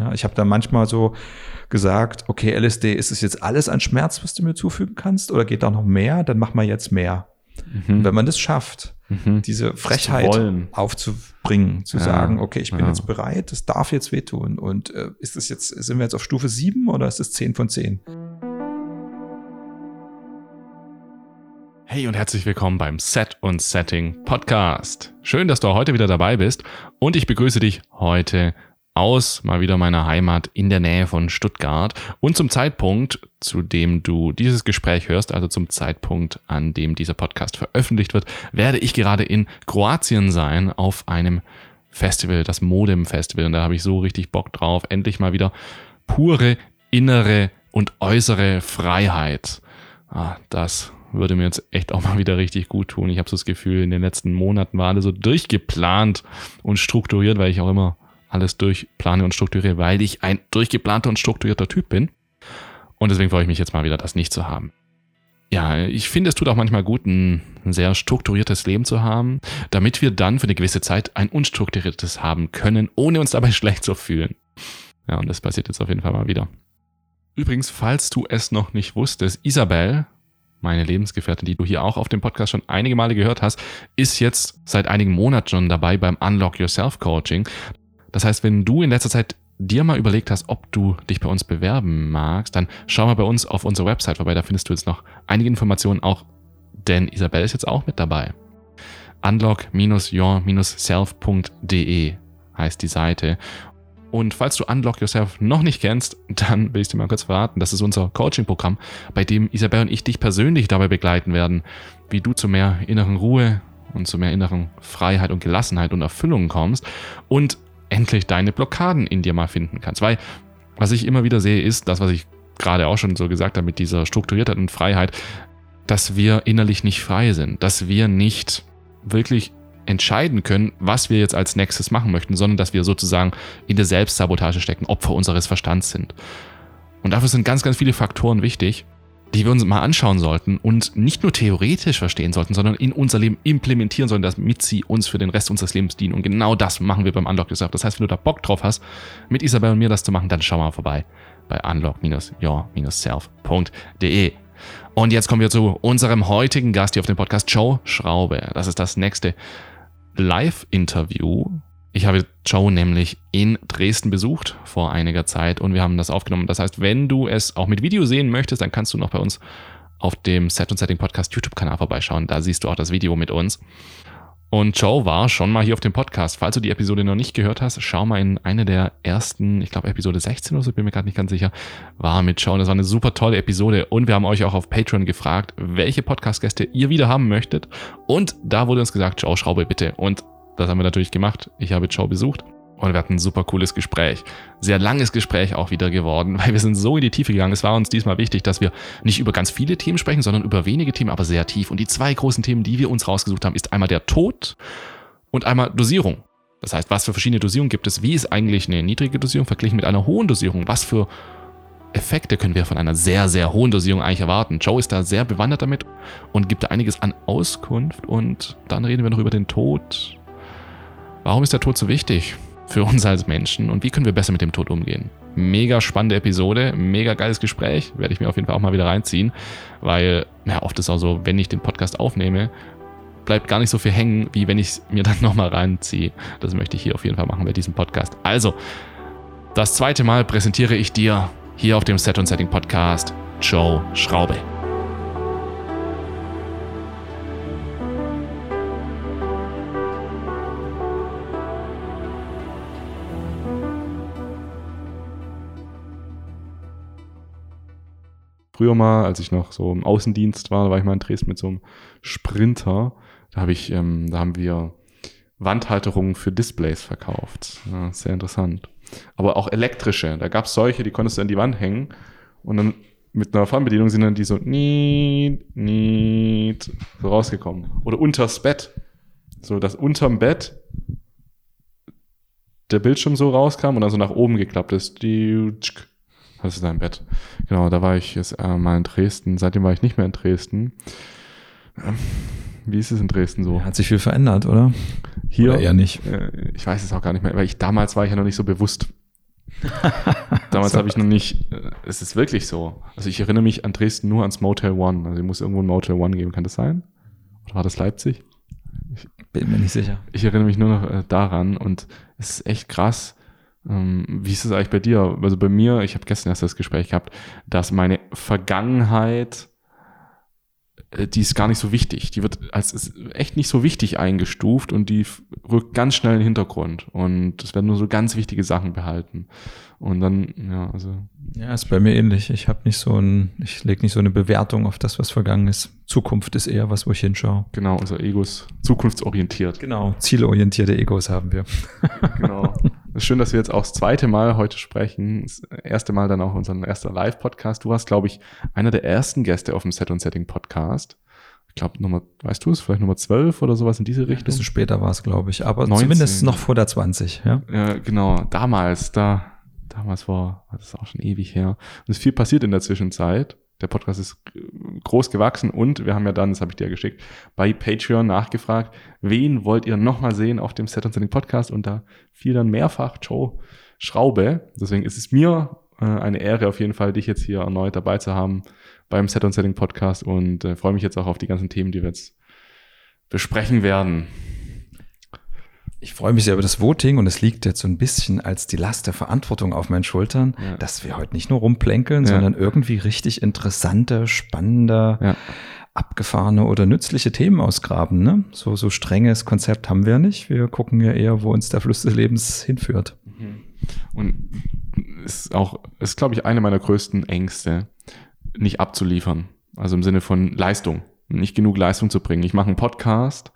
Ja, ich habe da manchmal so gesagt, okay, LSD, ist es jetzt alles an Schmerz, was du mir zufügen kannst, oder geht da noch mehr? Dann mach mal jetzt mehr. Mhm. wenn man das schafft, mhm. diese Frechheit aufzubringen, zu ja. sagen, okay, ich bin ja. jetzt bereit, das darf jetzt wehtun. Und äh, ist es jetzt, sind wir jetzt auf Stufe 7 oder ist es 10 von 10? Hey und herzlich willkommen beim Set und Setting Podcast. Schön, dass du heute wieder dabei bist und ich begrüße dich heute aus mal wieder meiner Heimat in der Nähe von Stuttgart. Und zum Zeitpunkt, zu dem du dieses Gespräch hörst, also zum Zeitpunkt, an dem dieser Podcast veröffentlicht wird, werde ich gerade in Kroatien sein auf einem Festival, das Modem Festival. Und da habe ich so richtig Bock drauf. Endlich mal wieder pure innere und äußere Freiheit. Ah, das würde mir jetzt echt auch mal wieder richtig gut tun. Ich habe so das Gefühl, in den letzten Monaten war alles so durchgeplant und strukturiert, weil ich auch immer alles durchplane und strukturiere, weil ich ein durchgeplanter und strukturierter Typ bin. Und deswegen freue ich mich jetzt mal wieder, das nicht zu haben. Ja, ich finde, es tut auch manchmal gut, ein sehr strukturiertes Leben zu haben, damit wir dann für eine gewisse Zeit ein unstrukturiertes haben können, ohne uns dabei schlecht zu fühlen. Ja, und das passiert jetzt auf jeden Fall mal wieder. Übrigens, falls du es noch nicht wusstest, Isabel, meine Lebensgefährtin, die du hier auch auf dem Podcast schon einige Male gehört hast, ist jetzt seit einigen Monaten schon dabei beim Unlock Yourself Coaching. Das heißt, wenn du in letzter Zeit dir mal überlegt hast, ob du dich bei uns bewerben magst, dann schau mal bei uns auf unserer Website vorbei. Da findest du jetzt noch einige Informationen auch, denn Isabel ist jetzt auch mit dabei. Unlock-your-self.de heißt die Seite. Und falls du Unlock Yourself noch nicht kennst, dann will ich dir mal kurz verraten, das ist unser Coaching-Programm, bei dem Isabel und ich dich persönlich dabei begleiten werden, wie du zu mehr inneren Ruhe und zu mehr inneren Freiheit und Gelassenheit und Erfüllung kommst und endlich deine Blockaden in dir mal finden kannst. Weil was ich immer wieder sehe, ist das, was ich gerade auch schon so gesagt habe mit dieser Strukturiertheit und Freiheit, dass wir innerlich nicht frei sind, dass wir nicht wirklich entscheiden können, was wir jetzt als nächstes machen möchten, sondern dass wir sozusagen in der Selbstsabotage stecken, Opfer unseres Verstands sind. Und dafür sind ganz, ganz viele Faktoren wichtig die wir uns mal anschauen sollten und nicht nur theoretisch verstehen sollten, sondern in unser Leben implementieren sollen, damit sie uns für den Rest unseres Lebens dienen. Und genau das machen wir beim Unlock Yourself. Das heißt, wenn du da Bock drauf hast, mit Isabel und mir das zu machen, dann schau mal vorbei bei unlock-your-self.de. Und jetzt kommen wir zu unserem heutigen Gast hier auf dem Podcast, Joe Schraube. Das ist das nächste Live-Interview ich habe Joe nämlich in Dresden besucht vor einiger Zeit und wir haben das aufgenommen. Das heißt, wenn du es auch mit Video sehen möchtest, dann kannst du noch bei uns auf dem Set und Setting Podcast YouTube-Kanal vorbeischauen. Da siehst du auch das Video mit uns. Und Joe war schon mal hier auf dem Podcast. Falls du die Episode noch nicht gehört hast, schau mal in eine der ersten, ich glaube Episode 16 oder so, bin mir gerade nicht ganz sicher, war mit Joe. Das war eine super tolle Episode. Und wir haben euch auch auf Patreon gefragt, welche Podcast-Gäste ihr wieder haben möchtet. Und da wurde uns gesagt, Joe, Schraube bitte. Und das haben wir natürlich gemacht. Ich habe Joe besucht und wir hatten ein super cooles Gespräch. Sehr langes Gespräch auch wieder geworden, weil wir sind so in die Tiefe gegangen. Es war uns diesmal wichtig, dass wir nicht über ganz viele Themen sprechen, sondern über wenige Themen, aber sehr tief. Und die zwei großen Themen, die wir uns rausgesucht haben, ist einmal der Tod und einmal Dosierung. Das heißt, was für verschiedene Dosierungen gibt es? Wie ist eigentlich eine niedrige Dosierung verglichen mit einer hohen Dosierung? Was für Effekte können wir von einer sehr, sehr hohen Dosierung eigentlich erwarten? Joe ist da sehr bewandert damit und gibt da einiges an Auskunft. Und dann reden wir noch über den Tod, Warum ist der Tod so wichtig für uns als Menschen und wie können wir besser mit dem Tod umgehen? Mega spannende Episode, mega geiles Gespräch, werde ich mir auf jeden Fall auch mal wieder reinziehen, weil ja, oft ist auch so, wenn ich den Podcast aufnehme, bleibt gar nicht so viel hängen, wie wenn ich es mir dann nochmal reinziehe. Das möchte ich hier auf jeden Fall machen bei diesem Podcast. Also, das zweite Mal präsentiere ich dir hier auf dem Set und Setting Podcast Joe Schraube. Früher mal, als ich noch so im Außendienst war, da war ich mal in Dresden mit so einem Sprinter. Da habe ich, ähm, da haben wir Wandhalterungen für Displays verkauft. Ja, sehr interessant. Aber auch elektrische. Da gab es solche, die konntest du an die Wand hängen und dann mit einer Fernbedienung sind dann die so niet, niet, so rausgekommen. Oder unters Bett. So, dass unterm Bett der Bildschirm so rauskam und dann so nach oben geklappt ist. Die, das ist dein Bett. Genau, da war ich jetzt äh, mal in Dresden. Seitdem war ich nicht mehr in Dresden. Ähm, wie ist es in Dresden so? Hat sich viel verändert, oder? Hier oder eher nicht. Äh, ich weiß es auch gar nicht mehr, weil ich damals war ich ja noch nicht so bewusst Damals habe ich noch nicht, äh, es ist wirklich so. Also ich erinnere mich an Dresden nur ans Motel One. Also ich muss irgendwo ein Motel One geben, kann das sein? Oder war das Leipzig? Ich bin mir nicht sicher. Ich erinnere mich nur noch äh, daran und es ist echt krass. Ähm, wie ist es eigentlich bei dir? Also bei mir, ich habe gestern erst das Gespräch gehabt, dass meine Vergangenheit äh, die ist gar nicht so wichtig. Die wird als echt nicht so wichtig eingestuft und die rückt ganz schnell in den Hintergrund. Und es werden nur so ganz wichtige Sachen behalten. Und dann, ja, also. Ja, ist bei mir ähnlich. Ich habe nicht so ein, ich lege nicht so eine Bewertung auf das, was vergangen ist. Zukunft ist eher was, wo ich hinschaue. Genau, unser Ego ist zukunftsorientiert. Genau, zielorientierte Egos haben wir. genau. Es ist schön, dass wir jetzt auch das zweite Mal heute sprechen. Das erste Mal dann auch unseren ersten Live-Podcast. Du warst, glaube ich, einer der ersten Gäste auf dem Set und Setting Podcast. Ich glaube, Nummer, weißt du es, vielleicht Nummer 12 oder sowas in diese Richtung? Ein bisschen später war es, glaube ich, aber 19. zumindest noch vor der 20, ja. Ja, genau. Damals, da, damals war, war das auch schon ewig her. Und es ist viel passiert in der Zwischenzeit. Der Podcast ist groß gewachsen und wir haben ja dann, das habe ich dir geschickt, bei Patreon nachgefragt, wen wollt ihr nochmal sehen auf dem Set und Setting Podcast und da fiel dann mehrfach Joe Schraube. Deswegen ist es mir äh, eine Ehre auf jeden Fall, dich jetzt hier erneut dabei zu haben beim Set und Setting Podcast und äh, freue mich jetzt auch auf die ganzen Themen, die wir jetzt besprechen werden ich freue mich sehr über das Voting und es liegt jetzt so ein bisschen als die Last der Verantwortung auf meinen Schultern, ja. dass wir heute nicht nur rumplänkeln, ja. sondern irgendwie richtig interessante, spannende, ja. abgefahrene oder nützliche Themen ausgraben. Ne? So, so strenges Konzept haben wir nicht. Wir gucken ja eher, wo uns der Fluss des Lebens hinführt. Mhm. Und ist auch, ist glaube ich eine meiner größten Ängste, nicht abzuliefern. Also im Sinne von Leistung, nicht genug Leistung zu bringen. Ich mache einen Podcast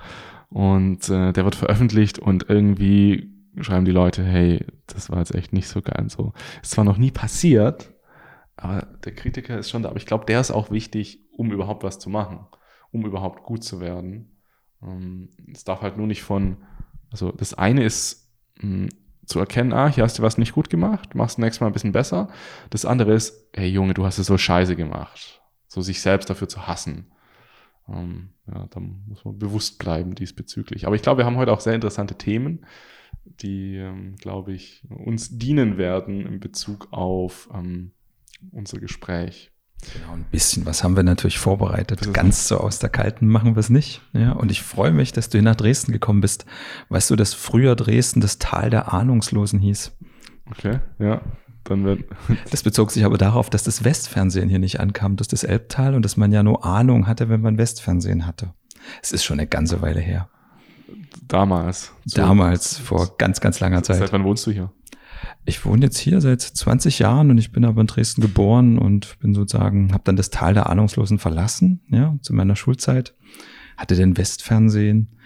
und äh, der wird veröffentlicht und irgendwie schreiben die Leute, hey, das war jetzt echt nicht so geil. So, ist zwar noch nie passiert, aber der Kritiker ist schon da. Aber ich glaube, der ist auch wichtig, um überhaupt was zu machen, um überhaupt gut zu werden. Ähm, es darf halt nur nicht von, also das eine ist mh, hm, zu erkennen, ah, hier hast du was nicht gut gemacht, machst nächstes Mal ein bisschen besser. Das andere ist, hey Junge, du hast es so scheiße gemacht. So sich selbst dafür zu hassen. Ähm, ja, da muss man bewusst bleiben diesbezüglich. Aber ich glaube, wir haben heute auch sehr interessante Themen, die, ähm, glaube ich, uns dienen werden in Bezug auf ähm, unser Gespräch. Genau, ein bisschen was haben wir natürlich vorbereitet. Ganz so aus der Kalten machen wir es nicht. Ja, und ich freue mich, dass du hier nach Dresden gekommen bist. Weißt du, dass früher Dresden das Tal der Ahnungslosen hieß? Okay, ja. Dann wird das bezog sich aber darauf, dass das Westfernsehen hier nicht ankam durch das Elbtal und dass man ja nur Ahnung hatte, wenn man Westfernsehen hatte. Es ist schon eine ganze Weile her. Damals. So Damals, vor ganz, ganz langer Zeit. Seit wann wohnst du hier? Ich wohne jetzt hier seit 20 Jahren und ich bin aber in Dresden geboren und bin sozusagen, habe dann das Tal der Ahnungslosen verlassen, ja, zu meiner Schulzeit. Hatte den Westfernsehen,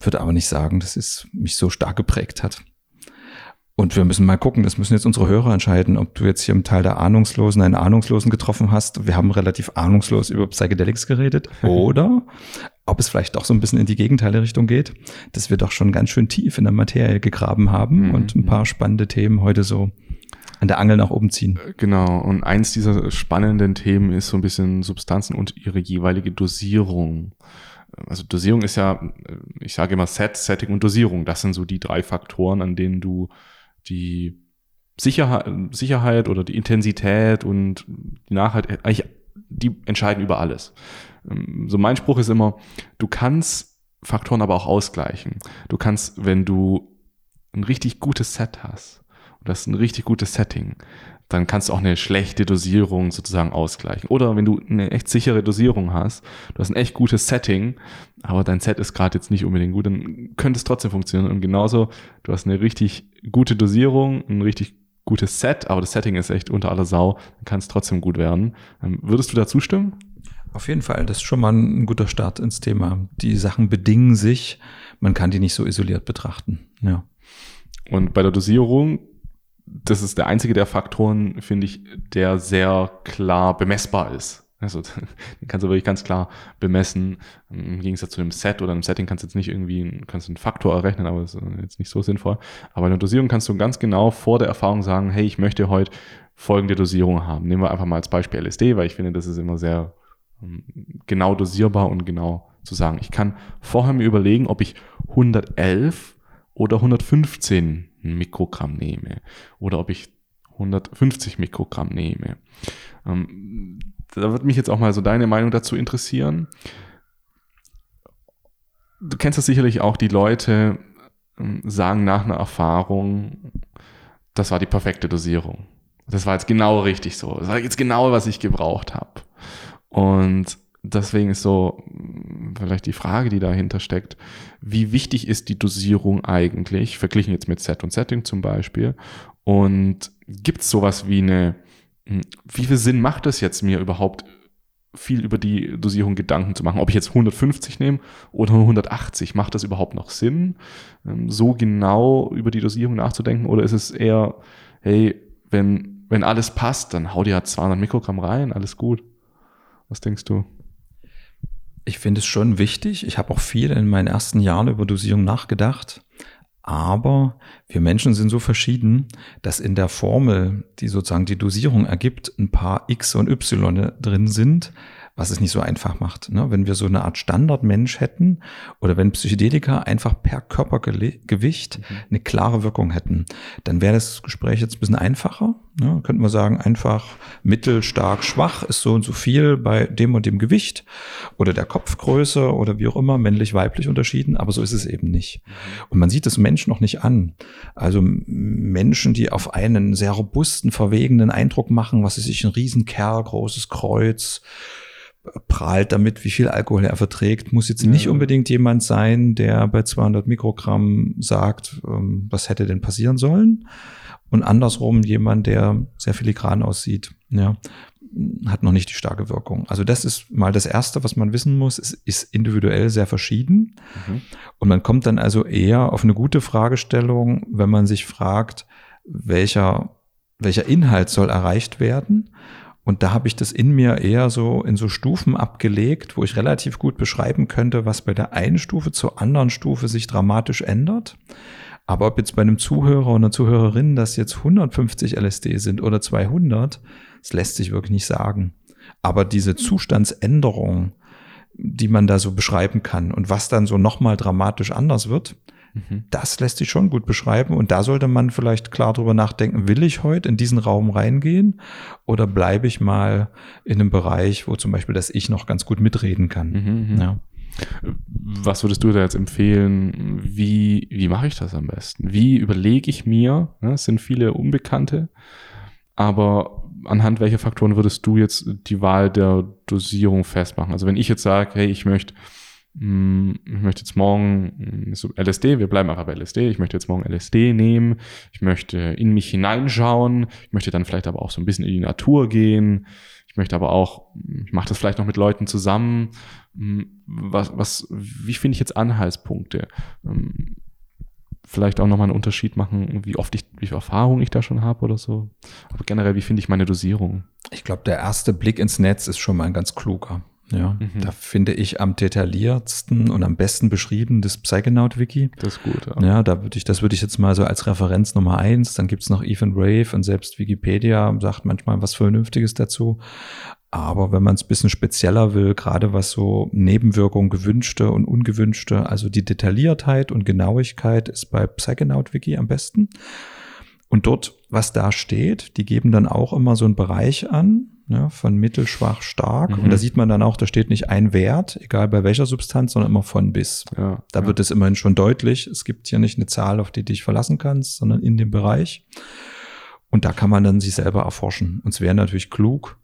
würde aber nicht sagen, dass es mich so stark geprägt hat. Und wir müssen mal gucken, das müssen jetzt unsere Hörer entscheiden, ob du jetzt hier im Teil der Ahnungslosen einen Ahnungslosen getroffen hast. Wir haben relativ ahnungslos über Psychedelics geredet. Oder ob es vielleicht doch so ein bisschen in die gegenteile Richtung geht, dass wir doch schon ganz schön tief in der Materie gegraben haben mhm. und ein paar spannende Themen heute so an der Angel nach oben ziehen. Äh, genau. Und eins dieser spannenden Themen ist so ein bisschen Substanzen und ihre jeweilige Dosierung. Also Dosierung ist ja, ich sage immer Set, Setting und Dosierung. Das sind so die drei Faktoren, an denen du die Sicherheit, Sicherheit oder die Intensität und die Nachhaltigkeit, eigentlich, die entscheiden über alles. Ähm, so mein Spruch ist immer, du kannst Faktoren aber auch ausgleichen. Du kannst, wenn du ein richtig gutes Set hast, und das ist ein richtig gutes Setting, dann kannst du auch eine schlechte Dosierung sozusagen ausgleichen. Oder wenn du eine echt sichere Dosierung hast, du hast ein echt gutes Setting, aber dein Set ist gerade jetzt nicht unbedingt gut, dann könnte es trotzdem funktionieren. Und genauso, du hast eine richtig gute Dosierung, ein richtig gutes Set, aber das Setting ist echt unter aller Sau, dann kann es trotzdem gut werden. Ähm, würdest du da zustimmen? Auf jeden Fall, das ist schon mal ein guter Start ins Thema. Die Sachen bedingen sich, man kann die nicht so isoliert betrachten. Ja. Und bei der Dosierung das ist der einzige der Faktoren, finde ich, der sehr klar bemessbar ist. Also den kannst du wirklich ganz klar bemessen. Im Gegensatz zu einem Set oder einem Setting kannst du jetzt nicht irgendwie kannst einen Faktor errechnen, aber das ist jetzt nicht so sinnvoll. Aber in der Dosierung kannst du ganz genau vor der Erfahrung sagen, hey, ich möchte heute folgende Dosierung haben. Nehmen wir einfach mal als Beispiel LSD, weil ich finde, das ist immer sehr ähm, genau dosierbar und genau zu sagen. Ich kann vorher mir überlegen, ob ich 111 oder 115 Mikrogramm nehme oder ob ich 150 Mikrogramm nehme. Ähm, da würde mich jetzt auch mal so deine Meinung dazu interessieren. Du kennst das sicherlich auch, die Leute ähm, sagen nach einer Erfahrung, das war die perfekte Dosierung. Das war jetzt genau richtig so. Das war jetzt genau, was ich gebraucht habe. Und deswegen ist so vielleicht die Frage, die dahinter steckt, wie wichtig ist die Dosierung eigentlich, verglichen jetzt mit Set und Setting zum Beispiel, und gibt es sowas wie eine, hm, wie viel Sinn macht es jetzt mir überhaupt viel über die Dosierung Gedanken zu machen. Ob ich jetzt 150 nehme oder 180, macht das überhaupt noch Sinn, ähm, so genau über die Dosierung nachzudenken? Oder ist es eher, hey, wenn, wenn alles passt, dann hau dir halt 200 Mikrogramm rein, alles gut. Was denkst du? Ich finde es schon wichtig. Ich habe auch viel in meinen ersten Jahren über Dosierung nachgedacht. Aber wir Menschen sind so verschieden, dass in der Formel, die sozusagen die Dosierung ergibt, ein paar X und Y drin sind, was es nicht so einfach macht. Ne? Wenn wir so eine Art Standardmensch hätten oder wenn Psychedelika einfach per Körpergewicht mhm. eine klare Wirkung hätten, dann wäre das Gespräch jetzt ein bisschen einfacher. Ne? Könnten wir sagen, einfach mittel, stark, schwach ist so und so viel bei dem und dem Gewicht oder der Kopfgröße oder wie auch immer, männlich, weiblich unterschieden, aber so ist es eben nicht. Mhm. Und man sieht es Menschen noch nicht an. Also Menschen, die auf einen sehr robusten, verwegenen Eindruck machen, was ist sich ein Riesenkerl, großes Kreuz, prahlt damit, wie viel Alkohol er verträgt, muss jetzt ja. nicht unbedingt jemand sein, der bei 200 Mikrogramm sagt, ähm, was hätte denn passieren sollen. Und andersrum jemand, der sehr filigran aussieht, ja, hat noch nicht die starke Wirkung. Also das ist mal das Erste, was man wissen muss. Es ist individuell sehr verschieden. Mhm. Und man kommt dann also eher auf eine gute Fragestellung, wenn man sich fragt, welcher, welcher Inhalt soll erreicht werden und da habe ich das in mir eher so in so Stufen abgelegt, wo ich relativ gut beschreiben könnte, was bei der einen Stufe zur anderen Stufe sich dramatisch ändert. Aber ob jetzt bei einem Zuhörer oder einer Zuhörerin das jetzt 150 LSD sind oder 200, das lässt sich wirklich nicht sagen. Aber diese Zustandsänderung, die man da so beschreiben kann und was dann so nochmal dramatisch anders wird, Mhm. Das lässt sich schon gut beschreiben und da sollte man vielleicht klar drüber nachdenken, will ich heute in diesen Raum reingehen oder bleibe ich mal in einem Bereich, wo zum Beispiel das Ich noch ganz gut mitreden kann. Mhm, mhm. ja. Was würdest du da jetzt empfehlen? Wie, wie mache ich das am besten? Wie überlege ich mir? Ne, es sind viele Unbekannte, aber anhand welcher Faktoren würdest du jetzt die Wahl der Dosierung festmachen? Also wenn ich jetzt sage, hey, ich möchte ich möchte jetzt morgen hm, so LSD, wir bleiben einfach bei LSD, ich möchte jetzt morgen LSD nehmen, ich möchte in mich hineinschauen, ich möchte dann vielleicht aber auch so ein bisschen in die Natur gehen, ich möchte aber auch, ich mache das vielleicht noch mit Leuten zusammen, hm, was, was, wie finde ich jetzt Anhaltspunkte? Vielleicht auch nochmal einen Unterschied machen, wie oft ich, wie viel Erfahrung ich da schon habe oder so. Aber generell, wie finde ich meine Dosierung? Ich glaube, der erste Blick ins Netz ist schon mal ein ganz kluger. Ja, mhm. da finde ich am detailliertsten und am besten beschrieben das Psychonaut-Wiki. Das ist gut, ja. Ja, da würde ich, das würde ich jetzt mal so als Referenz Nummer eins. Dann gibt's noch Ethan Rave und selbst Wikipedia sagt manchmal was Vernünftiges dazu. Aber wenn man es bisschen spezieller will, gerade was so Nebenwirkungen, gewünschte und ungewünschte, also die Detailliertheit und Genauigkeit ist bei Psychonaut-Wiki am besten. Und dort, was da steht, die geben dann auch immer so einen Bereich an, ne, von mittel, schwach, stark. Mhm. Und da sieht man dann auch, da steht nicht ein Wert, egal bei welcher Substanz, sondern immer von bis. Ja, da ja. wird es immerhin schon deutlich. Es gibt hier nicht eine Zahl, auf die du dich verlassen kannst, sondern in dem Bereich. Und da kann man dann sich selber erforschen. Und es wäre natürlich klug,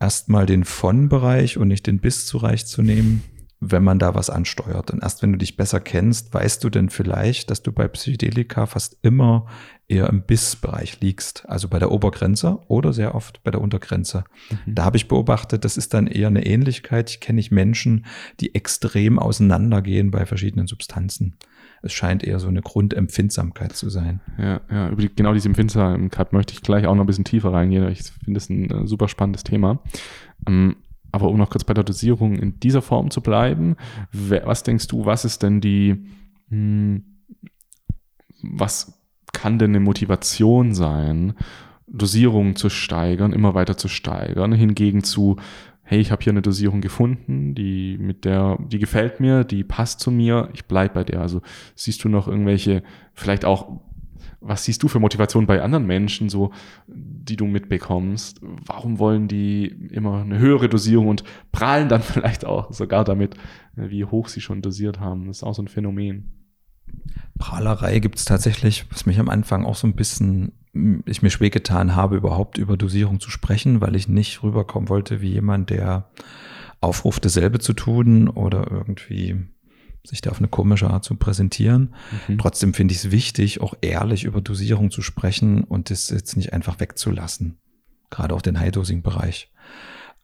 erstmal den von-Bereich und nicht den bis-Bereich zu nehmen wenn man da was ansteuert. Und erst wenn du dich besser kennst, weißt du denn vielleicht, dass du bei Psychedelika fast immer eher im Bissbereich liegst, also bei der Obergrenze oder sehr oft bei der Untergrenze. Mhm. Da habe ich beobachtet, das ist dann eher eine Ähnlichkeit. Ich kenne nicht Menschen, die extrem auseinandergehen bei verschiedenen Substanzen. Es scheint eher so eine Grundempfindsamkeit zu sein. Ja, ja, über die, genau diese Empfindsamkeit möchte ich gleich auch noch ein bisschen tiefer reingehen. Ich finde es ein äh, super spannendes Thema. Ähm, aber um noch kurz bei der Dosierung in dieser Form zu bleiben, was denkst du, was ist denn die, hm, was kann denn eine Motivation sein, Dosierungen zu steigern, immer weiter zu steigern, hingegen zu, hey, ich habe hier eine Dosierung gefunden, die mit der, die gefällt mir, die passt zu mir, ich bleib bei der. Also siehst du noch irgendwelche, vielleicht auch was siehst du für Motivation bei anderen Menschen, so, die du mitbekommst? Warum wollen die immer eine höhere Dosierung und prahlen dann vielleicht auch sogar damit, wie hoch sie schon dosiert haben? Das ist auch so ein Phänomen. Prahlerei gibt es tatsächlich, was mich am Anfang auch so ein bisschen, ich mir schwer getan habe, überhaupt über Dosierung zu sprechen, weil ich nicht rüberkommen wollte wie jemand, der aufruft, dasselbe zu tun oder irgendwie sich da auf eine komische Art zu präsentieren. Mhm. Trotzdem finde ich es wichtig, auch ehrlich über Dosierung zu sprechen und das jetzt nicht einfach wegzulassen. Gerade auch den High-Dosing-Bereich.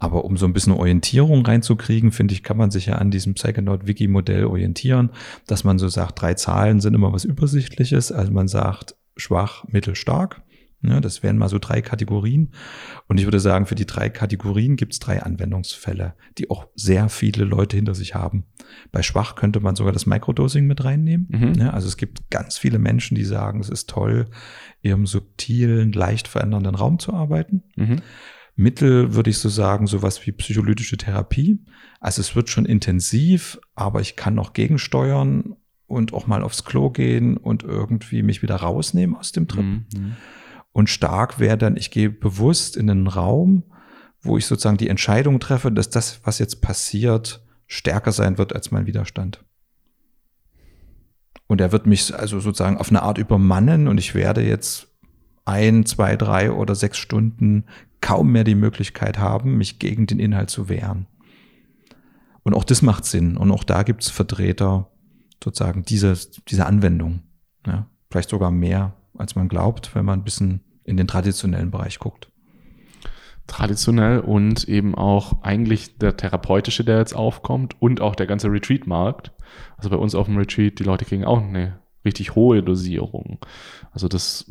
Aber um so ein bisschen Orientierung reinzukriegen, finde ich, kann man sich ja an diesem Psychonaut-Wiki-Modell orientieren, dass man so sagt, drei Zahlen sind immer was Übersichtliches. Also man sagt schwach, mittel, stark. Ja, das wären mal so drei Kategorien. Und ich würde sagen, für die drei Kategorien gibt es drei Anwendungsfälle, die auch sehr viele Leute hinter sich haben. Bei schwach könnte man sogar das Microdosing mit reinnehmen. Mhm. Ja, also es gibt ganz viele Menschen, die sagen, es ist toll, im subtilen, leicht verändernden Raum zu arbeiten. Mhm. Mittel würde ich so sagen, sowas wie psycholytische Therapie. Also es wird schon intensiv, aber ich kann noch gegensteuern und auch mal aufs Klo gehen und irgendwie mich wieder rausnehmen aus dem Trip. Mhm. mhm. Und stark wäre dann, ich gehe bewusst in einen Raum, wo ich sozusagen die Entscheidung treffe, dass das, was jetzt passiert, stärker sein wird als mein Widerstand. Und er wird mich also sozusagen auf eine Art übermannen und ich werde jetzt ein, zwei, drei oder sechs Stunden kaum mehr die Möglichkeit haben, mich gegen den Inhalt zu wehren. Und auch das macht Sinn. Und auch da gibt es Vertreter sozusagen diese, diese Anwendung. Ja, vielleicht sogar mehr als man glaubt, wenn man ein bisschen in den traditionellen Bereich guckt. Traditionell und eben auch eigentlich der therapeutische, der jetzt aufkommt und auch der ganze Retreat-Markt. Also bei uns auf dem Retreat, die Leute kriegen auch eine richtig hohe Dosierung. Also das,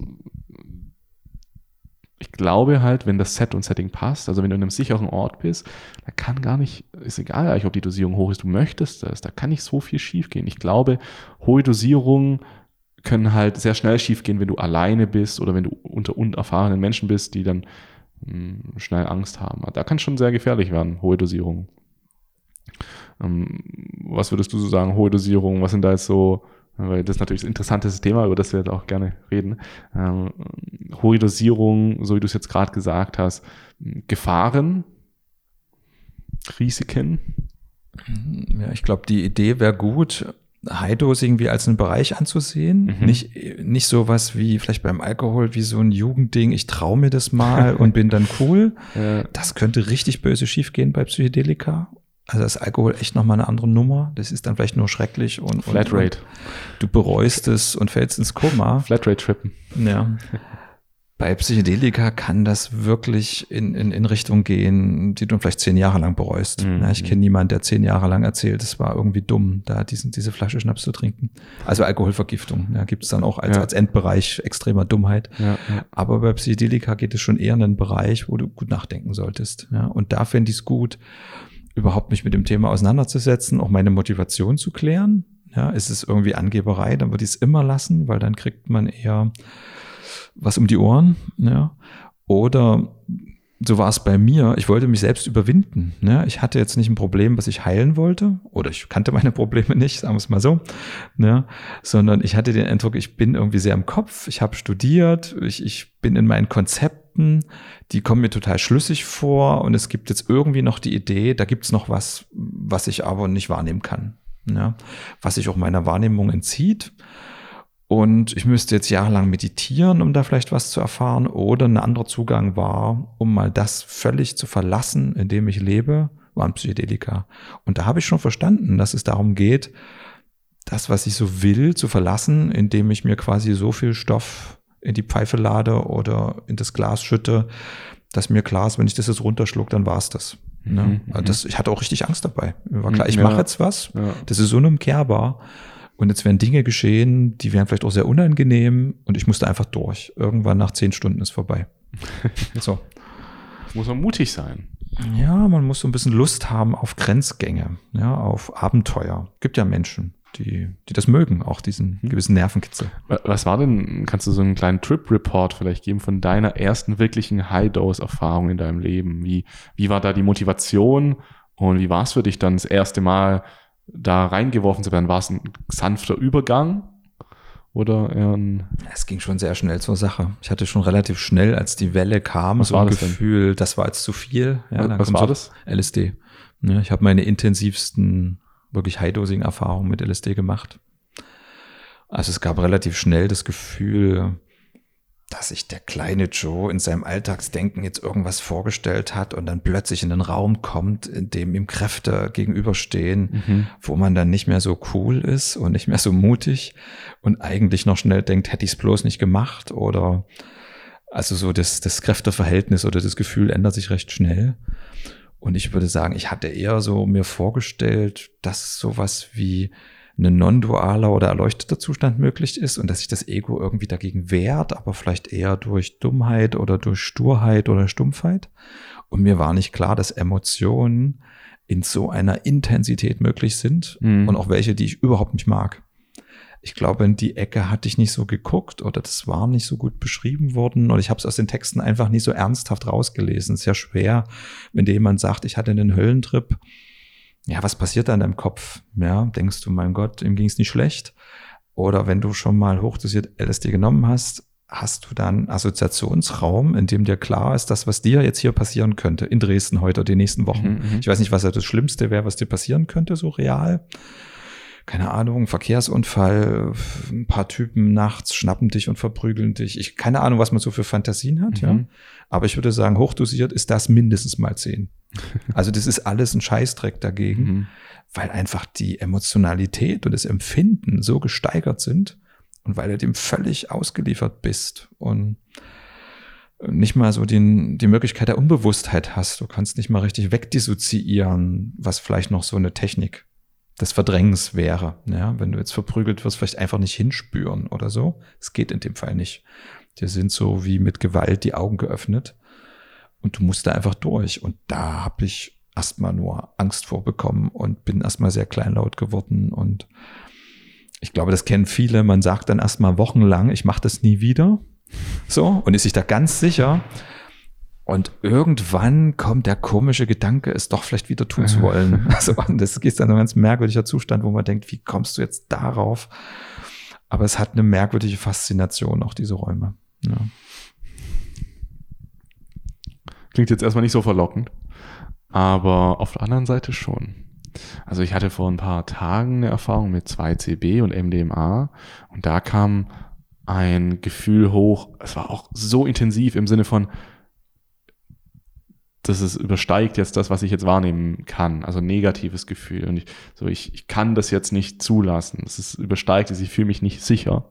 ich glaube halt, wenn das Set und Setting passt, also wenn du in einem sicheren Ort bist, da kann gar nicht, ist egal eigentlich, ob die Dosierung hoch ist, du möchtest das, da kann nicht so viel schief gehen. Ich glaube, hohe Dosierung können halt sehr schnell schiefgehen, wenn du alleine bist oder wenn du unter unerfahrenen Menschen bist, die dann hm, schnell Angst haben. Da kann es schon sehr gefährlich werden, hohe Dosierung. Ähm, was würdest du so sagen, hohe Dosierung? Was sind da jetzt so, weil das ist natürlich ein interessantes Thema, über das wir jetzt auch gerne reden. Ähm, hohe Dosierung, so wie du es jetzt gerade gesagt hast, Gefahren, Risiken? Ja, ich glaube, die Idee wäre gut, High-Dose irgendwie als einen Bereich anzusehen. Mhm. Nicht, nicht sowas wie vielleicht beim Alkohol, wie so ein Jugendding, ich traue mir das mal und bin dann cool. Ja. Das könnte richtig böse schiefgehen bei Psychedelika. Also das Alkohol echt nochmal eine andere Nummer. Das ist dann vielleicht nur schrecklich und, Flatrate. Und, du bereust es und fällst ins Koma. Flatrate trippen. Ja. Bei Psychedelika kann das wirklich in, in, in Richtung gehen, die du vielleicht zehn Jahre lang bereust. Mhm. Ja, ich kenne niemanden, der zehn Jahre lang erzählt, es war irgendwie dumm, da diesen, diese Flasche Schnaps zu trinken. Also Alkoholvergiftung ja, gibt es dann auch als, ja. als Endbereich extremer Dummheit. Ja, ja. Aber bei Psychedelika geht es schon eher in einen Bereich, wo du gut nachdenken solltest. Ja, und da fände ich es gut, überhaupt mich mit dem Thema auseinanderzusetzen, auch meine Motivation zu klären. Ja, ist es irgendwie Angeberei, dann würde ich es immer lassen, weil dann kriegt man eher was um die Ohren. Ja. Oder so war es bei mir. Ich wollte mich selbst überwinden. Ne? Ich hatte jetzt nicht ein Problem, was ich heilen wollte, oder ich kannte meine Probleme nicht, sagen wir es mal so, ne? sondern ich hatte den Eindruck, ich bin irgendwie sehr im Kopf. Ich habe studiert, ich, ich bin in meinen Konzepten, die kommen mir total schlüssig vor und es gibt jetzt irgendwie noch die Idee, da gibt es noch was, was ich aber nicht wahrnehmen kann. Ne? Was sich auch meiner Wahrnehmung entzieht. Und ich müsste jetzt jahrelang meditieren, um da vielleicht was zu erfahren. Oder ein anderer Zugang war, um mal das völlig zu verlassen, in dem ich lebe, waren Psychedelika. Und da habe ich schon verstanden, dass es darum geht, das, was ich so will, zu verlassen, indem ich mir quasi so viel Stoff in die Pfeife lade oder in das Glas schütte, dass mir klar ist, wenn ich das jetzt runterschluck, dann war es das. Ne? Mhm, also das, ich hatte auch richtig Angst dabei. War klar, ich ja, mache jetzt was, ja. das ist unumkehrbar. Und jetzt werden Dinge geschehen, die wären vielleicht auch sehr unangenehm und ich musste einfach durch. Irgendwann nach zehn Stunden ist vorbei. so. Muss man mutig sein. Ja, man muss so ein bisschen Lust haben auf Grenzgänge, ja, auf Abenteuer. Gibt ja Menschen, die, die das mögen, auch diesen hm. gewissen Nervenkitzel. Was war denn, kannst du so einen kleinen Trip-Report vielleicht geben von deiner ersten wirklichen High-Dose-Erfahrung in deinem Leben? Wie, wie war da die Motivation und wie war es für dich dann das erste Mal, da reingeworfen zu werden, war es ein sanfter Übergang? oder eher ein. Es ging schon sehr schnell zur Sache. Ich hatte schon relativ schnell, als die Welle kam, was so ein das Gefühl, denn? das war jetzt zu viel. Ja, was, was war das? LSD. Ja, ich habe meine intensivsten, wirklich High-Dosing-Erfahrungen mit LSD gemacht. Also es gab relativ schnell das Gefühl, dass sich der kleine Joe in seinem Alltagsdenken jetzt irgendwas vorgestellt hat und dann plötzlich in einen Raum kommt, in dem ihm Kräfte gegenüberstehen, mhm. wo man dann nicht mehr so cool ist und nicht mehr so mutig und eigentlich noch schnell denkt, hätte ich es bloß nicht gemacht oder also so das, das Kräfteverhältnis oder das Gefühl ändert sich recht schnell. Und ich würde sagen, ich hatte eher so mir vorgestellt, dass sowas wie ein non-dualer oder erleuchteter Zustand möglich ist und dass sich das Ego irgendwie dagegen wehrt, aber vielleicht eher durch Dummheit oder durch Sturheit oder Stumpfheit. Und mir war nicht klar, dass Emotionen in so einer Intensität möglich sind mhm. und auch welche, die ich überhaupt nicht mag. Ich glaube, in die Ecke hatte ich nicht so geguckt oder das war nicht so gut beschrieben worden oder ich habe es aus den Texten einfach nicht so ernsthaft rausgelesen. Sehr schwer, wenn dir jemand sagt, ich hatte einen Höllentrip ja, was passiert da in deinem Kopf? Ja, denkst du, mein Gott, ihm ging es nicht schlecht? Oder wenn du schon mal hochdosiert LSD genommen hast, hast du dann Assoziationsraum, in dem dir klar ist, dass was dir jetzt hier passieren könnte, in Dresden heute oder die nächsten Wochen. Mhm, mhm. ich weiß nicht, was ja das Schlimmste wäre, was dir passieren könnte, so real. Keine Ahnung, Verkehrsunfall, ein paar Typen nachts schnappen dich und verprügeln dich. Ich, keine Ahnung, was man so für Fantasien hat, mhm. ja. Aber ich würde sagen, hochdosiert ist das mindestens mal zehn. Also das ist alles ein Scheißdreck dagegen, mhm. weil einfach die Emotionalität und das Empfinden so gesteigert sind und weil du dem völlig ausgeliefert bist und nicht mal so den, die Möglichkeit der Unbewusstheit hast. Du kannst nicht mal richtig wegdissoziieren, was vielleicht noch so eine Technik des Verdrängens wäre. Ja, wenn du jetzt verprügelt wirst, vielleicht einfach nicht hinspüren oder so. Es geht in dem Fall nicht. Dir sind so wie mit Gewalt die Augen geöffnet und du musst da einfach durch. Und da habe ich erstmal nur Angst vorbekommen und bin erstmal sehr kleinlaut geworden. Und ich glaube, das kennen viele. Man sagt dann erstmal wochenlang, ich mache das nie wieder. So, und ist sich da ganz sicher. Und irgendwann kommt der komische Gedanke, es doch vielleicht wieder tun zu wollen. Also, das ist dann ein ganz merkwürdiger Zustand, wo man denkt, wie kommst du jetzt darauf? Aber es hat eine merkwürdige Faszination, auch diese Räume. Ja. Klingt jetzt erstmal nicht so verlockend, aber auf der anderen Seite schon. Also ich hatte vor ein paar Tagen eine Erfahrung mit 2CB und MDMA und da kam ein Gefühl hoch, es war auch so intensiv im Sinne von, dass es übersteigt jetzt das, was ich jetzt wahrnehmen kann. Also negatives Gefühl. Und ich, so, ich, ich kann das jetzt nicht zulassen. Es ist übersteigt es, ich fühle mich nicht sicher.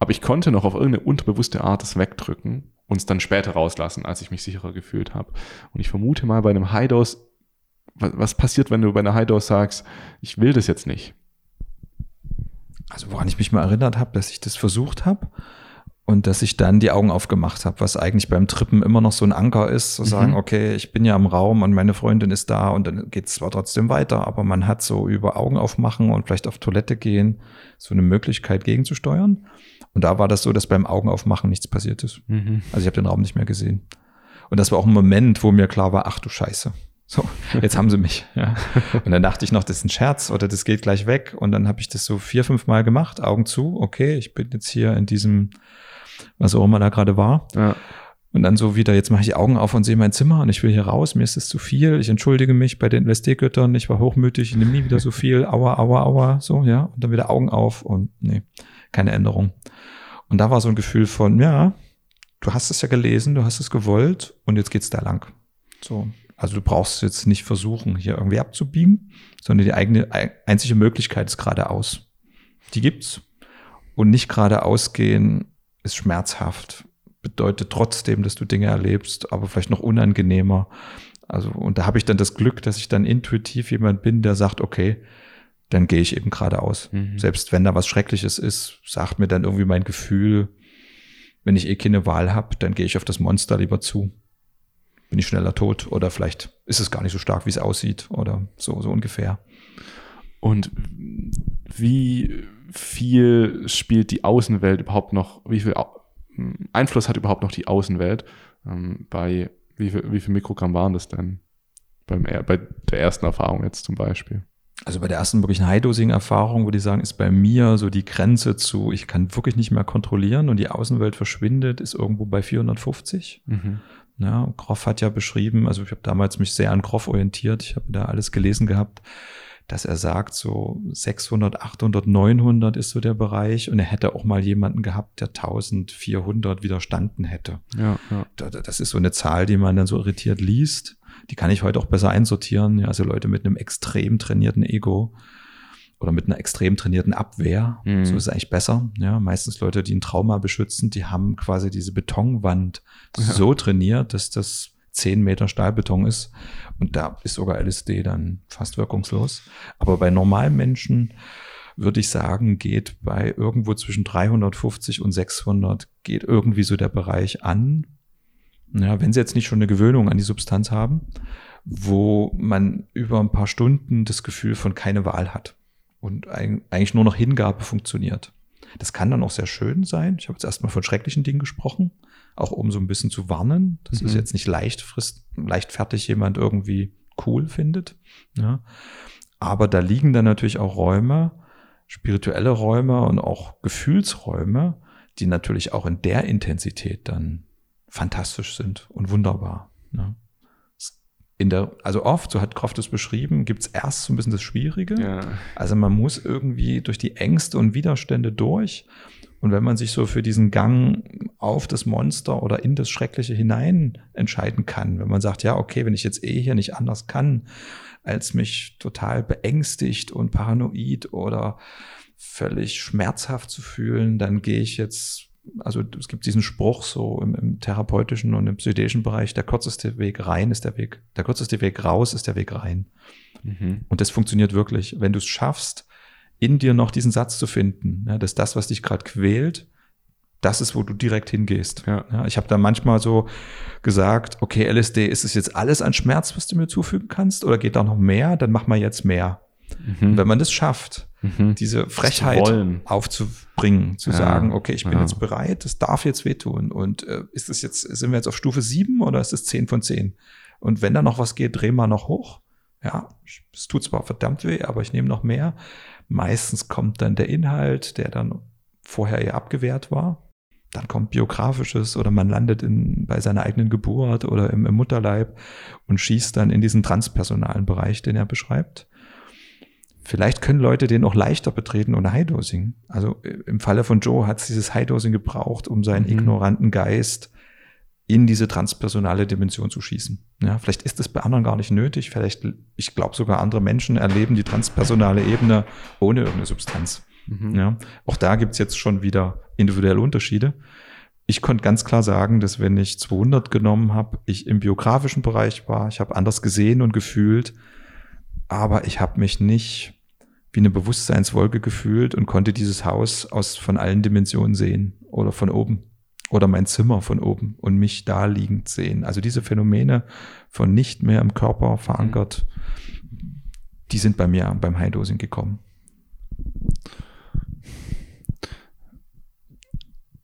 Aber ich konnte noch auf irgendeine unterbewusste Art es wegdrücken uns dann später rauslassen, als ich mich sicherer gefühlt habe. Und ich vermute mal bei einem High-Dose, was, was passiert, wenn du bei einer High-Dose sagst, ich will das jetzt nicht? Also woran ich mich mal erinnert habe, dass ich das versucht habe und dass ich dann die Augen aufgemacht habe, was eigentlich beim Trippen immer noch so ein Anker ist, zu mhm. sagen, okay, ich bin ja im Raum und meine Freundin ist da und dann geht es zwar trotzdem weiter, aber man hat so über Augen aufmachen und vielleicht auf Toilette gehen so eine Möglichkeit gegenzusteuern. Und da war das so, dass beim Augenaufmachen nichts passiert ist. Mhm. Also ich habe den Raum nicht mehr gesehen. Und das war auch ein Moment, wo mir klar war, ach du Scheiße. So, jetzt haben sie mich. Ja. Und dann dachte ich noch, das ist ein Scherz oder das geht gleich weg. Und dann habe ich das so vier, fünf Mal gemacht, Augen zu. Okay, ich bin jetzt hier in diesem, was auch immer da gerade war. Ja. Und dann so wieder, jetzt mache ich die Augen auf und sehe mein Zimmer und ich will hier raus, mir ist es zu viel, ich entschuldige mich bei den LSD-Göttern, ich war hochmütig, ich nehme nie wieder so viel, aua, aua, aua, so, ja. Und dann wieder Augen auf und nee, keine Änderung. Und da war so ein Gefühl von, ja, du hast es ja gelesen, du hast es gewollt und jetzt geht's da lang. So. Also du brauchst jetzt nicht versuchen, hier irgendwie abzubiegen, sondern die eigene einzige Möglichkeit ist geradeaus. Die gibt's. Und nicht geradeaus gehen ist schmerzhaft. Bedeutet trotzdem, dass du Dinge erlebst, aber vielleicht noch unangenehmer. Also, und da habe ich dann das Glück, dass ich dann intuitiv jemand bin, der sagt, okay, dann gehe ich eben geradeaus. Mhm. Selbst wenn da was Schreckliches ist, sagt mir dann irgendwie mein Gefühl, wenn ich eh keine Wahl habe, dann gehe ich auf das Monster lieber zu. Bin ich schneller tot oder vielleicht ist es gar nicht so stark, wie es aussieht oder so, so ungefähr. Und wie viel spielt die Außenwelt überhaupt noch, wie viel Einfluss hat überhaupt noch die Außenwelt? Ähm, bei wie viel, wie viel Mikrogramm waren das denn? Beim, bei der ersten Erfahrung jetzt zum Beispiel? Also bei der ersten wirklichen High-Dosing-Erfahrung würde ich sagen, ist bei mir so die Grenze zu, ich kann wirklich nicht mehr kontrollieren und die Außenwelt verschwindet, ist irgendwo bei 450. Mhm. Ja, Groff hat ja beschrieben, also ich habe damals mich sehr an Groff orientiert, ich habe da alles gelesen gehabt, dass er sagt, so 600, 800, 900 ist so der Bereich und er hätte auch mal jemanden gehabt, der 1400 widerstanden hätte. Ja, ja. Das ist so eine Zahl, die man dann so irritiert liest. Die kann ich heute auch besser einsortieren. Ja, also Leute mit einem extrem trainierten Ego oder mit einer extrem trainierten Abwehr. Mhm. So ist es eigentlich besser. Ja, meistens Leute, die ein Trauma beschützen, die haben quasi diese Betonwand ja. so trainiert, dass das 10 Meter Stahlbeton ist. Und da ist sogar LSD dann fast wirkungslos. Aber bei normalen Menschen würde ich sagen, geht bei irgendwo zwischen 350 und 600 geht irgendwie so der Bereich an. Ja, wenn sie jetzt nicht schon eine Gewöhnung an die Substanz haben, wo man über ein paar Stunden das Gefühl von keine Wahl hat und eigentlich nur noch Hingabe funktioniert. Das kann dann auch sehr schön sein. Ich habe jetzt erstmal von schrecklichen Dingen gesprochen, auch um so ein bisschen zu warnen. Das mhm. ist jetzt nicht leicht frist, leichtfertig jemand irgendwie cool findet. Ja. Aber da liegen dann natürlich auch Räume, spirituelle Räume und auch Gefühlsräume, die natürlich auch in der Intensität dann fantastisch sind und wunderbar. Ja in der, also oft, so hat Croft es beschrieben, gibt's erst so ein bisschen das Schwierige. Ja. Also man muss irgendwie durch die Ängste und Widerstände durch. Und wenn man sich so für diesen Gang auf das Monster oder in das Schreckliche hinein entscheiden kann, wenn man sagt, ja, okay, wenn ich jetzt eh hier nicht anders kann, als mich total beängstigt und paranoid oder völlig schmerzhaft zu fühlen, dann gehe ich jetzt also es gibt diesen Spruch so im, im, therapeutischen und im psychedischen Bereich, der kürzeste Weg rein ist der Weg, der kürzeste Weg raus ist der Weg rein. Mhm. Und das funktioniert wirklich. Wenn du es schaffst, in dir noch diesen Satz zu finden, ja, dass das, was dich gerade quält, das ist, wo du direkt hingehst. Ja. ja ich habe da manchmal so gesagt, okay, LSD, ist es jetzt alles an Schmerz, was du mir zufügen kannst, oder geht da noch mehr? Dann mach mal jetzt mehr. Mhm. wenn man das schafft, mhm. diese Frechheit aufzubringen, zu ja. sagen, okay, ich bin ja. jetzt bereit, das darf jetzt wehtun. Und äh, ist es jetzt, sind wir jetzt auf Stufe sieben oder ist es zehn von zehn? Und wenn da noch was geht, drehen wir noch hoch. Ja, es tut zwar verdammt weh, aber ich nehme noch mehr. Meistens kommt dann der Inhalt, der dann vorher eher abgewehrt war. Dann kommt biografisches oder man landet in, bei seiner eigenen Geburt oder im, im Mutterleib und schießt dann in diesen transpersonalen Bereich, den er beschreibt. Vielleicht können Leute den auch leichter betreten ohne High-Dosing. Also äh, im Falle von Joe hat es dieses High-Dosing gebraucht, um seinen mhm. ignoranten Geist in diese transpersonale Dimension zu schießen. Ja, vielleicht ist es bei anderen gar nicht nötig. Vielleicht, ich glaube sogar andere Menschen erleben die transpersonale Ebene ohne irgendeine Substanz. Mhm. Ja, auch da gibt's jetzt schon wieder individuelle Unterschiede. Ich konnte ganz klar sagen, dass wenn ich 200 genommen habe, ich im biografischen Bereich war, ich habe anders gesehen und gefühlt, aber ich habe mich nicht wie eine Bewusstseinswolke gefühlt und konnte dieses Haus aus von allen Dimensionen sehen oder von oben oder mein Zimmer von oben und mich da liegend sehen. Also diese Phänomene von nicht mehr im Körper verankert, die sind bei mir beim High-Dosing gekommen.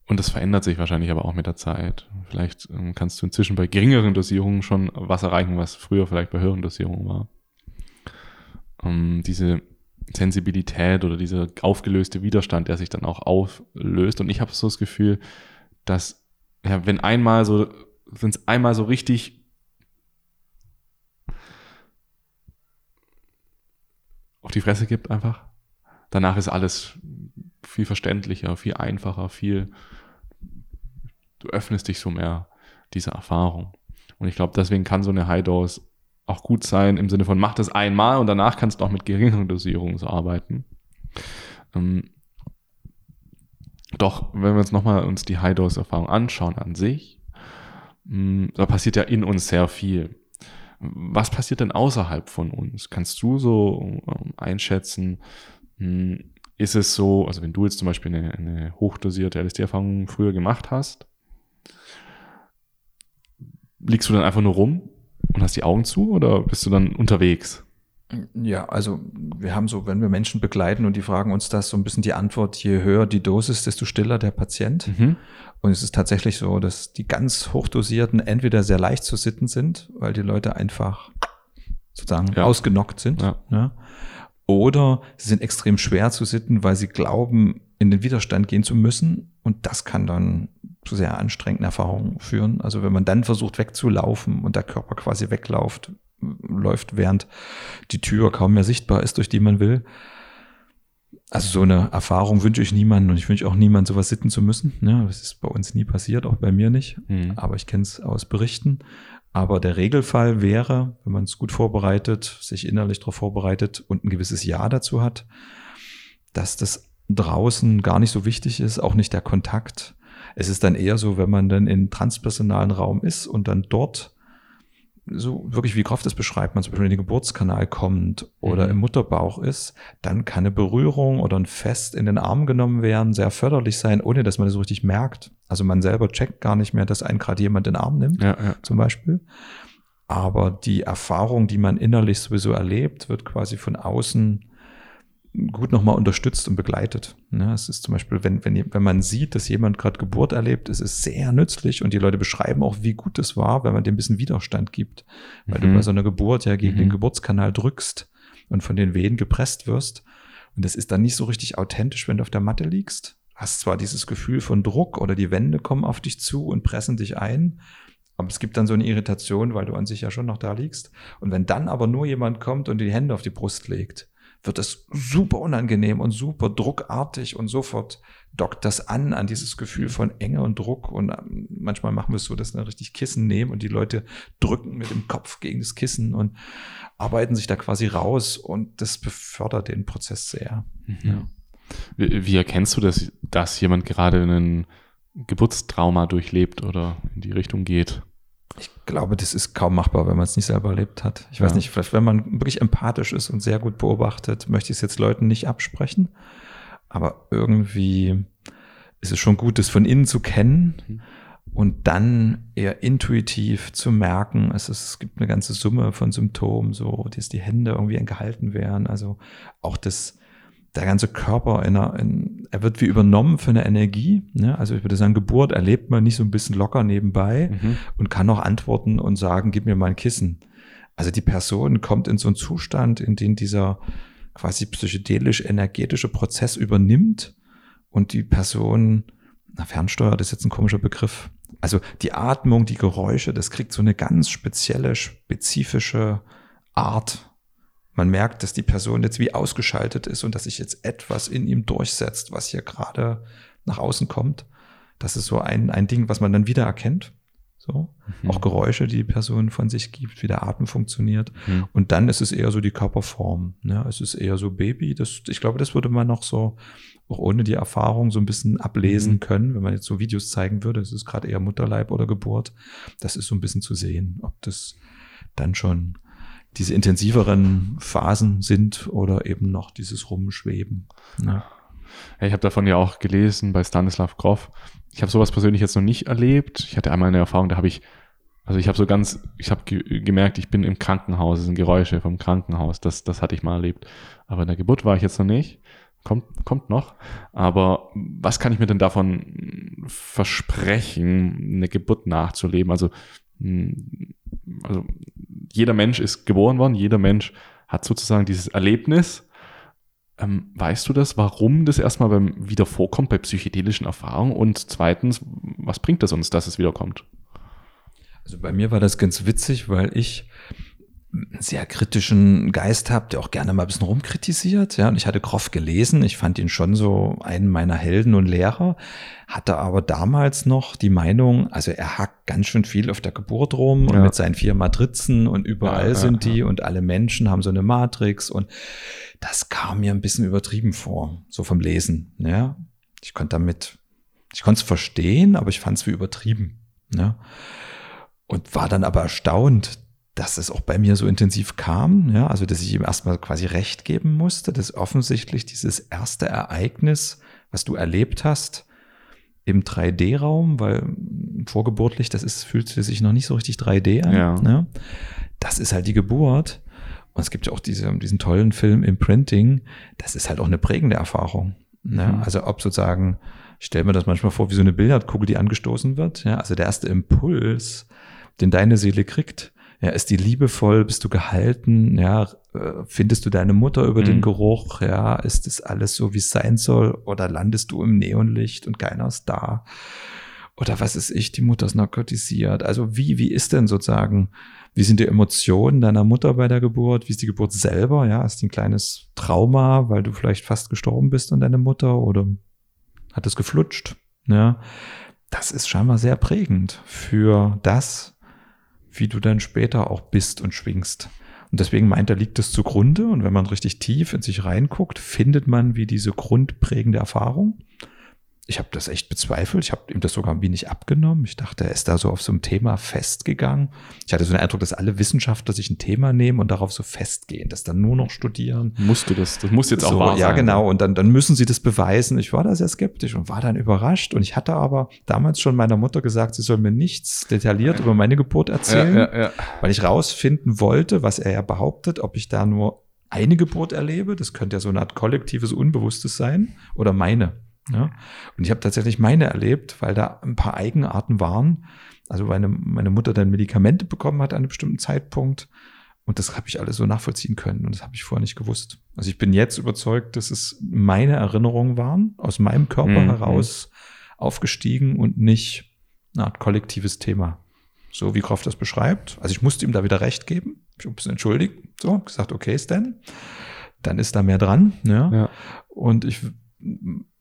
Und das verändert sich wahrscheinlich aber auch mit der Zeit. Vielleicht ähm, kannst du inzwischen bei geringeren Dosierungen schon was erreichen, was früher vielleicht bei höheren Dosierungen war ähm, diese Sensibilität oder dieser aufgelöste Widerstand, der sich dann auch auflöst. Und ich habe so das Gefühl, dass, ja, wenn einmal so, wenn es einmal so richtig auf die Fresse gibt einfach, danach ist alles viel verständlicher, viel einfacher, viel, du öffnest dich so mehr dieser Erfahrung. Und ich glaube, deswegen kann so eine High Dose auch gut sein im Sinne von mach das einmal und danach kannst du auch mit geringeren Dosierungen so arbeiten. Ähm, doch, wenn wir uns nochmal uns die High-Dose-Erfahrung anschauen an sich, mh, hm, da passiert ja in uns sehr viel. Was passiert denn außerhalb von uns? Kannst du so ähm, einschätzen, mh, hm, ist es so, also wenn du jetzt zum Beispiel eine, eine hochdosierte LSD-Erfahrung früher gemacht hast, liegst du dann einfach nur rum und hast die Augen zu oder bist du dann unterwegs? Ja, also wir haben so, wenn wir Menschen begleiten und die fragen uns das, so ein bisschen die Antwort, je höher die Dosis, desto stiller der Patient. Mhm. Und es ist tatsächlich so, dass die ganz hochdosierten entweder sehr leicht zu sitten sind, weil die Leute einfach sozusagen ja. ausgenockt sind. Ja. Ne? Oder sie sind extrem schwer zu sitten, weil sie glauben, in den Widerstand gehen zu müssen. Und das kann dann zu sehr anstrengenden Erfahrungen führen. Also wenn man dann versucht wegzulaufen und der Körper quasi wegläuft, läuft, während die Tür kaum mehr sichtbar ist, durch die man will. Also so eine Erfahrung wünsche ich niemandem und ich wünsche auch niemandem, sowas sitten zu müssen. Ja, das ist bei uns nie passiert, auch bei mir nicht. Mhm. Aber ich kenne es aus Berichten. Aber der Regelfall wäre, wenn man es gut vorbereitet, sich innerlich darauf vorbereitet und ein gewisses Ja dazu hat, dass das draußen gar nicht so wichtig ist, auch nicht der Kontakt. Es ist dann eher so, wenn man dann in transpersonalen Raum ist und dann dort so wirklich wie Kraft das beschreibt, man zum Beispiel in den Geburtskanal kommt oder mhm. im Mutterbauch ist, dann kann eine Berührung oder ein Fest in den Arm genommen werden, sehr förderlich sein, ohne dass man das so richtig merkt. Also man selber checkt gar nicht mehr, dass einen gerade jemand in den Arm nimmt, ja, ja. zum Beispiel. Aber die Erfahrung, die man innerlich sowieso erlebt, wird quasi von außen gut nochmal unterstützt und begleitet. Ja, es ist zum Beispiel, wenn, wenn, wenn man sieht, dass jemand gerade Geburt erlebt, es ist sehr nützlich und die Leute beschreiben auch, wie gut es war, wenn man dem ein bisschen Widerstand gibt. Weil mhm. du bei so einer Geburt ja gegen mhm. den Geburtskanal drückst und von den Wehen gepresst wirst. Und das ist dann nicht so richtig authentisch, wenn du auf der Matte liegst. Hast zwar dieses Gefühl von Druck oder die Wände kommen auf dich zu und pressen dich ein, aber es gibt dann so eine Irritation, weil du an sich ja schon noch da liegst. Und wenn dann aber nur jemand kommt und die Hände auf die Brust legt, wird es super unangenehm und super druckartig und sofort dockt das an, an dieses Gefühl von Enge und Druck. Und ähm, manchmal machen wir es so, dass wir richtig Kissen nehmen und die Leute drücken mit dem Kopf gegen das Kissen und arbeiten sich da quasi raus und das befördert den Prozess sehr. Mhm. Ja. Wie, wie erkennst du, dass, dass jemand gerade einen Geburtstrauma durchlebt oder in die Richtung geht? Ich glaube, das ist kaum machbar, wenn man es nicht selber erlebt hat. Ich ja. weiß nicht, vielleicht wenn man wirklich empathisch ist und sehr gut beobachtet, möchte ich es jetzt Leuten nicht absprechen. Aber irgendwie ist es schon gut, das von innen zu kennen mhm. und dann eher intuitiv zu merken, es, ist, es gibt eine ganze Summe von Symptomen, so, dass die Hände irgendwie gehalten werden. Also auch das der ganze Körper in einer, in, er wird wie übernommen für eine Energie. Ne? Also ich würde sagen, Geburt erlebt man nicht so ein bisschen locker nebenbei mhm. und kann noch antworten und sagen, gib mir mal ein Kissen. Also die Person kommt in so einen Zustand, in den dieser quasi psychedelisch-energetische Prozess übernimmt und die Person, na, fernsteuert ist jetzt ein komischer Begriff. Also die Atmung, die Geräusche, das kriegt so eine ganz spezielle, spezifische Art man merkt, dass die Person jetzt wie ausgeschaltet ist und dass sich jetzt etwas in ihm durchsetzt, was hier gerade nach außen kommt. Das ist so ein, ein Ding, was man dann wieder erkennt. So. Mhm. Auch Geräusche, die die Person von sich gibt, wie der Atem funktioniert. Mhm. Und dann ist es eher so die Körperform. Ne? Es ist eher so Baby. Das, ich glaube, das würde man noch so, auch ohne die Erfahrung, so ein bisschen ablesen mhm. können, wenn man jetzt so Videos zeigen würde. Es ist gerade eher Mutterleib oder Geburt. Das ist so ein bisschen zu sehen, ob das dann schon diese intensiveren Phasen sind oder eben noch dieses Rumschweben. Ne? Ja, ich habe davon ja auch gelesen bei Stanislav Grof. Ich habe sowas persönlich jetzt noch nicht erlebt. Ich hatte einmal eine Erfahrung, da habe ich, also ich habe so ganz, ich habe ge gemerkt, ich bin im Krankenhaus, es sind Geräusche vom Krankenhaus. Das, das hatte ich mal erlebt. Aber in der Geburt war ich jetzt noch nicht. Kommt, kommt noch. Aber was kann ich mir denn davon versprechen, eine Geburt nachzuleben? Also, hm, also jeder Mensch ist geboren worden, jeder Mensch hat sozusagen dieses Erlebnis. Ähm, weißt du das, warum das erstmal beim wieder vorkommt bei psychedelischen Erfahrungen? Und zweitens, was bringt das uns, dass es wiederkommt? Also bei mir war das ganz witzig, weil ich sehr kritischen Geist habe, der auch gerne mal ein bisschen rumkritisiert. Ja, und ich hatte Groff gelesen. Ich fand ihn schon so einen meiner Helden und Lehrer, hatte aber damals noch die Meinung, also er hackt ganz schön viel auf der Geburt rum ja. und mit seinen vier Matrizen und überall ja, sind die und alle Menschen haben so eine Matrix und das kam mir ein bisschen übertrieben vor, so vom Lesen. Ja, ich konnte damit, ich konnte es verstehen, aber ich fand es wie übertrieben. Ja. Und war dann aber erstaunt, dass es auch bei mir so intensiv kam, ja, also dass ich ihm erstmal quasi recht geben musste, dass offensichtlich dieses erste Ereignis, was du erlebt hast, im 3D-Raum, weil vorgeburtlich, das ist, fühlt sich noch nicht so richtig 3D an. Ja. Ne? Das ist halt die Geburt. Und es gibt ja auch diese, diesen tollen Film Imprinting. Das ist halt auch eine prägende Erfahrung. Ne? Mhm. Also ob sozusagen, ich stelle mir das manchmal vor, wie so eine Billardkugel, die angestoßen wird. Ja? Also der erste Impuls, den deine Seele kriegt, Ja, ist die liebevoll? Bist du gehalten? Ja, äh, findest du deine Mutter über mhm. den Geruch? Ja, ist das alles so, wie es sein soll? Oder landest du im Neonlicht und keiner ist da? Oder was ist ich, die Mutter ist narkotisiert? Also wie, wie ist denn sozusagen, wie sind die Emotionen deiner Mutter bei der Geburt? Wie ist die Geburt selber? Ja, ist die ein kleines Trauma, weil du vielleicht fast gestorben bist und deine Mutter oder hat es geflutscht? Ja, das ist scheinbar sehr prägend für das, wie du dann später auch bist und schwingst. Und deswegen meint er, liegt es zugrunde. Und wenn man richtig tief in sich reinguckt, findet man wie diese grundprägende Erfahrung ich habe das echt bezweifelt. Ich habe ihm das sogar ein wenig abgenommen. Ich dachte, er ist da so auf so einem Thema festgegangen. Ich hatte so den Eindruck, dass alle Wissenschaftler sich ein Thema nehmen und darauf so festgehen, das dann nur noch studieren. Musst du das? Das muss jetzt auch so, wahr sein. Ja, genau. Und dann, dann müssen sie das beweisen. Ich war da sehr skeptisch und war dann überrascht. Und ich hatte aber damals schon meiner Mutter gesagt, sie soll mir nichts detailliert über meine Geburt erzählen, ja, ja, ja. weil ich rausfinden wollte, was er ja behauptet, ob ich da nur eine Geburt erlebe. Das könnte ja so eine Art kollektives Unbewusstes sein oder meine. Ja? Und ich habe tatsächlich meine erlebt, weil da ein paar Eigenarten waren. Also meine, meine Mutter dann Medikamente bekommen hat an einem bestimmten Zeitpunkt. Und das habe ich alles so nachvollziehen können. Und das habe ich vorher nicht gewusst. Also ich bin jetzt überzeugt, dass es meine Erinnerungen waren, aus meinem Körper mhm. heraus aufgestiegen und nicht eine Art kollektives Thema. So wie Croft das beschreibt. Also ich musste ihm da wieder recht geben. Ich habe es entschuldigt. So, gesagt, okay, Stan. Dann ist da mehr dran. Ja. ja. Und ich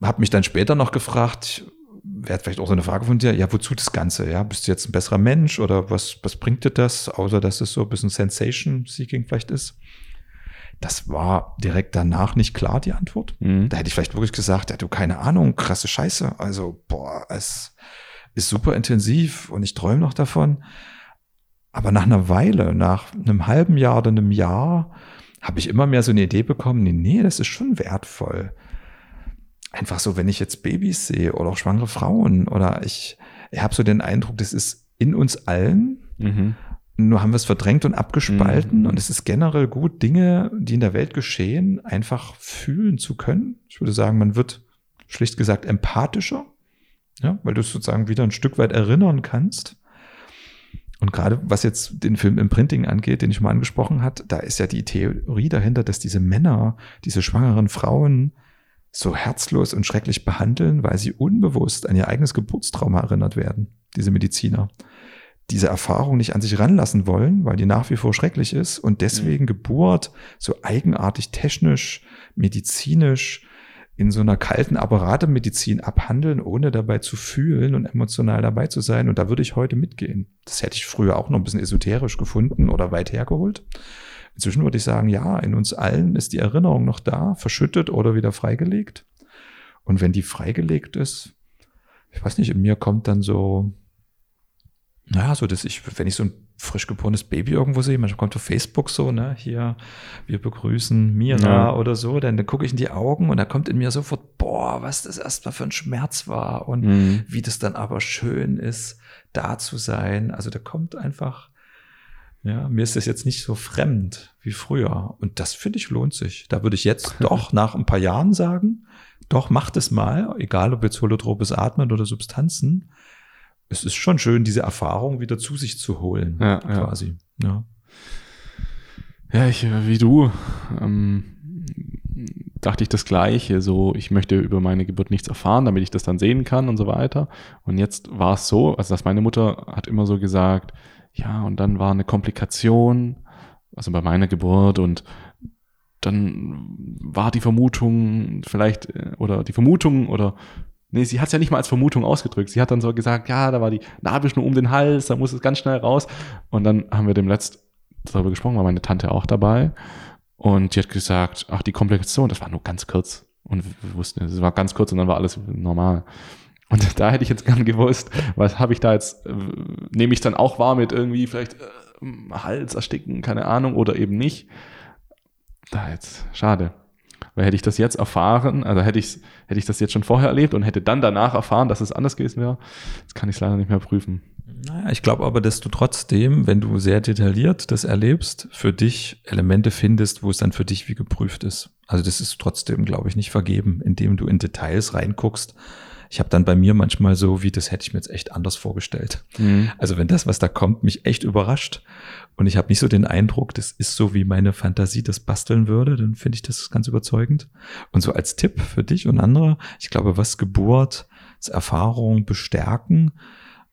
habe mich dann später noch gefragt, wäre vielleicht auch so eine Frage von dir, ja, wozu das Ganze? Ja, bist du jetzt ein besserer Mensch oder was, was bringt dir das, außer dass es so ein bisschen Sensation-Seeking vielleicht ist? Das war direkt danach nicht klar, die Antwort. Mhm. Da hätte ich vielleicht wirklich gesagt, ja, du, keine Ahnung, krasse Scheiße. Also, boah, es ist super intensiv und ich träume noch davon. Aber nach einer Weile, nach einem halben Jahr oder einem Jahr, habe ich immer mehr so eine Idee bekommen, nee, nee, das ist schon wertvoll einfach so, wenn ich jetzt Babys sehe oder auch schwangere Frauen oder ich, ich habe so den Eindruck, das ist in uns allen. Mhm. Nur haben wir es verdrängt und abgespalten. Mhm. Und es ist generell gut, Dinge, die in der Welt geschehen, einfach fühlen zu können. Ich würde sagen, man wird schlicht gesagt empathischer, ja, weil du es sozusagen wieder ein Stück weit erinnern kannst. Und gerade was jetzt den Film im Printing angeht, den ich mal angesprochen hat, da ist ja die Theorie dahinter, dass diese Männer, diese schwangeren Frauen so herzlos und schrecklich behandeln, weil sie unbewusst an ihr eigenes Geburtstrauma erinnert werden, diese Mediziner. Diese Erfahrung nicht an sich ranlassen wollen, weil die nach wie vor schrecklich ist und deswegen mhm. Geburt so eigenartig technisch, medizinisch in so einer kalten Apparatemedizin abhandeln, ohne dabei zu fühlen und emotional dabei zu sein. Und da würde ich heute mitgehen. Das hätte ich früher auch noch ein bisschen esoterisch gefunden oder weit hergeholt. Inzwischen würde ich sagen, ja, in uns allen ist die Erinnerung noch da, verschüttet oder wieder freigelegt. Und wenn die freigelegt ist, ich weiß nicht, in mir kommt dann so, naja, so dass ich, wenn ich so ein frisch geborenes Baby irgendwo sehe, manchmal kommt auf Facebook so, ne, hier, wir begrüßen Mira ja. oder so, dann, dann gucke ich in die Augen und da kommt in mir sofort, boah, was das erstmal für ein Schmerz war und mhm. wie das dann aber schön ist, da zu sein. Also da kommt einfach ja, mir ist das jetzt nicht so fremd wie früher. Und das finde ich lohnt sich. Da würde ich jetzt doch nach ein paar Jahren sagen, doch macht es mal, egal ob jetzt holotropes Atmen oder Substanzen. Es ist schon schön, diese Erfahrung wieder zu sich zu holen, ja, quasi. Ja. ja, ich, wie du, ähm, dachte ich das Gleiche. So, ich möchte über meine Geburt nichts erfahren, damit ich das dann sehen kann und so weiter. Und jetzt war es so, also dass meine Mutter hat immer so gesagt, ja, und dann war eine Komplikation, also bei meiner Geburt und dann war die Vermutung vielleicht, äh, oder die Vermutung oder Nee, sie hat es ja nicht mal als Vermutung ausgedrückt. Sie hat dann so gesagt, ja, da war die Nabelschnur um den Hals, da muss es ganz schnell raus. Und dann haben wir dem letzt darüber gesprochen, war meine Tante auch dabei. Und die hat gesagt, ach, die Komplikation, das war nur ganz kurz. Und wir wussten, es war ganz kurz und dann war alles normal. Und da hätte ich jetzt gern gewusst, was habe ich da jetzt, äh, nehme ich dann auch wahr mit irgendwie vielleicht äh, Hals ersticken, keine Ahnung, oder eben nicht. Da jetzt, schade. Weil hätte ich das jetzt erfahren, also hätte ich, hätte ich das jetzt schon vorher erlebt und hätte dann danach erfahren, dass es anders gewesen wäre, jetzt kann ich es leider nicht mehr prüfen. Naja, ich glaube aber, dass du trotzdem, wenn du sehr detailliert das erlebst, für dich Elemente findest, wo es dann für dich wie geprüft ist. Also das ist trotzdem, glaube ich, nicht vergeben, indem du in Details reinguckst ich habe dann bei mir manchmal so, wie das hätte ich mir jetzt echt anders vorgestellt. Mhm. Also wenn das, was da kommt, mich echt überrascht und ich habe nicht so den Eindruck, das ist so, wie meine Fantasie das basteln würde, dann finde ich das ganz überzeugend. Und so als Tipp für dich und andere, ich glaube, was Geburt, Erfahrung bestärken,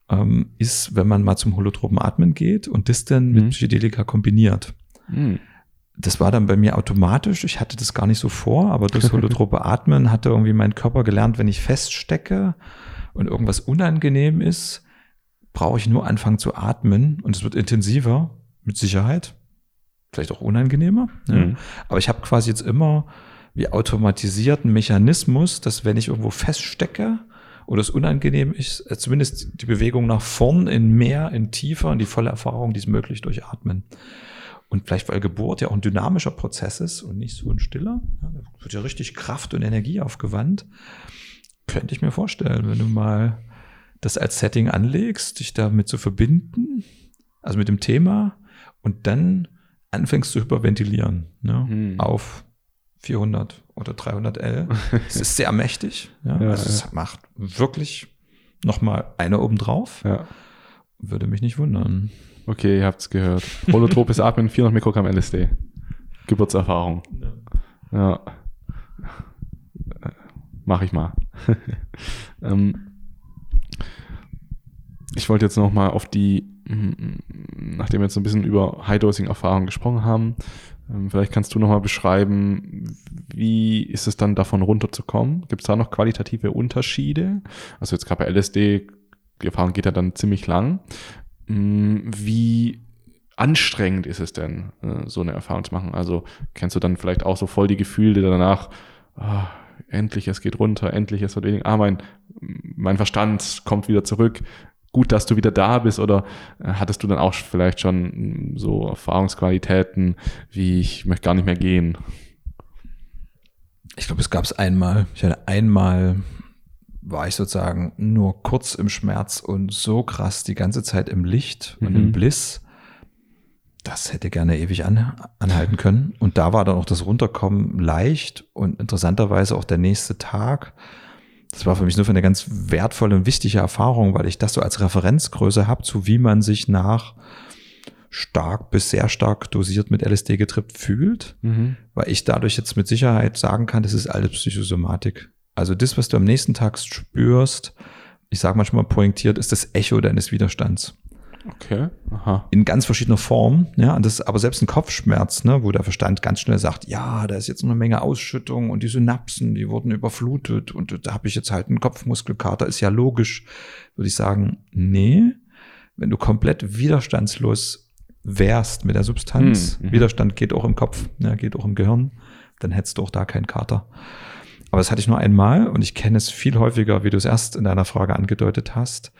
ähm, ist, wenn man mal zum holotropen Atmen geht und das dann mhm. mit Psychedelika kombiniert. Mhm das war dann bei mir automatisch. Ich hatte das gar nicht so vor, aber durch holotrope Atmen hatte irgendwie mein Körper gelernt, wenn ich feststecke und irgendwas unangenehm ist, brauche ich nur anfangen zu atmen und es wird intensiver, mit Sicherheit. Vielleicht auch unangenehmer. Mhm. Ja. Aber ich habe quasi jetzt immer wie automatisierten Mechanismus, dass wenn ich irgendwo feststecke oder es unangenehm ist, äh, zumindest die Bewegung nach vorn in mehr, in tiefer, in die volle Erfahrung, die ist möglich durch Atmen. Und vielleicht, weil Geburt ja auch ein dynamischer Prozess ist und nicht so ein stiller, ja, da wird ja richtig Kraft und Energie aufgewandt, könnte ich mir vorstellen, wenn du mal das als Setting anlegst, dich damit zu verbinden, also mit dem Thema, und dann anfängst zu hyperventilieren ne, hm. auf 400 oder 300 L. Es ist sehr mächtig. Ja, ja also es macht wirklich nochmal eine obendrauf. Ja. Würde mich nicht wundern. Okay, ihr habt es gehört. Holotropes Atmen, 400 Mikrogramm LSD. Geburtserfahrung. Ja. ja. Mach ich mal. ähm, ich wollte jetzt noch mal auf die, nachdem wir jetzt ein bisschen über High-Dosing-Erfahrung gesprochen haben, ähm, vielleicht kannst du noch mal beschreiben, wie ist es dann davon runterzukommen? Gibt es da noch qualitative Unterschiede? Also jetzt gerade bei LSD, die Erfahrung geht ja dann ziemlich lang. Mm, wie anstrengend ist es denn, äh, so eine Erfahrung zu machen? Also kennst du dann vielleicht auch so voll die Gefühle danach, oh, endlich, es geht runter, endlich, es wird weniger, ah, mein, mein Verstand kommt wieder zurück. Gut, dass du wieder da bist oder äh, hattest du dann auch vielleicht schon so Erfahrungsqualitäten wie ich möchte gar nicht mehr gehen? Ich glaube, es gab es einmal. Ich hatte einmal war ich sozusagen nur kurz im Schmerz und so krass die ganze Zeit im Licht und mhm. im Bliss. Das hätte gerne ewig an, anhalten können. Und da war dann auch das Runterkommen leicht und interessanterweise auch der nächste Tag. Das war für mich nur für eine ganz wertvolle und wichtige Erfahrung, weil ich das so als Referenzgröße habe, zu wie man sich nach stark bis sehr stark dosiert mit LSD getrippt fühlt, mhm. weil ich dadurch jetzt mit Sicherheit sagen kann, das ist alles Psychosomatik. Also das, was du am nächsten Tag spürst, ich sage manchmal pointiert, ist das Echo deines Widerstands. Okay. Aha. In ganz verschiedener Form, ja. Das aber selbst ein Kopfschmerz, ne, wo der Verstand ganz schnell sagt, ja, da ist jetzt noch eine Menge Ausschüttung und die Synapsen, die wurden überflutet und da habe ich jetzt halt einen Kopfmuskelkater, ist ja logisch. Würde ich sagen, nee, wenn du komplett widerstandslos wärst mit der Substanz, hm, mhm. Widerstand geht auch im Kopf, ja, geht auch im Gehirn, dann hättest du auch da keinen Kater. Aber das hatte ich nur einmal und ich kenne es viel häufiger, wie du es erst in deiner Frage angedeutet hast.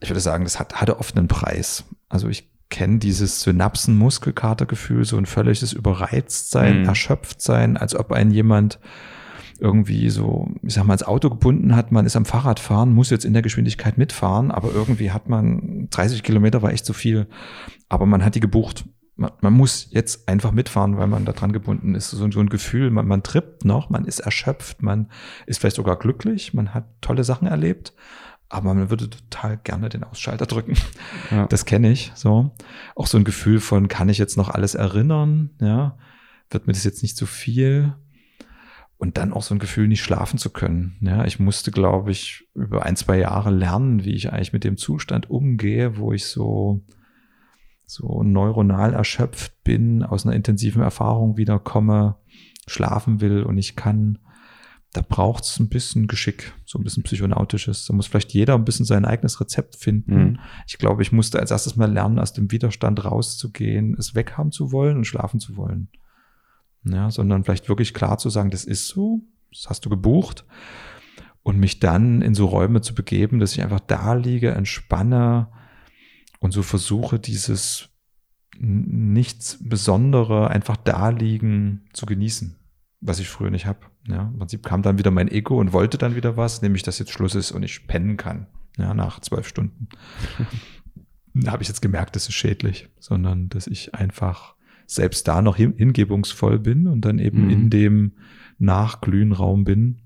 Ich würde sagen, das hat, hatte oft einen Preis. Also ich kenne dieses Synapsen-Muskelkatergefühl, so ein völliges Überreiztsein, mhm. Erschöpftsein, als ob ein jemand irgendwie so, ich sag mal, ins Auto gebunden hat, man ist am Fahrrad fahren, muss jetzt in der Geschwindigkeit mitfahren, aber irgendwie hat man 30 Kilometer war echt zu viel, aber man hat die gebucht man, man, muss jetzt einfach mitfahren, weil man da dran gebunden ist. So, so ein Gefühl, man, man trippt noch, man ist erschöpft, man ist vielleicht sogar glücklich, man hat tolle Sachen erlebt, aber man würde total gerne den Ausschalter drücken. Ja. Das kenne ich so. Auch so ein Gefühl von, kann ich jetzt noch alles erinnern? Ja, wird mir das jetzt nicht zu viel? Und dann auch so ein Gefühl, nicht schlafen zu können. Ja, ich musste, glaube ich, über ein, zwei Jahre lernen, wie ich eigentlich mit dem Zustand umgehe, wo ich so so neuronal erschöpft bin, aus einer intensiven Erfahrung wiederkomme, schlafen will und ich kann, da braucht es ein bisschen Geschick, so ein bisschen psychonautisches. Da muss vielleicht jeder ein bisschen sein eigenes Rezept finden. Mhm. Ich glaube, ich musste als erstes mal lernen, aus dem Widerstand rauszugehen, es weghaben zu wollen und schlafen zu wollen. Ja, sondern vielleicht wirklich klar zu sagen, das ist so, das hast du gebucht. Und mich dann in so Räume zu begeben, dass ich einfach da liege, entspanne, und so versuche dieses nichts Besondere einfach da liegen zu genießen, was ich früher nicht habe. Ja, Im Prinzip kam dann wieder mein Ego und wollte dann wieder was, nämlich dass jetzt Schluss ist und ich pennen kann, ja, nach zwölf Stunden. da habe ich jetzt gemerkt, das ist schädlich, sondern dass ich einfach selbst da noch hingebungsvoll bin und dann eben mhm. in dem Nachglühenraum bin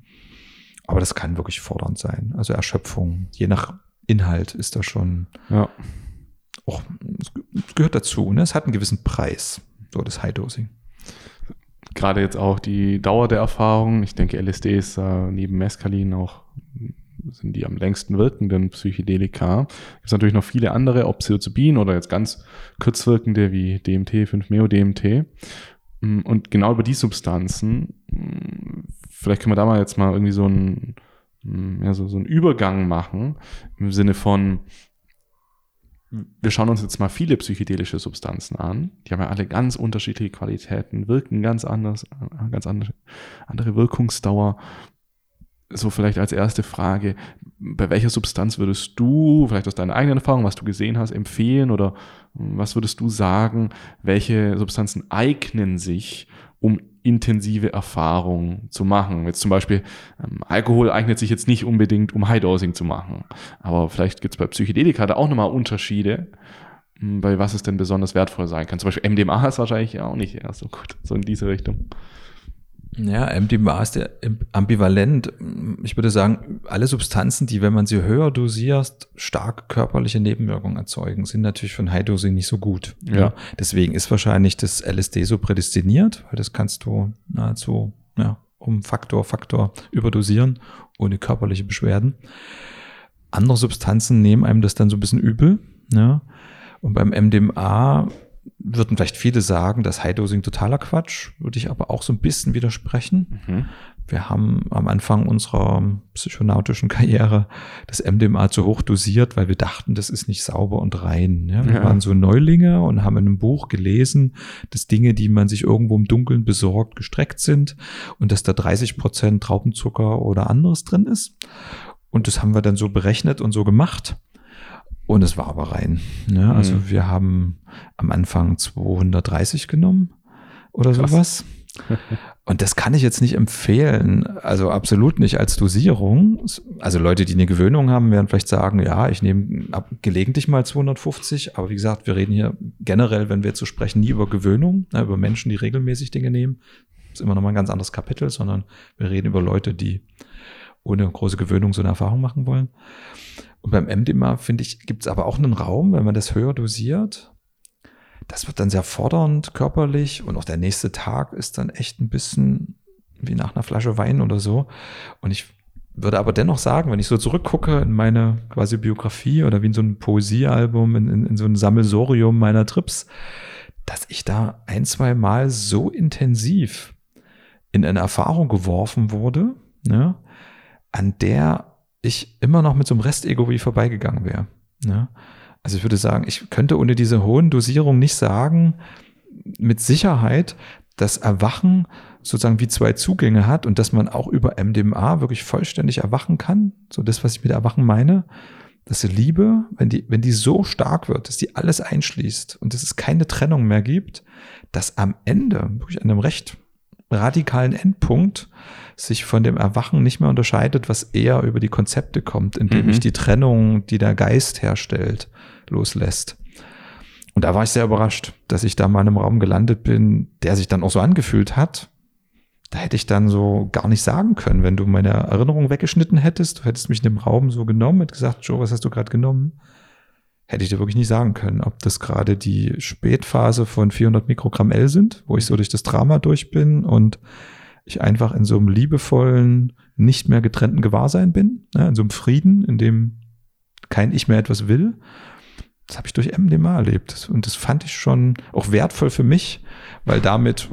Aber das kann wirklich fordernd sein. Also Erschöpfung, je nach Inhalt ist das schon. Ja. Auch, es gehört dazu. Ne? Es hat einen gewissen Preis, so das High-Dosing. Gerade jetzt auch die Dauer der Erfahrung. Ich denke, LSD ist äh, neben Mescalin auch sind die am längsten wirkenden Psychedelika. Gibt es natürlich noch viele andere, ob Psilocybin oder jetzt ganz kurzwirkende wie DMT, 5-Meo-DMT. Mm, und genau über die Substanzen, mm, vielleicht können wir da mal jetzt mal irgendwie so einen, mm, ja, so, so einen Übergang machen, im Sinne von, wir schauen uns jetzt mal viele psychedelische Substanzen an. Die haben ja alle ganz unterschiedliche Qualitäten, wirken ganz anders, äh, ganz andere, andere Wirkungsdauer so vielleicht als erste Frage, bei welcher Substanz würdest du, vielleicht aus deiner eigenen Erfahrung, was du gesehen hast, empfehlen oder was würdest du sagen, welche Substanzen eignen sich, um intensive Erfahrungen zu machen? Jetzt zum Beispiel, ähm, Alkohol eignet sich jetzt nicht unbedingt, um High-Dosing zu machen, aber vielleicht gibt es bei Psychedelika da auch nochmal Unterschiede, hm, bei was es denn besonders wertvoll sein kann. Zum Beispiel MDMA ist wahrscheinlich auch nicht eher so gut, so in diese Richtung. Ja, MDMA ist ja ambivalent. Ich würde sagen, alle Substanzen, die, wenn man sie höher dosiert, stark körperliche Nebenwirkungen erzeugen, sind natürlich von High-Dosing nicht so gut. Ja. ja. Deswegen ist wahrscheinlich das LSD so prädestiniert, weil das kannst du nahezu ja, um Faktor, Faktor überdosieren, ohne körperliche Beschwerden. Andere Substanzen nehmen einem das dann so ein bisschen übel. Ja. Und beim MDMA würden vielleicht viele sagen, das High-Dosing totaler Quatsch, würde ich aber auch so ein bisschen widersprechen. Mhm. Wir haben am Anfang unserer psychonautischen Karriere das MDMA zu hoch dosiert, weil wir dachten, das ist nicht sauber und rein. Ja, wir ja. waren so Neulinge und haben in einem Buch gelesen, dass Dinge, die man sich irgendwo im Dunkeln besorgt, gestreckt sind und dass da 30 Prozent Traubenzucker oder anderes drin ist. Und das haben wir dann so berechnet und so gemacht. Und es war aber rein. Ne? Also mhm. wir haben am Anfang 230 genommen oder Krass. sowas. Und das kann ich jetzt nicht empfehlen, also absolut nicht als Dosierung. Also Leute, die eine Gewöhnung haben, werden vielleicht sagen, ja, ich nehme gelegentlich mal 250, aber wie gesagt, wir reden hier generell, wenn wir zu sprechen, nie über Gewöhnung, ne, über Menschen, die regelmäßig Dinge nehmen. Das ist immer noch mal ein ganz anderes Kapitel, sondern wir reden über Leute, die ohne große Gewöhnung so eine Erfahrung machen wollen. Und beim MDMA, finde ich, gibt es aber auch einen Raum, wenn man das höher dosiert. Das wird dann sehr fordernd körperlich und auch der nächste Tag ist dann echt ein bisschen wie nach einer Flasche Wein oder so. Und ich würde aber dennoch sagen, wenn ich so zurückgucke in meine quasi Biografie oder wie in so ein Poesiealbum, in, in, in so ein Sammelsorium meiner Trips, dass ich da ein, zwei Mal so intensiv in eine Erfahrung geworfen wurde, ne, an der ich immer noch mit so einem Rest-Ego wie vorbeigegangen wäre. Ne? Also ich würde sagen, ich könnte ohne diese hohen Dosierungen nicht sagen, mit Sicherheit, dass Erwachen sozusagen wie zwei Zugänge hat und dass man auch über MDMA wirklich vollständig erwachen kann. So das, was ich mit Erwachen meine, dass die Liebe, wenn die, wenn die so stark wird, dass die alles einschließt und dass es keine Trennung mehr gibt, dass am Ende, wirklich an einem recht radikalen Endpunkt, sich von dem Erwachen nicht mehr unterscheidet, was eher über die Konzepte kommt, indem mhm. ich die Trennung, die der Geist herstellt, loslässt. Und da war ich sehr überrascht, dass ich da mal in einem Raum gelandet bin, der sich dann auch so angefühlt hat. Da hätte ich dann so gar nicht sagen können, wenn du meine Erinnerung weggeschnitten hättest, du hättest mich in dem Raum so genommen und gesagt, Joe, was hast du gerade genommen? Hätte ich dir wirklich nicht sagen können, ob das gerade die Spätphase von 400 Mikrogramm L sind, wo ich so durch das Drama durch bin und ich einfach in so einem liebevollen, nicht mehr getrennten Gewahrsein bin, ne, in so einem Frieden, in dem kein Ich mehr etwas will. Das habe ich durch MDMA erlebt. Und das fand ich schon auch wertvoll für mich, weil damit,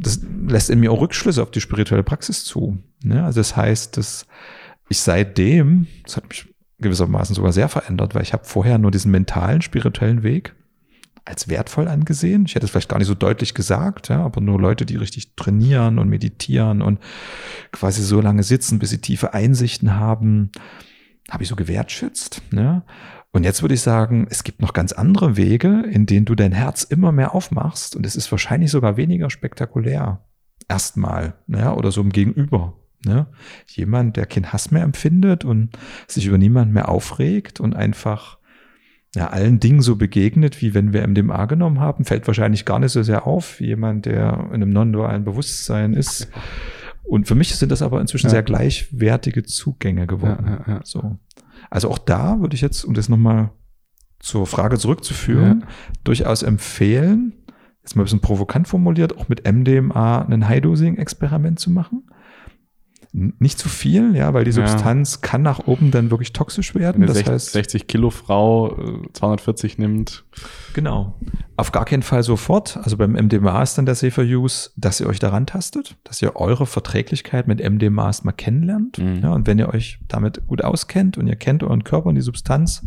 das lässt in mir auch Rückschlüsse auf die spirituelle Praxis zu. Ne? Also das heißt, dass ich seitdem, das hat mich gewissermaßen sogar sehr verändert, weil ich habe vorher nur diesen mentalen, spirituellen Weg als wertvoll angesehen. Ich hätte es vielleicht gar nicht so deutlich gesagt, ja, aber nur Leute, die richtig trainieren und meditieren und quasi so lange sitzen, bis sie tiefe Einsichten haben, habe ich so gewertschätzt. Ne? Und jetzt würde ich sagen, es gibt noch ganz andere Wege, in denen du dein Herz immer mehr aufmachst und es ist wahrscheinlich sogar weniger spektakulär. Erstmal, ne? oder so im Gegenüber. Ne? Jemand, der keinen Hass mehr empfindet und sich über niemand mehr aufregt und einfach ja, allen Dingen so begegnet, wie wenn wir MDMA genommen haben, fällt wahrscheinlich gar nicht so sehr auf, wie jemand, der in einem non-dualen Bewusstsein ist Und für mich sind das aber inzwischen ja. sehr gleichwertige Zugänge geworden. Ja, ja, so. Also auch da würde ich jetzt, um das nochmal zur Frage zurückzuführen, durchaus empfehlen, jetzt mal ein bisschen provokant formuliert, auch mit MDMA ein High-Dosing-Experiment zu machen nicht zu viel, ja, weil die Substanz ja. kann nach oben dann wirklich toxisch werden. Eine das 60, heißt 60 Kilo Frau 240 äh, nimmt. Genau. Auf gar keinen Fall sofort. Also beim MDMA ist dann der Safer Use, dass ihr euch daran tastet, dass ihr eure Verträglichkeit mit MDMA erstmal kennenlernt. Mhm. Ja, und wenn ihr euch damit gut auskennt und ihr kennt euren Körper und die Substanz,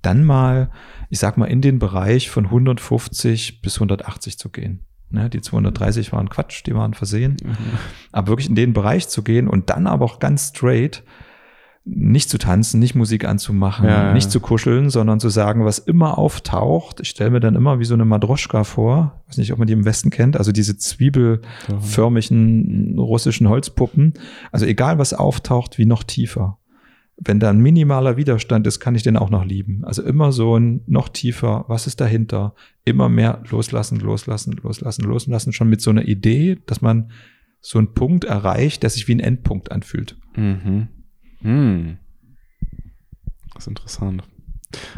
dann mal, ich sag mal, in den Bereich von 150 bis 180 zu gehen. Ne, die 230 waren Quatsch, die waren versehen. Mhm. Aber wirklich in den Bereich zu gehen und dann aber auch ganz straight nicht zu tanzen, nicht Musik anzumachen, ja, nicht zu kuscheln, sondern zu sagen, was immer auftaucht. Ich stelle mir dann immer wie so eine Madroschka vor, weiß nicht, ob man die im Westen kennt, also diese zwiebelförmigen russischen Holzpuppen. Also egal was auftaucht, wie noch tiefer wenn da ein minimaler Widerstand ist, kann ich den auch noch lieben. Also immer so ein noch tiefer, was ist dahinter? Immer mehr loslassen, loslassen, loslassen, loslassen, schon mit so einer Idee, dass man so einen Punkt erreicht, der sich wie ein Endpunkt anfühlt. Mhm. Hm. Das ist interessant.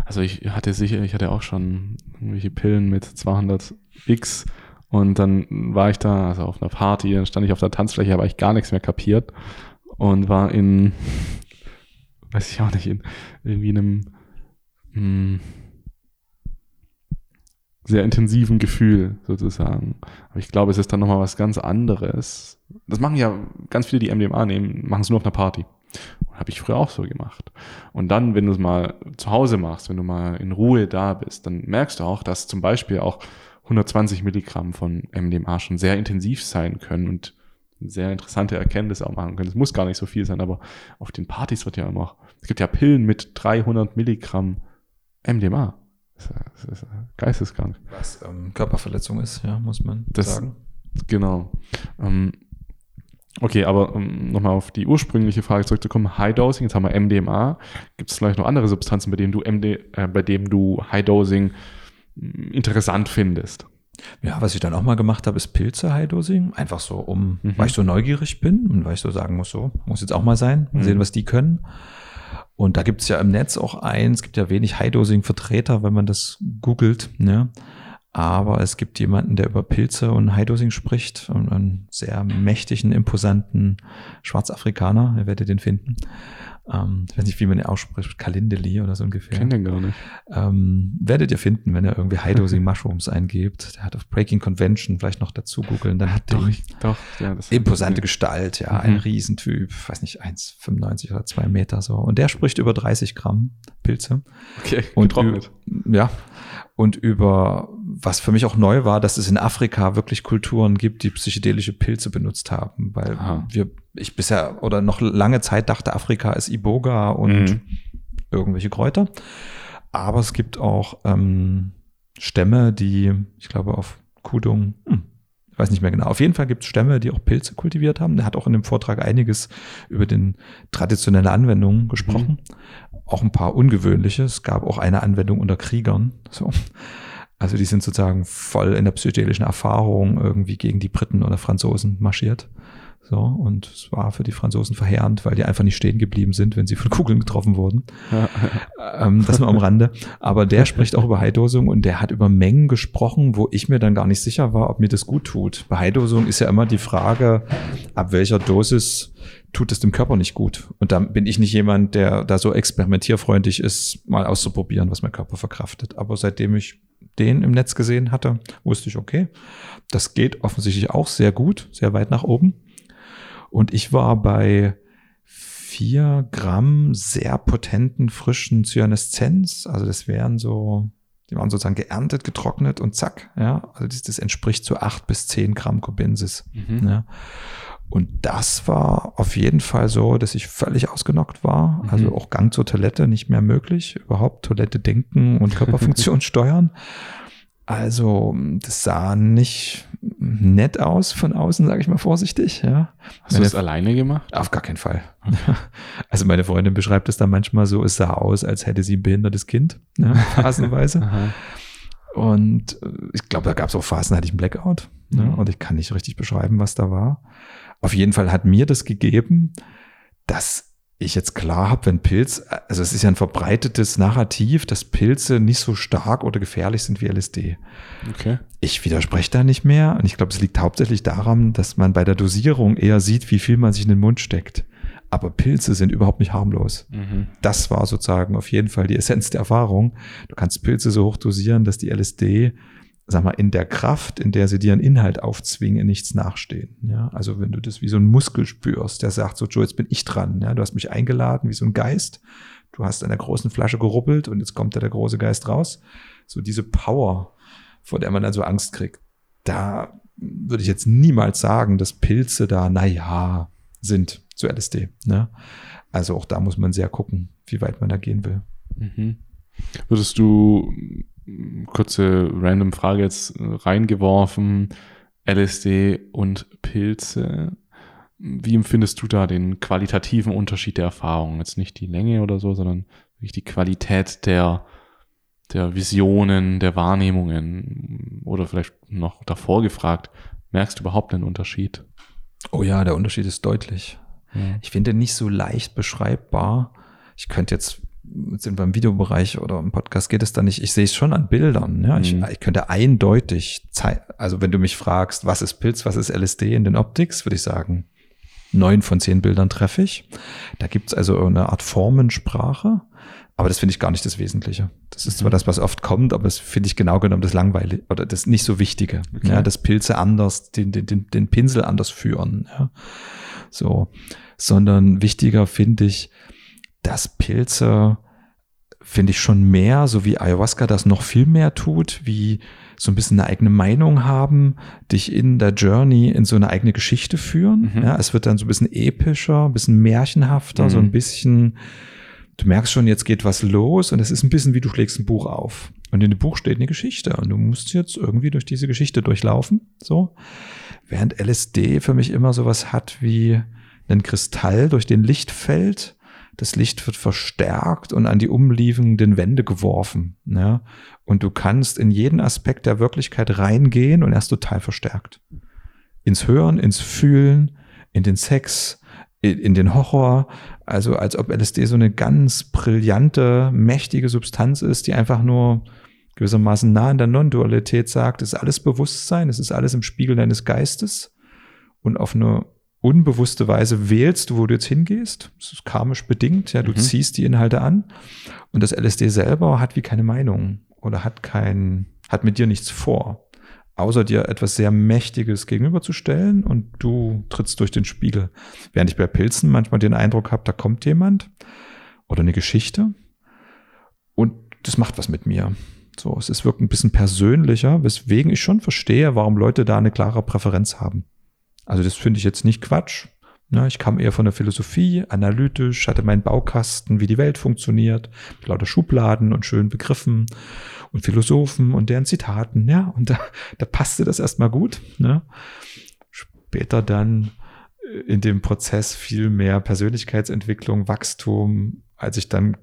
Also ich hatte sicher, ich hatte auch schon irgendwelche Pillen mit 200 X und dann war ich da, also auf einer Party, dann stand ich auf der Tanzfläche, habe ich gar nichts mehr kapiert und war in weiß ich auch nicht, in irgendwie einem mh, hm, sehr intensiven Gefühl sozusagen. Aber ich glaube, es ist dann nochmal was ganz anderes. Das machen ja ganz viele, die MDMA nehmen, machen es nur auf einer Party. Habe ich früher auch so gemacht. Und dann, wenn du es mal zu Hause machst, wenn du mal in Ruhe da bist, dann merkst du auch, dass zum Beispiel auch 120 Milligramm von MDMA schon sehr intensiv sein können und sehr interessante Erkenntnis auch machen können. Es muss gar nicht so viel sein, aber auf den Partys wird ja immer, es gibt ja Pillen mit 300 Milligramm MDMA. Das ist, geisteskrank. Was ähm, Körperverletzung ist, ja, muss man das, sagen. Genau. Ähm, okay, aber um nochmal auf die ursprüngliche Frage zurückzukommen, High Dosing, jetzt haben wir MDMA. Gibt es vielleicht noch andere Substanzen, bei denen du MD, äh, bei dem du High Dosing hm, interessant findest? Ja, was ich dann auch mal gemacht habe, ist Pilze High-Dosing. Einfach so, um, mhm. weil ich so neugierig bin und weil ich so sagen muss, so, muss jetzt auch mal sein, mal mhm. sehen, was die können. Und da gibt's ja im Netz auch eins, gibt ja wenig High-Dosing-Vertreter, wenn man das googelt, ne? Aber es gibt jemanden, der über Pilze und High-Dosing spricht, und einen sehr mächtigen, imposanten Schwarzafrikaner, ihr werdet den finden. Ähm, ich weiß nicht, wie man ihn ausspricht, Kalindeli oder so ungefähr. Kennt den gar nicht. Ähm, werdet ihr finden, wenn ihr irgendwie High-Dosing Mushrooms eingebt. Der hat auf Breaking Convention vielleicht noch dazu googeln, dann hat der doch, ja, das imposante Gestalt, ja, mhm. ein Riesentyp, weiß nicht, 1,95 oder 2 Meter so. Und der spricht über 30 Gramm Pilze. Okay, und getrocknet. Ja, und über, was für mich auch neu war, dass es in Afrika wirklich Kulturen gibt, die psychedelische Pilze benutzt haben, weil Aha. wir, ich bisher oder noch lange Zeit dachte, Afrika ist Iboga und mhm. irgendwelche Kräuter. Aber es gibt auch ähm, Stämme, die, ich glaube, auf Kudung, hm, ich weiß nicht mehr genau. Auf jeden Fall gibt es Stämme, die auch Pilze kultiviert haben. Er hat auch in dem Vortrag einiges über den traditionelle Anwendungen gesprochen. Mhm. Auch ein paar ungewöhnliche. Es gab auch eine Anwendung unter Kriegern. So. Also die sind sozusagen voll in der psychedelischen Erfahrung irgendwie gegen die Briten oder Franzosen marschiert. So, und es war für die Franzosen verheerend, weil die einfach nicht stehen geblieben sind, wenn sie von Kugeln getroffen wurden. Ja. Ähm, das nur am Rande. Aber der spricht auch über Heidosung und der hat über Mengen gesprochen, wo ich mir dann gar nicht sicher war, ob mir das gut tut. Bei Heidosung ist ja immer die Frage, ab welcher Dosis tut es dem Körper nicht gut. Und da bin ich nicht jemand, der da so experimentierfreundlich ist, mal auszuprobieren, was mein Körper verkraftet. Aber seitdem ich den im Netz gesehen hatte, wusste ich, okay, das geht offensichtlich auch sehr gut, sehr weit nach oben. Und ich war bei vier Gramm sehr potenten frischen Cyaneszenz. Also das wären so, die waren sozusagen geerntet, getrocknet und zack. Ja, also das, das entspricht zu acht bis zehn Gramm Cobensis. Mhm. Ja. Und das war auf jeden Fall so, dass ich völlig ausgenockt war. Mhm. Also auch Gang zur Toilette nicht mehr möglich. Überhaupt Toilette denken und Körperfunktion steuern. Also, das sah nicht nett aus von außen, sage ich mal vorsichtig. Ja. Hast meine, du das alleine gemacht? Auf gar keinen Fall. Also meine Freundin beschreibt es dann manchmal so, es sah aus, als hätte sie ein behindertes Kind, ja, phasenweise. Und äh, ich glaube, da gab es auch Phasen, hatte ich einen Blackout. Mhm. Ja, und ich kann nicht richtig beschreiben, was da war. Auf jeden Fall hat mir das gegeben, dass ich jetzt klar habe, wenn Pilz, also es ist ja ein verbreitetes Narrativ, dass Pilze nicht so stark oder gefährlich sind wie LSD. Okay. Ich widerspreche da nicht mehr und ich glaube, es liegt hauptsächlich daran, dass man bei der Dosierung eher sieht, wie viel man sich in den Mund steckt. Aber Pilze sind überhaupt nicht harmlos. Mhm. Das war sozusagen auf jeden Fall die Essenz der Erfahrung. Du kannst Pilze so hoch dosieren, dass die LSD sag mal, in der Kraft, in der sie dir einen Inhalt aufzwingen, nichts nachstehen. Ja, also wenn du das wie so ein Muskel spürst, der sagt so, Joe, jetzt bin ich dran. Ja, du hast mich eingeladen wie so ein Geist. Du hast an der großen Flasche gerubbelt und jetzt kommt da der große Geist raus. So diese Power, vor der man dann so Angst kriegt. Da würde ich jetzt niemals sagen, dass Pilze da, na ja, sind zu LSD. Ne? Also auch da muss man sehr gucken, wie weit man da gehen will. Mhm. Würdest du kurze random Frage jetzt äh, reingeworfen. LSD und Pilze. Wie empfindest du da den qualitativen Unterschied der Erfahrung? Jetzt nicht die Länge oder so, sondern wirklich die Qualität der, der Visionen, der Wahrnehmungen oder vielleicht noch davor gefragt, merkst du überhaupt einen Unterschied? Oh ja, der Unterschied ist deutlich. Ja. Ich finde nicht so leicht beschreibbar. Ich könnte jetzt sind beim Videobereich oder im Podcast geht es da nicht. Ich sehe es schon an Bildern. Ja? Ich, mhm. ich könnte eindeutig zeigen, also wenn du mich fragst, was ist Pilz, was ist LSD in den Optics, würde ich sagen, neun von zehn Bildern treffe ich. Da gibt es also eine Art Formensprache, aber das finde ich gar nicht das Wesentliche. Das ist zwar mhm. das, was oft kommt, aber das finde ich genau genommen das Langweilige oder das nicht so Wichtige. Okay. Ja, dass Pilze anders, den, den, den, den Pinsel anders führen. Ja. So, sondern wichtiger finde ich, dass Pilze, finde ich schon mehr, so wie Ayahuasca das noch viel mehr tut, wie so ein bisschen eine eigene Meinung haben, dich in der Journey in so eine eigene Geschichte führen. Mhm. Ja, es wird dann so ein bisschen epischer, ein bisschen märchenhafter, mhm. so ein bisschen, du merkst schon, jetzt geht was los und es ist ein bisschen wie du schlägst ein Buch auf. Und in dem Buch steht eine Geschichte und du musst jetzt irgendwie durch diese Geschichte durchlaufen, so. Während LSD für mich immer sowas hat wie ein Kristall, durch den Licht fällt das Licht wird verstärkt und an die umliegenden Wände geworfen. Ja? Und du kannst in jeden Aspekt der Wirklichkeit reingehen und er ist total verstärkt. Ins Hören, ins Fühlen, in den Sex, in, in den Horror. Also als ob LSD so eine ganz brillante, mächtige Substanz ist, die einfach nur gewissermaßen nah in der Non-Dualität sagt, es ist alles Bewusstsein, es ist alles im Spiegel deines Geistes und auf eine unbewusste Weise wählst, wo du jetzt hingehst. Das ist karmisch bedingt. Ja, du mhm. ziehst die Inhalte an. Und das LSD selber hat wie keine Meinung oder hat kein, hat mit dir nichts vor. Außer dir etwas sehr Mächtiges gegenüberzustellen und du trittst durch den Spiegel. Während ich bei Pilzen manchmal den Eindruck habe, da kommt jemand oder eine Geschichte und das macht was mit mir. So, es ist wirklich ein bisschen persönlicher, weswegen ich schon verstehe, warum Leute da eine klare Präferenz haben. Also das finde ich jetzt nicht Quatsch. Ne, ich kam eher von der Philosophie, analytisch, hatte meinen Baukasten, wie die Welt funktioniert, mit lauter Schubladen und schönen Begriffen und Philosophen und deren Zitaten, ja, und da, da passte das erstmal gut. Ne? Später dann äh, in dem Prozess viel mehr Persönlichkeitsentwicklung, Wachstum, als ich dann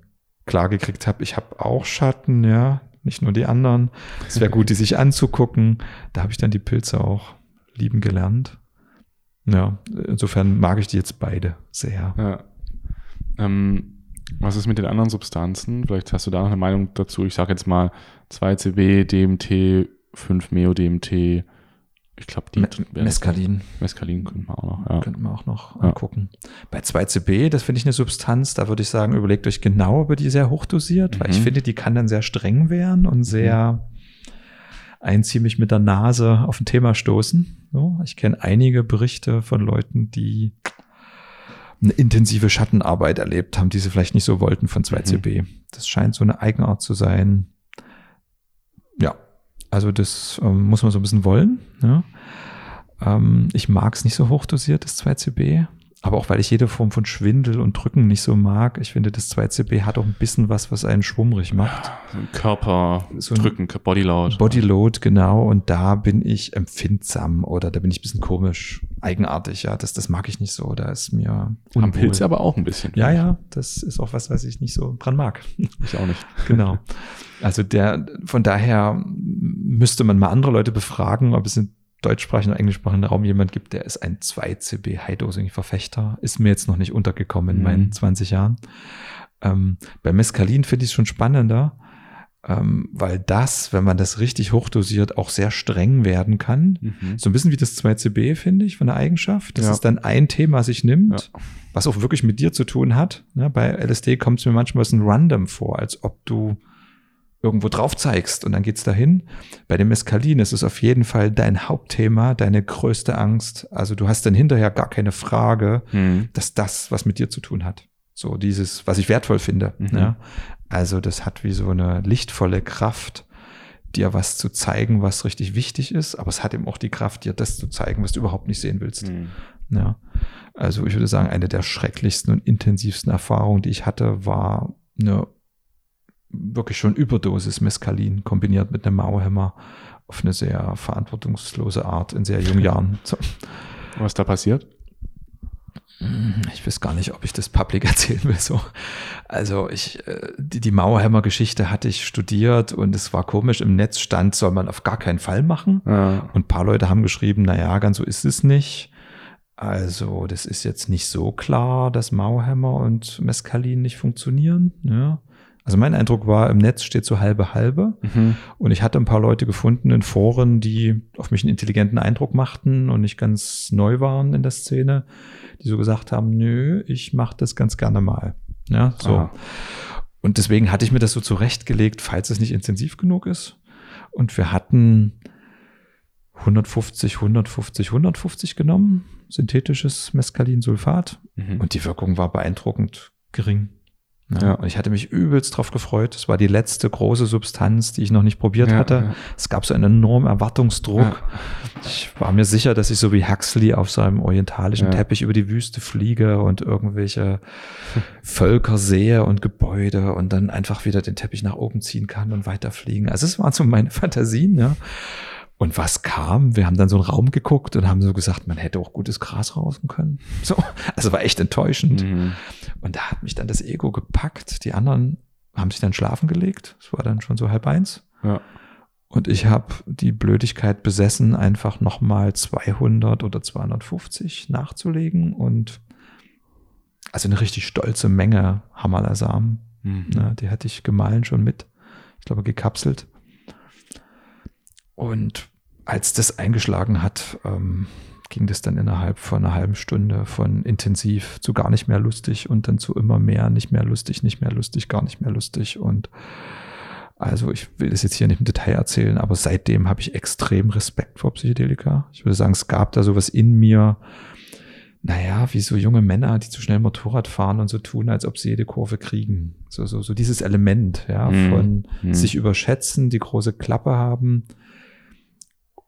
klar gekriegt habe, ich habe auch Schatten, ja, nicht nur die anderen. Es wäre gut, die sich anzugucken. Da habe ich dann die Pilze auch lieben gelernt. Ja, insofern mag ich die jetzt beide sehr. Ja. Ähm, was ist mit den anderen Substanzen? Vielleicht hast du da noch eine Meinung dazu. Ich sage jetzt mal 2CB, DMT, 5-Meo-DMT. Ich glaube, die. Me Mescalin. Mescalin könnten wir auch noch. Ja. Könnten wir auch noch ja. angucken. Bei 2CB, das finde ich eine Substanz, da würde ich sagen, überlegt euch genau, ob ihr die sehr hochdosiert, mhm. weil ich mhm. finde, die kann dann sehr streng werden und sehr mhm ein ziemlich mit der Nase auf ein Thema stoßen. So, ich kenne einige Berichte von Leuten, die eine intensive Schattenarbeit erlebt haben, die sie vielleicht nicht so wollten von 2CB. Mhm. Das scheint so eine Eigenart zu sein. Ja, also das ähm, muss man so ein bisschen wollen. Ja. Ähm, ich mag es nicht so hochdosiert, das 2CB aber auch weil ich jede Form von Schwindel und Drücken nicht so mag. Ich finde, das 2CB hat auch ein bisschen was, was einen schwummrig macht. Körper, so Drücken, Bodyload. Bodyload, genau. Und da bin ich empfindsam oder da bin ich ein bisschen komisch, eigenartig. Ja, das, das mag ich nicht so. Da ist mir unwohl. Am Pilz aber auch ein bisschen. Ja, ja, das ist auch was, was ich nicht so dran mag. Ich auch nicht. genau. Also der, von daher müsste man mal andere Leute befragen, ob es in deutschsprachigen und englischsprachigen Raum jemand gibt, der ist ein 2CB High-Dosing-Verfechter. Ist mir jetzt noch nicht untergekommen in mhm. meinen 20 Jahren. Ähm, bei Mescalin finde ich es schon spannender, ähm, weil das, wenn man das richtig hochdosiert, auch sehr streng werden kann. Mhm. So ein bisschen wie das 2CB, finde ich, von der Eigenschaft. Das ja. ist dann ein Thema sich nimmt, ja. was auch wirklich mit dir zu tun hat. Ja, bei LSD kommt es mir manchmal ein bisschen random vor, als ob du irgendwo drauf zeigst und dann geht's dahin. Bei dem Mescalin ist es auf jeden Fall dein Hauptthema, deine größte Angst. Also du hast dann hinterher gar keine Frage, mhm. dass das was mit dir zu tun hat. So dieses, was ich wertvoll finde. Mhm. Ja. Also das hat wie so eine lichtvolle Kraft, dir was zu zeigen, was richtig wichtig ist, aber es hat eben auch die Kraft, dir das zu zeigen, was du überhaupt nicht sehen willst. Mhm. Ja. Also ich würde sagen, eine der schrecklichsten und intensivsten Erfahrungen, die ich hatte, war eine wirklich schon Überdosis Mescalin kombiniert mit einem Mauerhammer auf eine sehr verantwortungslose Art in sehr jungen Jahren. So. Was da passiert? Ich weiß gar nicht, ob ich das public erzählen will. So. Also ich, äh, die, die Mauerhammer-Geschichte hatte ich studiert und es war komisch. Im Netz stand, soll man auf gar keinen Fall machen. Ja. Und ein paar Leute haben geschrieben, na ja, ganz so ist es nicht. Also das ist jetzt nicht so klar, dass Mauerhammer und Mescalin nicht funktionieren. Ja. Also mein Eindruck war, im Netz steht so halbe halbe. Mhm. Und ich hatte ein paar Leute gefunden in Foren, die auf mich einen intelligenten Eindruck machten und nicht ganz neu waren in der Szene, die so gesagt haben, nö, ich mache das ganz gerne mal. Ja, so. Aha. Und deswegen hatte ich mir das so zurechtgelegt, falls es nicht intensiv genug ist. Und wir hatten 150, 150, 150 genommen, synthetisches Mescalinsulfat. Mhm. Und die Wirkung war beeindruckend gering. Ja, ja. Und ich hatte mich übelst drauf gefreut. Es war die letzte große Substanz, die ich noch nicht probiert ja, hatte. Ja. Es gab so einen enormen Erwartungsdruck. Ich war mir sicher, dass ich so wie Huxley auf seinem orientalischen Teppich über die Wüste fliege und irgendwelche Völker sehe und Gebäude und dann einfach wieder den Teppich nach oben ziehen kann und weiterfliegen. Also es waren so meine Fantasien, ja. Und was kam? Wir haben dann so einen Raum geguckt und haben so gesagt, man hätte auch gutes Gras rausen können. So, also war echt enttäuschend. Mhm. Und da hat mich dann das Ego gepackt. Die anderen haben sich dann schlafen gelegt. Es war dann schon so halb eins. Ja. Und ich habe die Blödigkeit besessen, einfach nochmal 200 oder 250 nachzulegen und also eine richtig stolze Menge Hammerlersamen. Mhm. Ne, die hatte ich gemahlen schon mit. Ich glaube, gekapselt. Und als das eingeschlagen hat, ähm, ging das dann innerhalb von einer halben Stunde von intensiv zu gar nicht mehr lustig und dann zu immer mehr, nicht mehr lustig, nicht mehr lustig, gar nicht mehr lustig. Und also ich will das jetzt hier nicht im Detail erzählen, aber seitdem habe ich extrem Respekt vor Psychedelika. Ich würde sagen, es gab da sowas in mir, naja, wie so junge Männer, die zu schnell Motorrad fahren und so tun, als ob sie jede Kurve kriegen. So, so, so dieses Element, ja, mhm. von mhm. sich überschätzen, die große Klappe haben,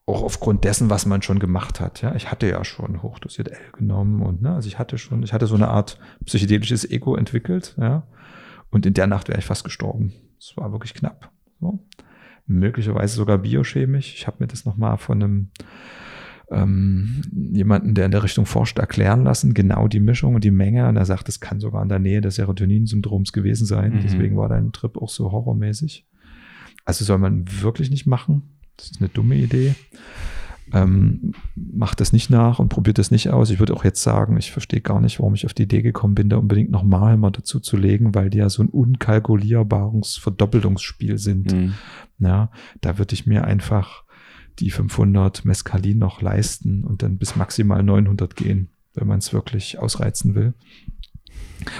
auch aufgrund dessen, was man schon gemacht hat. Ja, ich hatte ja schon hochdosiert L genommen und ne, also ich hatte schon, ich hatte so eine Art psychedelisches Ego entwickelt. Ja, und in der Nacht wäre ich fast gestorben. Es war wirklich knapp. So. Möglicherweise sogar biochemisch. Ich habe mir das nochmal von einem ähm, jemanden, der in der Richtung forscht, erklären lassen, genau die Mischung und die Menge. Und er sagt, es kann sogar in der Nähe des Serotonin-Syndroms gewesen sein. Mhm. Deswegen war dein Trip auch so horrormäßig. Also soll man wirklich nicht machen. Das ist eine dumme Idee. Ähm, macht das nicht nach und probiert das nicht aus. Ich würde auch jetzt sagen, ich verstehe gar nicht, warum ich auf die Idee gekommen bin, da unbedingt noch Malmer dazu zu legen, weil die ja so ein unkalkulierbares Verdoppelungsspiel sind. Mhm. Ja, da würde ich mir einfach die 500 Mescalin noch leisten und dann bis maximal 900 gehen, wenn man es wirklich ausreizen will.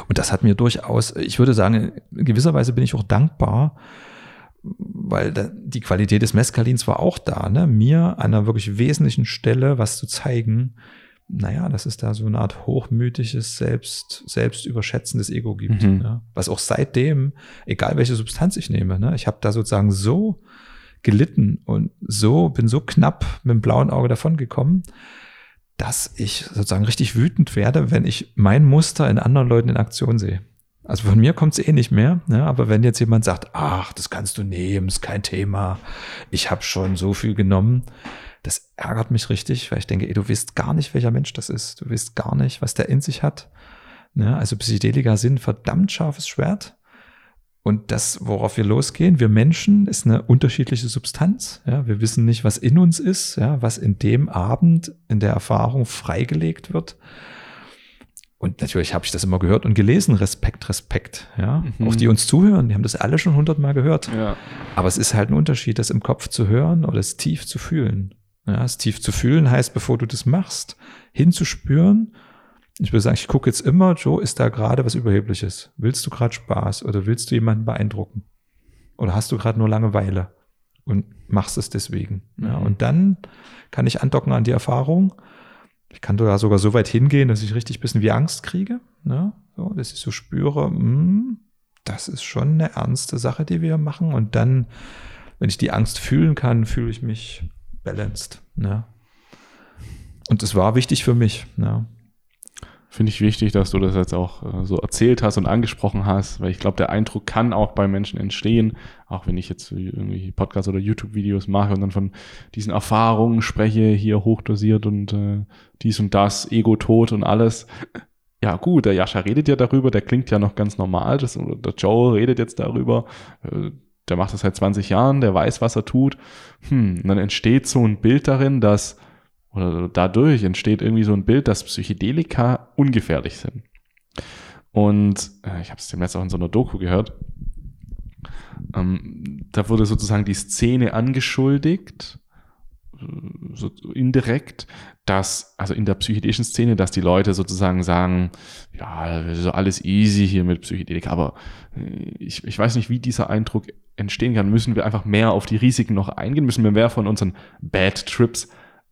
Und das hat mir durchaus, ich würde sagen, in gewisser Weise bin ich auch dankbar, weil da, die Qualität des Mescalins war auch da, ne? mir an einer wirklich wesentlichen Stelle was zu zeigen, naja, dass es da so eine Art hochmütiges, selbst, selbstüberschätzendes Ego gibt. Mhm. Ne? Was auch seitdem, egal welche Substanz ich nehme, ne? ich habe da sozusagen so gelitten und so, bin so knapp mit dem blauen Auge davon gekommen, dass ich sozusagen richtig wütend werde, wenn ich mein Muster in anderen Leuten in Aktion sehe. Also von mir kommt es eh nicht mehr, ne? aber wenn jetzt jemand sagt, ach, das kannst du nehmen, ist kein Thema, ich habe schon so viel genommen, das ärgert mich richtig, weil ich denke, ey, du weißt gar nicht, welcher Mensch das ist. Du weißt gar nicht, was der in sich hat. Ne? Also Psychedelika sind verdammt scharfes Schwert. Und das, worauf wir losgehen, wir Menschen, ist eine unterschiedliche Substanz. Ja, wir wissen nicht, was in uns ist, ja, was in dem Abend in der Erfahrung freigelegt wird. Und natürlich habe ich das immer gehört und gelesen, Respekt, Respekt, ja. Mhm. Auch die uns zuhören, die haben das alle schon hundertmal gehört. Ja. Aber es ist halt ein Unterschied, das im Kopf zu hören oder es tief zu fühlen. Ja, es tief zu fühlen heißt, bevor du das machst, hinzuspüren ich würde sagen, ich gucke jetzt immer, Joe, ist da gerade was Überhebliches? Willst du gerade Spaß oder willst du jemanden beeindrucken? Oder hast du gerade nur Langeweile und machst es deswegen? Ja, mhm. und dann kann ich andocken an die Erfahrung. Ich kann da sogar so weit hingehen, dass ich richtig bisschen wie Angst kriege. Ne? So, dass ich so spüre, mh, hm, das ist schon eine ernste Sache, die wir machen. Und dann, wenn ich die Angst fühlen kann, fühle ich mich balanced. Ne? Und es war wichtig für mich. Ne? Finde ich wichtig, dass du das jetzt auch äh, so erzählt hast und angesprochen hast, weil ich glaube, der Eindruck kann auch bei Menschen entstehen, auch wenn ich jetzt irgendwie Podcasts oder YouTube-Videos mache und dann von diesen Erfahrungen spreche, hier hochdosiert und äh, dies und das, Ego tot und alles. Ja gut, der Jascha redet ja darüber, der klingt ja noch ganz normal, das, der Joe redet jetzt darüber, äh, der macht das seit 20 Jahren, der weiß, was er tut. Hm, und dann entsteht so ein Bild darin, dass oder dadurch entsteht irgendwie so ein Bild, dass Psychedelika ungefährlich sind. Und äh, ich habe es demnächst auch in so einer Doku gehört. Ähm, da wurde sozusagen die Szene angeschuldigt, äh, so indirekt, dass, also in der psychedelischen Szene, dass die Leute sozusagen sagen, ja, so alles easy hier mit Psychedelika, aber äh, ich, ich weiß nicht, wie dieser Eindruck entstehen kann. Müssen wir einfach mehr auf die Risiken noch eingehen? Müssen wir mehr von unseren Bad Trips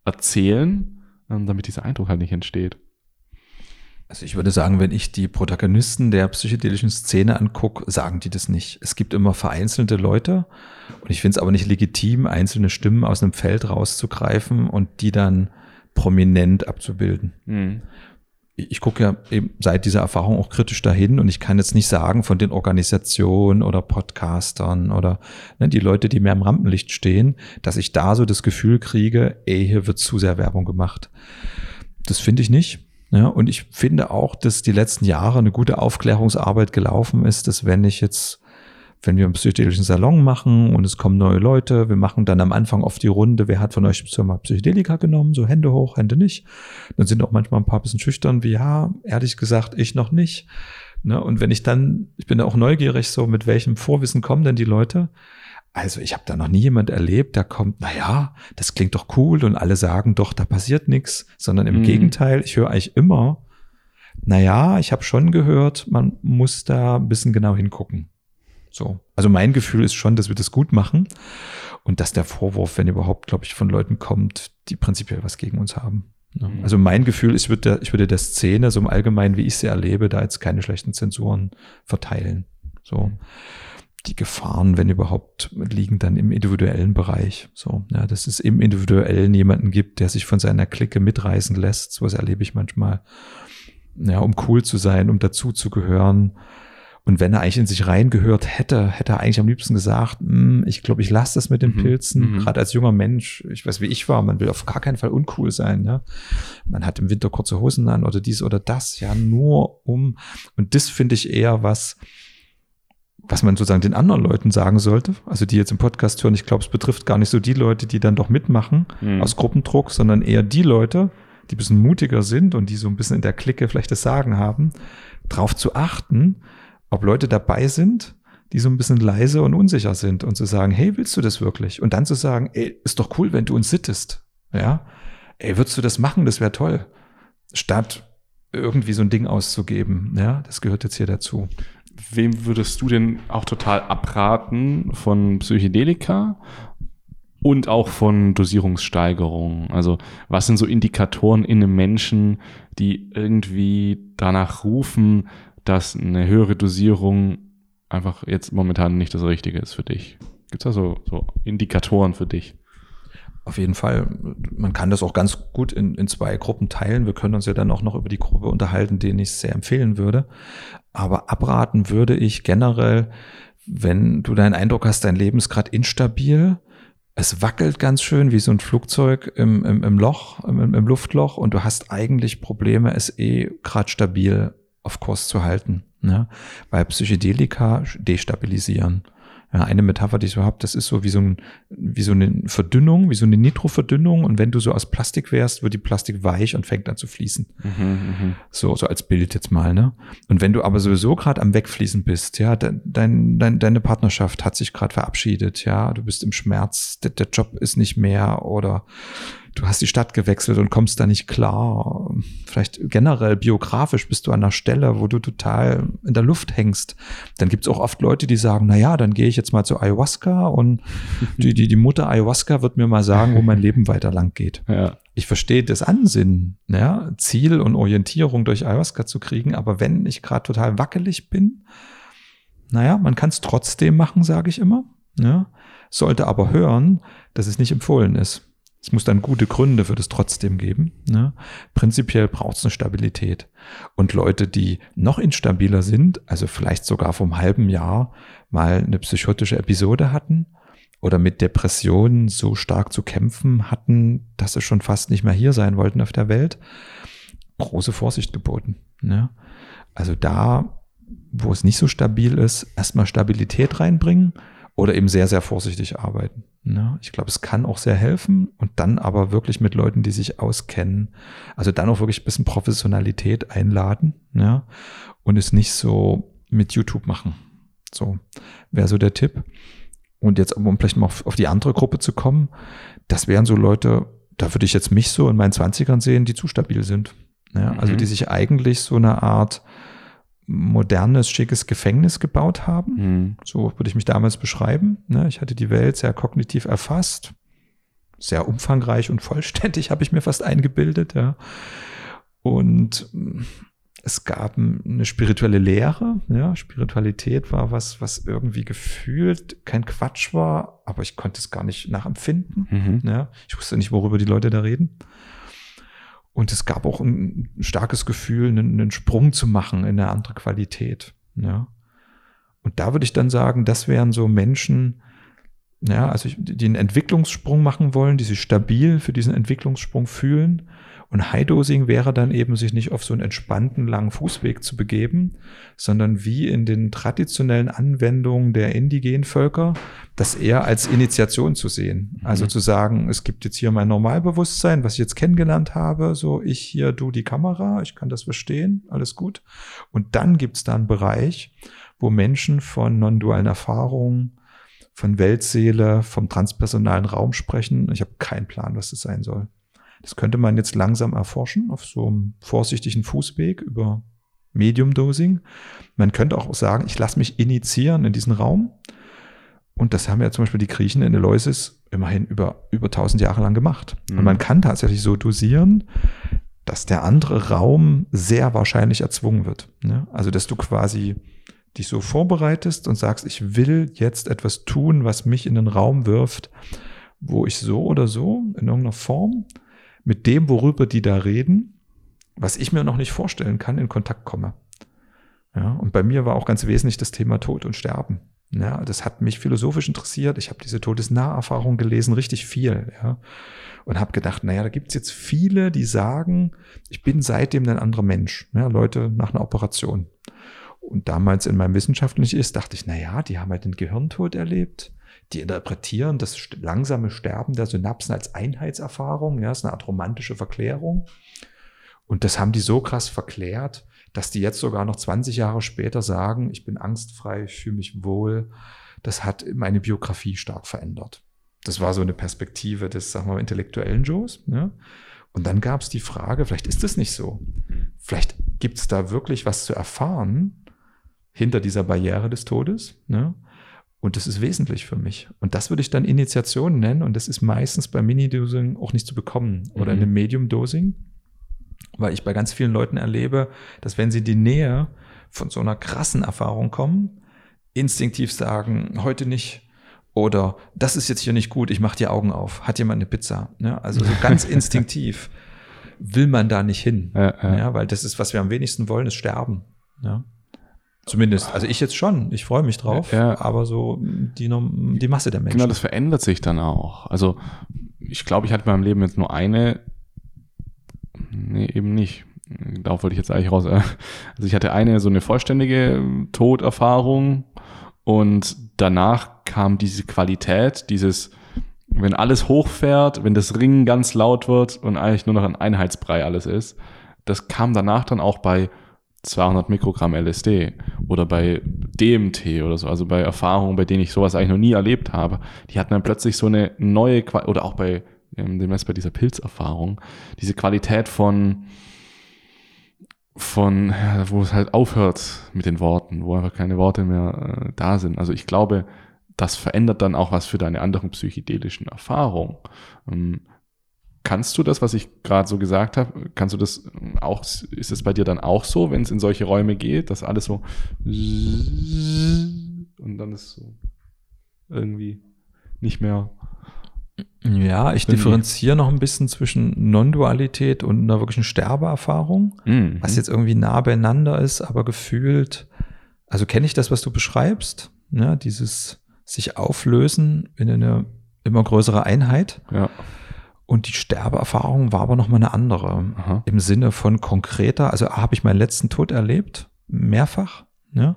erzählen, ähm, damit dieser Eindruck halt nicht entsteht. Also ich würde sagen, wenn ich die Protagonisten der psychedelischen Szene angucke, sagen die das nicht. Es gibt immer vereinzelte Leute und ich finde es aber nicht legitim, einzelne Stimmen aus einem Feld rauszugreifen und die dann prominent abzubilden. Mhm ich gucke ja eben seit dieser Erfahrung auch kritisch dahin und ich kann jetzt nicht sagen von den Organisationen oder Podcastern oder ne, die Leute, die mehr im Rampenlicht stehen, dass ich da so das Gefühl kriege, ey, hier wird zu sehr Werbung gemacht. Das finde ich nicht. Ja, und ich finde auch, dass die letzten Jahre eine gute Aufklärungsarbeit gelaufen ist, dass wenn ich jetzt wenn wir einen psychedelischen Salon machen und es kommen neue Leute, wir machen dann am Anfang oft die Runde, wer hat von euch mal Psychedelika genommen, so Hände hoch, Hände nicht. Dann sind auch manchmal ein paar bisschen schüchtern, wie ja, ehrlich gesagt, ich noch nicht. Ne? Und wenn ich dann, ich bin auch neugierig, so mit welchem Vorwissen kommen denn die Leute? Also ich habe da noch nie jemand erlebt, der kommt, na ja, das klingt doch cool und alle sagen doch, da passiert nichts, sondern im mhm. Gegenteil, ich höre eigentlich immer, na ja, ich habe schon gehört, man muss da ein bisschen genau hingucken. So. Also mein Gefühl ist schon, dass wir das gut machen und dass der Vorwurf, wenn überhaupt, glaube ich, von Leuten kommt, die prinzipiell was gegen uns haben. Mhm. Also mein Gefühl ist, ich würde, ich würde der Szene so im Allgemeinen, wie ich sie erlebe, da jetzt keine schlechten Zensuren verteilen. So. Die Gefahren, wenn überhaupt, liegen dann im individuellen Bereich. So, ja, dass es im Individuellen jemanden gibt, der sich von seiner Clique mitreißen lässt. So was erlebe ich manchmal. Ja, um cool zu sein, um dazu zu gehören und wenn er eigentlich in sich reingehört hätte, hätte er eigentlich am liebsten gesagt, hm, ich glaube, ich lasse das mit den mhm. Pilzen. Mhm. Gerade als junger Mensch, ich weiß, wie ich war, man will auf gar keinen Fall uncool sein. Ja? Man hat im Winter kurze Hosen an oder dies oder das, ja, nur um. Und das finde ich eher was, was man sozusagen den anderen Leuten sagen sollte. Also die jetzt im Podcast hören, ich glaube, es betrifft gar nicht so die Leute, die dann doch mitmachen mhm. aus Gruppendruck, sondern eher die Leute, die ein bisschen mutiger sind und die so ein bisschen in der Clique vielleicht das Sagen haben, darauf zu achten, ob Leute dabei sind, die so ein bisschen leise und unsicher sind und zu sagen, hey, willst du das wirklich? Und dann zu sagen, ey, ist doch cool, wenn du uns sittest. Ja, ey, würdest du das machen? Das wäre toll. Statt irgendwie so ein Ding auszugeben. Ja, das gehört jetzt hier dazu. Wem würdest du denn auch total abraten von Psychedelika und auch von Dosierungssteigerung? Also, was sind so Indikatoren in einem Menschen, die irgendwie danach rufen, dass eine höhere Dosierung einfach jetzt momentan nicht das Richtige ist für dich? Gibt es da so, so Indikatoren für dich? Auf jeden Fall. Man kann das auch ganz gut in, in zwei Gruppen teilen. Wir können uns ja dann auch noch über die Gruppe unterhalten, denen ich es sehr empfehlen würde. Aber abraten würde ich generell, wenn du deinen Eindruck hast, dein Leben ist gerade instabil, es wackelt ganz schön wie so ein Flugzeug im, im, im Loch, im, im Luftloch und du hast eigentlich Probleme, es eh gerade stabil auf Kurs zu halten. Ne? Weil Psychedelika destabilisieren. Ja, eine Metapher, die ich so habe, das ist so wie so, ein, wie so eine Verdünnung, wie so eine Nitroverdünnung. Und wenn du so aus Plastik wärst, wird die Plastik weich und fängt an zu fließen. Mhm, mhm. so, so als Bild jetzt mal, ne? Und wenn du aber sowieso gerade am Wegfließen bist, ja, dein, dein, deine Partnerschaft hat sich gerade verabschiedet, ja, du bist im Schmerz, der, der Job ist nicht mehr oder du hast die Stadt gewechselt und kommst da nicht klar. Vielleicht generell biografisch bist du an einer Stelle, wo du total in der Luft hängst. Dann gibt's auch oft Leute, die sagen, na ja, dann gehe ich jetzt mal zu Ayahuasca und die, die, die Mutter Ayahuasca wird mir mal sagen, wo mein Leben weiter lang geht. Ja. Ich verstehe das Ansinnen, ja, Ziel und Orientierung durch Ayahuasca zu kriegen, aber wenn ich gerade total wackelig bin, naja, man kann es trotzdem machen, sage ich immer. Ja, sollte aber hören, dass es nicht empfohlen ist. Es muss dann gute Gründe für das trotzdem geben. Ne? Prinzipiell braucht es eine Stabilität. Und Leute, die noch instabiler sind, also vielleicht sogar vom halben Jahr mal eine psychotische Episode hatten oder mit Depressionen so stark zu kämpfen hatten, dass sie schon fast nicht mehr hier sein wollten auf der Welt, große Vorsicht geboten. Ne? Also da, wo es nicht so stabil ist, erstmal Stabilität reinbringen oder eben sehr, sehr vorsichtig arbeiten. Ja, ich glaube, es kann auch sehr helfen und dann aber wirklich mit Leuten, die sich auskennen. Also dann auch wirklich ein bisschen Professionalität einladen, ja, und es nicht so mit YouTube machen. So wäre so der Tipp. Und jetzt, um vielleicht mal auf, auf die andere Gruppe zu kommen, das wären so Leute, da würde ich jetzt mich so in meinen Zwanzigern sehen, die zu stabil sind. Ja, also die mhm. sich eigentlich so eine Art modernes, schickes Gefängnis gebaut haben. Mhm. So würde ich mich damals beschreiben. Ne? Ich hatte die Welt sehr kognitiv erfasst, sehr umfangreich und vollständig, habe ich mir fast eingebildet. Ja. Und es gab eine spirituelle Lehre. Ja. Spiritualität war was, was irgendwie gefühlt kein Quatsch war, aber ich konnte es gar nicht nachempfinden. Mhm. Ja. Ich wusste nicht, worüber die Leute da reden. Und es gab auch ein starkes Gefühl, einen, einen Sprung zu machen in eine andere Qualität. Ja. Und da würde ich dann sagen, das wären so Menschen, ja, also die einen Entwicklungssprung machen wollen, die sich stabil für diesen Entwicklungssprung fühlen und High-Dosing wäre dann eben, sich nicht auf so einen entspannten langen Fußweg zu begeben, sondern wie in den traditionellen Anwendungen der indigenen Völker, das eher als Initiation zu sehen. Also mhm. zu sagen, es gibt jetzt hier mein Normalbewusstsein, was ich jetzt kennengelernt habe, so ich hier, du die Kamera, ich kann das verstehen, alles gut. Und dann gibt es da einen Bereich, wo Menschen von non-dualen Erfahrungen, von Weltseele, vom transpersonalen Raum sprechen. Ich habe keinen Plan, was das sein soll. Das könnte man jetzt langsam erforschen auf so einem vorsichtigen Fußweg über Medium Dosing. Man könnte auch sagen, ich lasse mich initiieren in diesen Raum. Und das haben ja zum Beispiel die Griechen in Eleusis immerhin über, über 1000 Jahre lang gemacht. Mhm. Und man kann tatsächlich so dosieren, dass der andere Raum sehr wahrscheinlich erzwungen wird. Ne? Also, dass du quasi dich so vorbereitest und sagst, ich will jetzt etwas tun, was mich in den Raum wirft, wo ich so oder so in irgendeiner Form mit dem, worüber die da reden, was ich mir noch nicht vorstellen kann, in Kontakt komme. Ja, und bei mir war auch ganz wesentlich das Thema Tod und Sterben. Ja, das hat mich philosophisch interessiert. Ich habe diese Todesnaherfahrung gelesen, richtig viel. Ja, und habe gedacht, naja, da gibt's jetzt viele, die sagen, ich bin seitdem ein anderer Mensch. Ja, Leute nach einer Operation. Und damals in meinem wissenschaftlichen ist, dachte ich, naja, die haben halt den Gehirntod erlebt die interpretieren das langsame Sterben der Synapsen als Einheitserfahrung. Ja, ist eine Art romantische Verklärung. Und das haben die so krass verklärt, dass die jetzt sogar noch 20 Jahre später sagen, ich bin angstfrei, ich fühle mich wohl. Das hat meine Biografie stark verändert. Das war so eine Perspektive des, sagen wir mal, intellektuellen Joes. Ne? Und dann gab es die Frage, vielleicht ist es nicht so. Vielleicht gibt es da wirklich was zu erfahren hinter dieser Barriere des Todes. Ne? Und das ist wesentlich für mich. Und das würde ich dann Initiation nennen. Und das ist meistens bei Mini-Dosing auch nicht zu bekommen oder mhm. in einem Medium-Dosing. Weil ich bei ganz vielen Leuten erlebe, dass wenn sie in die Nähe von so einer krassen Erfahrung kommen, instinktiv sagen, heute nicht. Oder das ist jetzt hier nicht gut, ich mache die Augen auf. Hat jemand eine Pizza? Ja, also so ganz instinktiv will man da nicht hin. Ja. ja, weil das ist, was wir am wenigsten wollen, ist sterben. Ja. Zumindest, also ich jetzt schon, ich freue mich drauf, ja. aber so die, die Masse der Menschen. Genau, das verändert sich dann auch. Also ich glaube, ich hatte in meinem Leben jetzt nur eine, nee, eben nicht. darauf wollte ich jetzt eigentlich raus. Also ich hatte eine so eine vollständige Toderfahrung und danach kam diese Qualität, dieses, wenn alles hochfährt, wenn das Ringen ganz laut wird und eigentlich nur noch ein Einheitsbrei alles ist, das kam danach dann auch bei 200 Mikrogramm LSD oder bei DMT oder so, also bei Erfahrungen, bei denen ich sowas eigentlich noch nie erlebt habe. Die hatten dann plötzlich so eine neue, Qualität, oder auch bei ähm, demnächst bei dieser Pilzerfahrung, diese Qualität von, von, ja, wo es halt aufhört mit den Worten, wo einfach keine Worte mehr äh, da sind. Also ich glaube, das verändert dann auch was für deine anderen psychedelischen Erfahrungen. Ähm, kannst du das, was ich gerade so gesagt habe, kannst du das auch, ist es bei dir dann auch so, wenn es in solche Räume geht, dass alles so und dann ist so irgendwie nicht mehr ja, ich differenziere noch ein bisschen zwischen Non-Dualität und einer wirklichen Sterbeerfahrung, mhm. was jetzt irgendwie nah beieinander ist, aber gefühlt, also kenne ich das, was du beschreibst, ne? dieses sich auflösen in eine immer größere Einheit. Ja. Und die Sterbeerfahrung war aber nochmal eine andere. Aha. Im Sinne von konkreter, also habe ich meinen letzten Tod erlebt, mehrfach. Ne?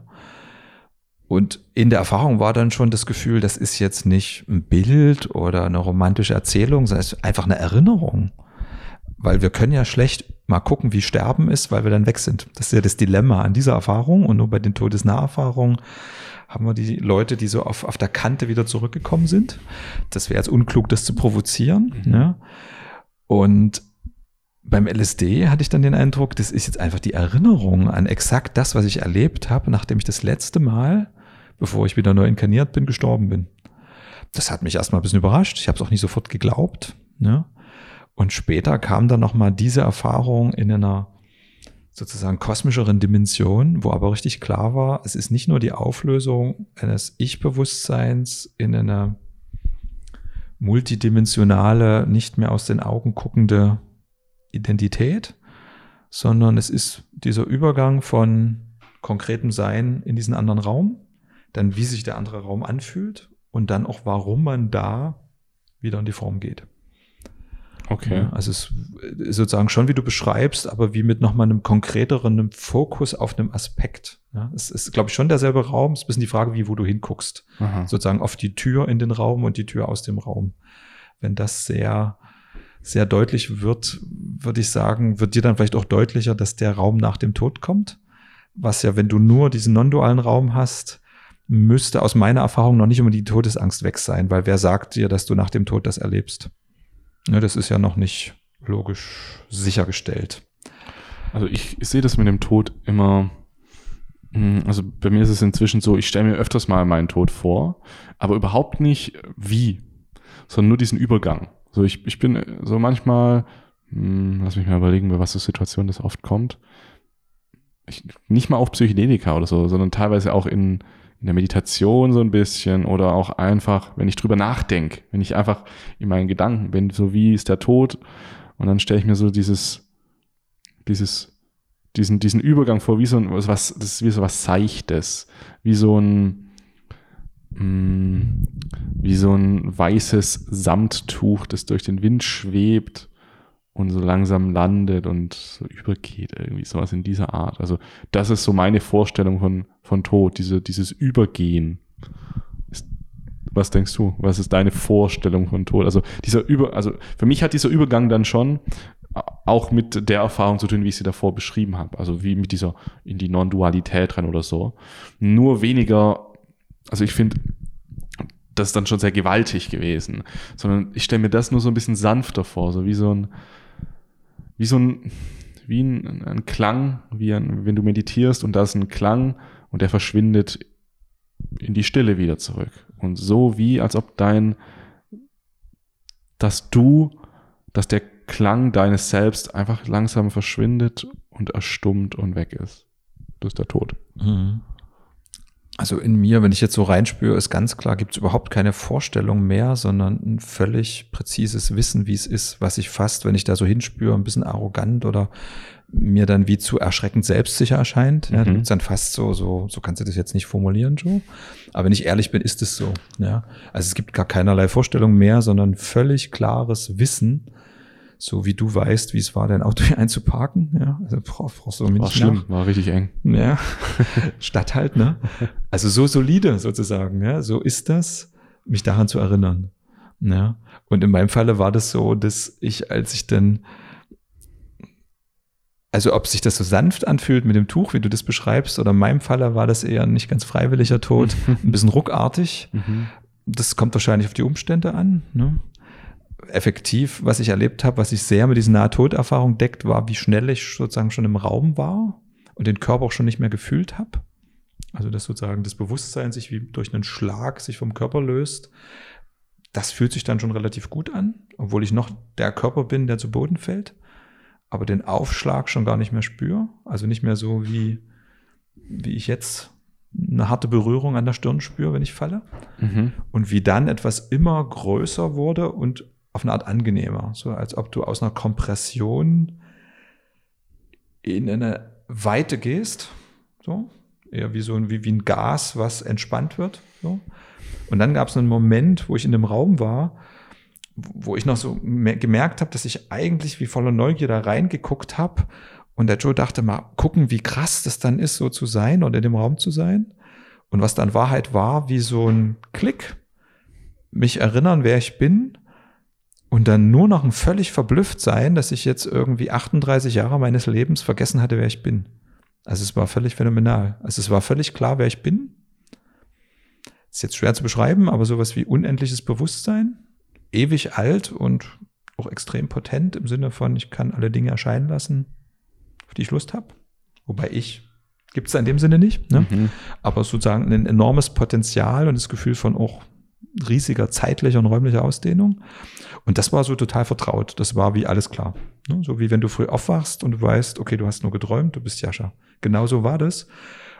Und in der Erfahrung war dann schon das Gefühl, das ist jetzt nicht ein Bild oder eine romantische Erzählung, sondern es ist einfach eine Erinnerung. Weil wir können ja schlecht mal gucken, wie Sterben ist, weil wir dann weg sind. Das ist ja das Dilemma an dieser Erfahrung. Und nur bei den Todesnaherfahrungen haben wir die Leute, die so auf, auf der Kante wieder zurückgekommen sind. Das wäre jetzt unklug, das zu provozieren. Mhm. Ne? Und beim LSD hatte ich dann den Eindruck, das ist jetzt einfach die Erinnerung an exakt das, was ich erlebt habe, nachdem ich das letzte Mal bevor ich wieder neu inkarniert bin, gestorben bin. Das hat mich erstmal ein bisschen überrascht. Ich habe es auch nicht sofort geglaubt. Ne? Und später kam dann nochmal diese Erfahrung in einer sozusagen kosmischeren Dimension, wo aber richtig klar war, es ist nicht nur die Auflösung eines Ich-Bewusstseins in eine multidimensionale, nicht mehr aus den Augen guckende Identität, sondern es ist dieser Übergang von konkretem Sein in diesen anderen Raum dann wie sich der andere Raum anfühlt und dann auch, warum man da wieder in die Form geht. Okay. Also es ist sozusagen schon, wie du beschreibst, aber wie mit nochmal einem konkreteren einem Fokus auf einem Aspekt. Ja, es ist, glaube ich, schon derselbe Raum. Es ist ein bisschen die Frage, wie, wo du hinguckst. Aha. Sozusagen auf die Tür in den Raum und die Tür aus dem Raum. Wenn das sehr, sehr deutlich wird, würde ich sagen, wird dir dann vielleicht auch deutlicher, dass der Raum nach dem Tod kommt. Was ja, wenn du nur diesen non-dualen Raum hast, müsste aus meiner Erfahrung noch nicht immer die Todesangst weg sein, weil wer sagt dir, dass du nach dem Tod das erlebst? Ja, das ist ja noch nicht logisch sichergestellt. Also ich, ich sehe das mit dem Tod immer, hm, also bei mir ist es inzwischen so, ich stelle mir öfters mal meinen Tod vor, aber überhaupt nicht wie, sondern nur diesen Übergang. So ich, ich bin so manchmal, hm, lass mich mal überlegen, bei was für Situationen das oft kommt. Ich, nicht mal auf Psychedelika oder so, sondern teilweise auch in, in der Meditation so ein bisschen oder auch einfach, wenn ich drüber nachdenke, wenn ich einfach in meinen Gedanken bin, so wie ist der Tod? Und dann stelle ich mir so dieses, dieses, diesen, diesen Übergang vor, wie so ein, was, das ist wie so was Seichtes, wie so ein, mm, wie so ein weißes Samttuch, das durch den Wind schwebt und so langsam landet und so übergeht, irgendwie sowas in dieser Art. Also das ist so meine Vorstellung von, von Tod, diese, dieses Übergehen. Was denkst du? Was ist deine Vorstellung von Tod? Also dieser Über, also für mich hat dieser Übergang dann schon auch mit der Erfahrung zu tun, wie ich sie davor beschrieben habe. Also wie mit dieser in die Non-Dualität rein oder so. Nur weniger, also ich finde, das ist dann schon sehr gewaltig gewesen. Sondern ich stelle mir das nur so ein bisschen sanfter vor, so wie so ein, wie so ein, wie ein, ein Klang, wie ein, wenn du meditierst und da ist ein Klang und der verschwindet in die Stille wieder zurück. Und so wie, als ob dein, dass du, dass der Klang deines Selbst einfach langsam verschwindet und erstummt und weg ist. Das ist der Tod. Mhm. Also in mir, wenn ich jetzt so reinspüre, ist ganz klar, gibt es überhaupt keine Vorstellung mehr, sondern ein völlig präzises Wissen, wie es ist, was ich fast, wenn ich da so hinspüre, ein bisschen arrogant oder mir dann wie zu erschreckend selbstsicher erscheint. Ja, mhm. dann fast so, so, so kannst du das jetzt nicht formulieren, Joe. Aber wenn ich ehrlich bin, ist es so. Ja, also es gibt gar keinerlei Vorstellung mehr, sondern völlig klares Wissen, so wie du weißt, wie es war, dein Auto hier einzuparken. Ja, also brauchst du mir war schlimm, nach. war richtig eng. Ja, Stadt halt, ne? Also so solide sozusagen, ja, so ist das, mich daran zu erinnern. Ja, und in meinem Falle war das so, dass ich, als ich dann also ob sich das so sanft anfühlt mit dem Tuch, wie du das beschreibst, oder in meinem Falle war das eher ein nicht ganz freiwilliger Tod, ein bisschen ruckartig. Mhm. Das kommt wahrscheinlich auf die Umstände an. Ne? Effektiv, was ich erlebt habe, was sich sehr mit diesen Nahtoderfahrungen deckt, war, wie schnell ich sozusagen schon im Raum war und den Körper auch schon nicht mehr gefühlt habe. Also dass sozusagen das Bewusstsein sich wie durch einen Schlag sich vom Körper löst. Das fühlt sich dann schon relativ gut an, obwohl ich noch der Körper bin, der zu Boden fällt aber den Aufschlag schon gar nicht mehr spüre. Also nicht mehr so wie, wie ich jetzt eine harte Berührung an der Stirn spüre, wenn ich falle. Mhm. Und wie dann etwas immer größer wurde und auf eine Art angenehmer. So als ob du aus einer Kompression in eine Weite gehst. So. Eher wie so ein, wie, wie ein Gas, was entspannt wird. So. Und dann gab es einen Moment, wo ich in dem Raum war, wo ich noch so gemerkt habe, dass ich eigentlich wie voller Neugier da reingeguckt habe und der Joe dachte mal, gucken, wie krass das dann ist, so zu sein oder in dem Raum zu sein. Und was dann Wahrheit war, wie so ein Klick, mich erinnern, wer ich bin und dann nur noch ein völlig verblüfft sein, dass ich jetzt irgendwie 38 Jahre meines Lebens vergessen hatte, wer ich bin. Also es war völlig phänomenal. Also es war völlig klar, wer ich bin. Ist jetzt schwer zu beschreiben, aber sowas wie unendliches Bewusstsein ewig alt und auch extrem potent im Sinne von, ich kann alle Dinge erscheinen lassen, auf die ich Lust habe. Wobei ich gibt es in dem Sinne nicht, ne? Mhm. aber sozusagen ein enormes Potenzial und das Gefühl von auch riesiger zeitlicher und räumlicher Ausdehnung. Und das war so total vertraut. Das war wie alles klar. Ne? So wie wenn du früh aufwachst und du weißt, okay, du hast nur geträumt, du bist Jascha. Genau so war das.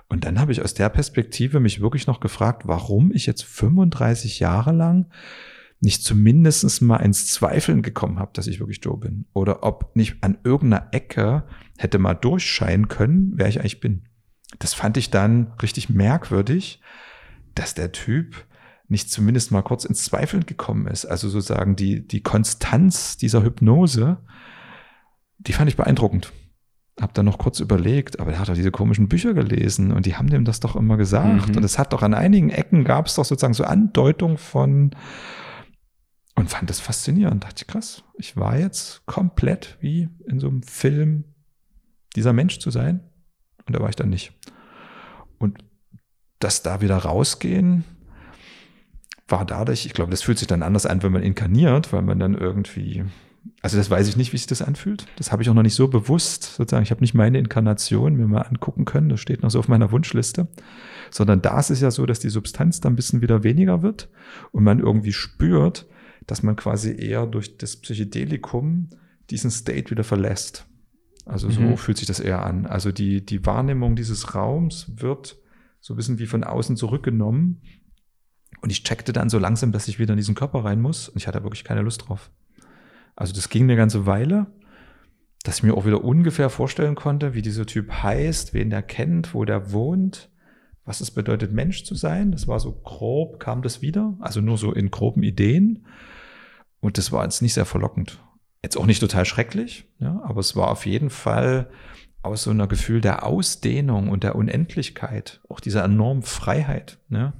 Und dann habe ich aus der Perspektive mich wirklich noch gefragt, warum ich jetzt 35 Jahre lang nicht zumindest mal ins Zweifeln gekommen habe, dass ich wirklich Joe bin. Oder ob nicht an irgendeiner Ecke hätte mal durchscheinen können, wer ich eigentlich bin. Das fand ich dann richtig merkwürdig, dass der Typ nicht zumindest mal kurz ins Zweifeln gekommen ist. Also sozusagen die, die Konstanz dieser Hypnose, die fand ich beeindruckend. Hab dann noch kurz überlegt, aber er hat doch diese komischen Bücher gelesen und die haben dem das doch immer gesagt. Mhm. Und es hat doch an einigen Ecken gab es doch sozusagen so Andeutung von, und fand das faszinierend. Dachte ich, krass, ich war jetzt komplett wie in so einem Film dieser Mensch zu sein. Und da war ich dann nicht. Und das da wieder rausgehen, war dadurch, ich glaube, das fühlt sich dann anders an, wenn man inkarniert, weil man dann irgendwie, also das weiß ich nicht, wie sich das anfühlt. Das habe ich auch noch nicht so bewusst, sozusagen. Ich habe nicht meine Inkarnation mir mal angucken können. Das steht noch so auf meiner Wunschliste. Sondern da ist es ja so, dass die Substanz dann ein bisschen wieder weniger wird und man irgendwie spürt, dass man quasi eher durch das Psychedelikum diesen State wieder verlässt. Also so mhm. fühlt sich das eher an. Also die, die Wahrnehmung dieses Raums wird so ein bisschen wie von außen zurückgenommen. Und ich checkte dann so langsam, dass ich wieder in diesen Körper rein muss. Und ich hatte wirklich keine Lust drauf. Also das ging eine ganze Weile, dass ich mir auch wieder ungefähr vorstellen konnte, wie dieser Typ heißt, wen der kennt, wo der wohnt, was es bedeutet, Mensch zu sein. Das war so grob, kam das wieder. Also nur so in groben Ideen. Und das war jetzt nicht sehr verlockend. Jetzt auch nicht total schrecklich, ja, aber es war auf jeden Fall aus so einer Gefühl der Ausdehnung und der Unendlichkeit, auch dieser enormen Freiheit, ne,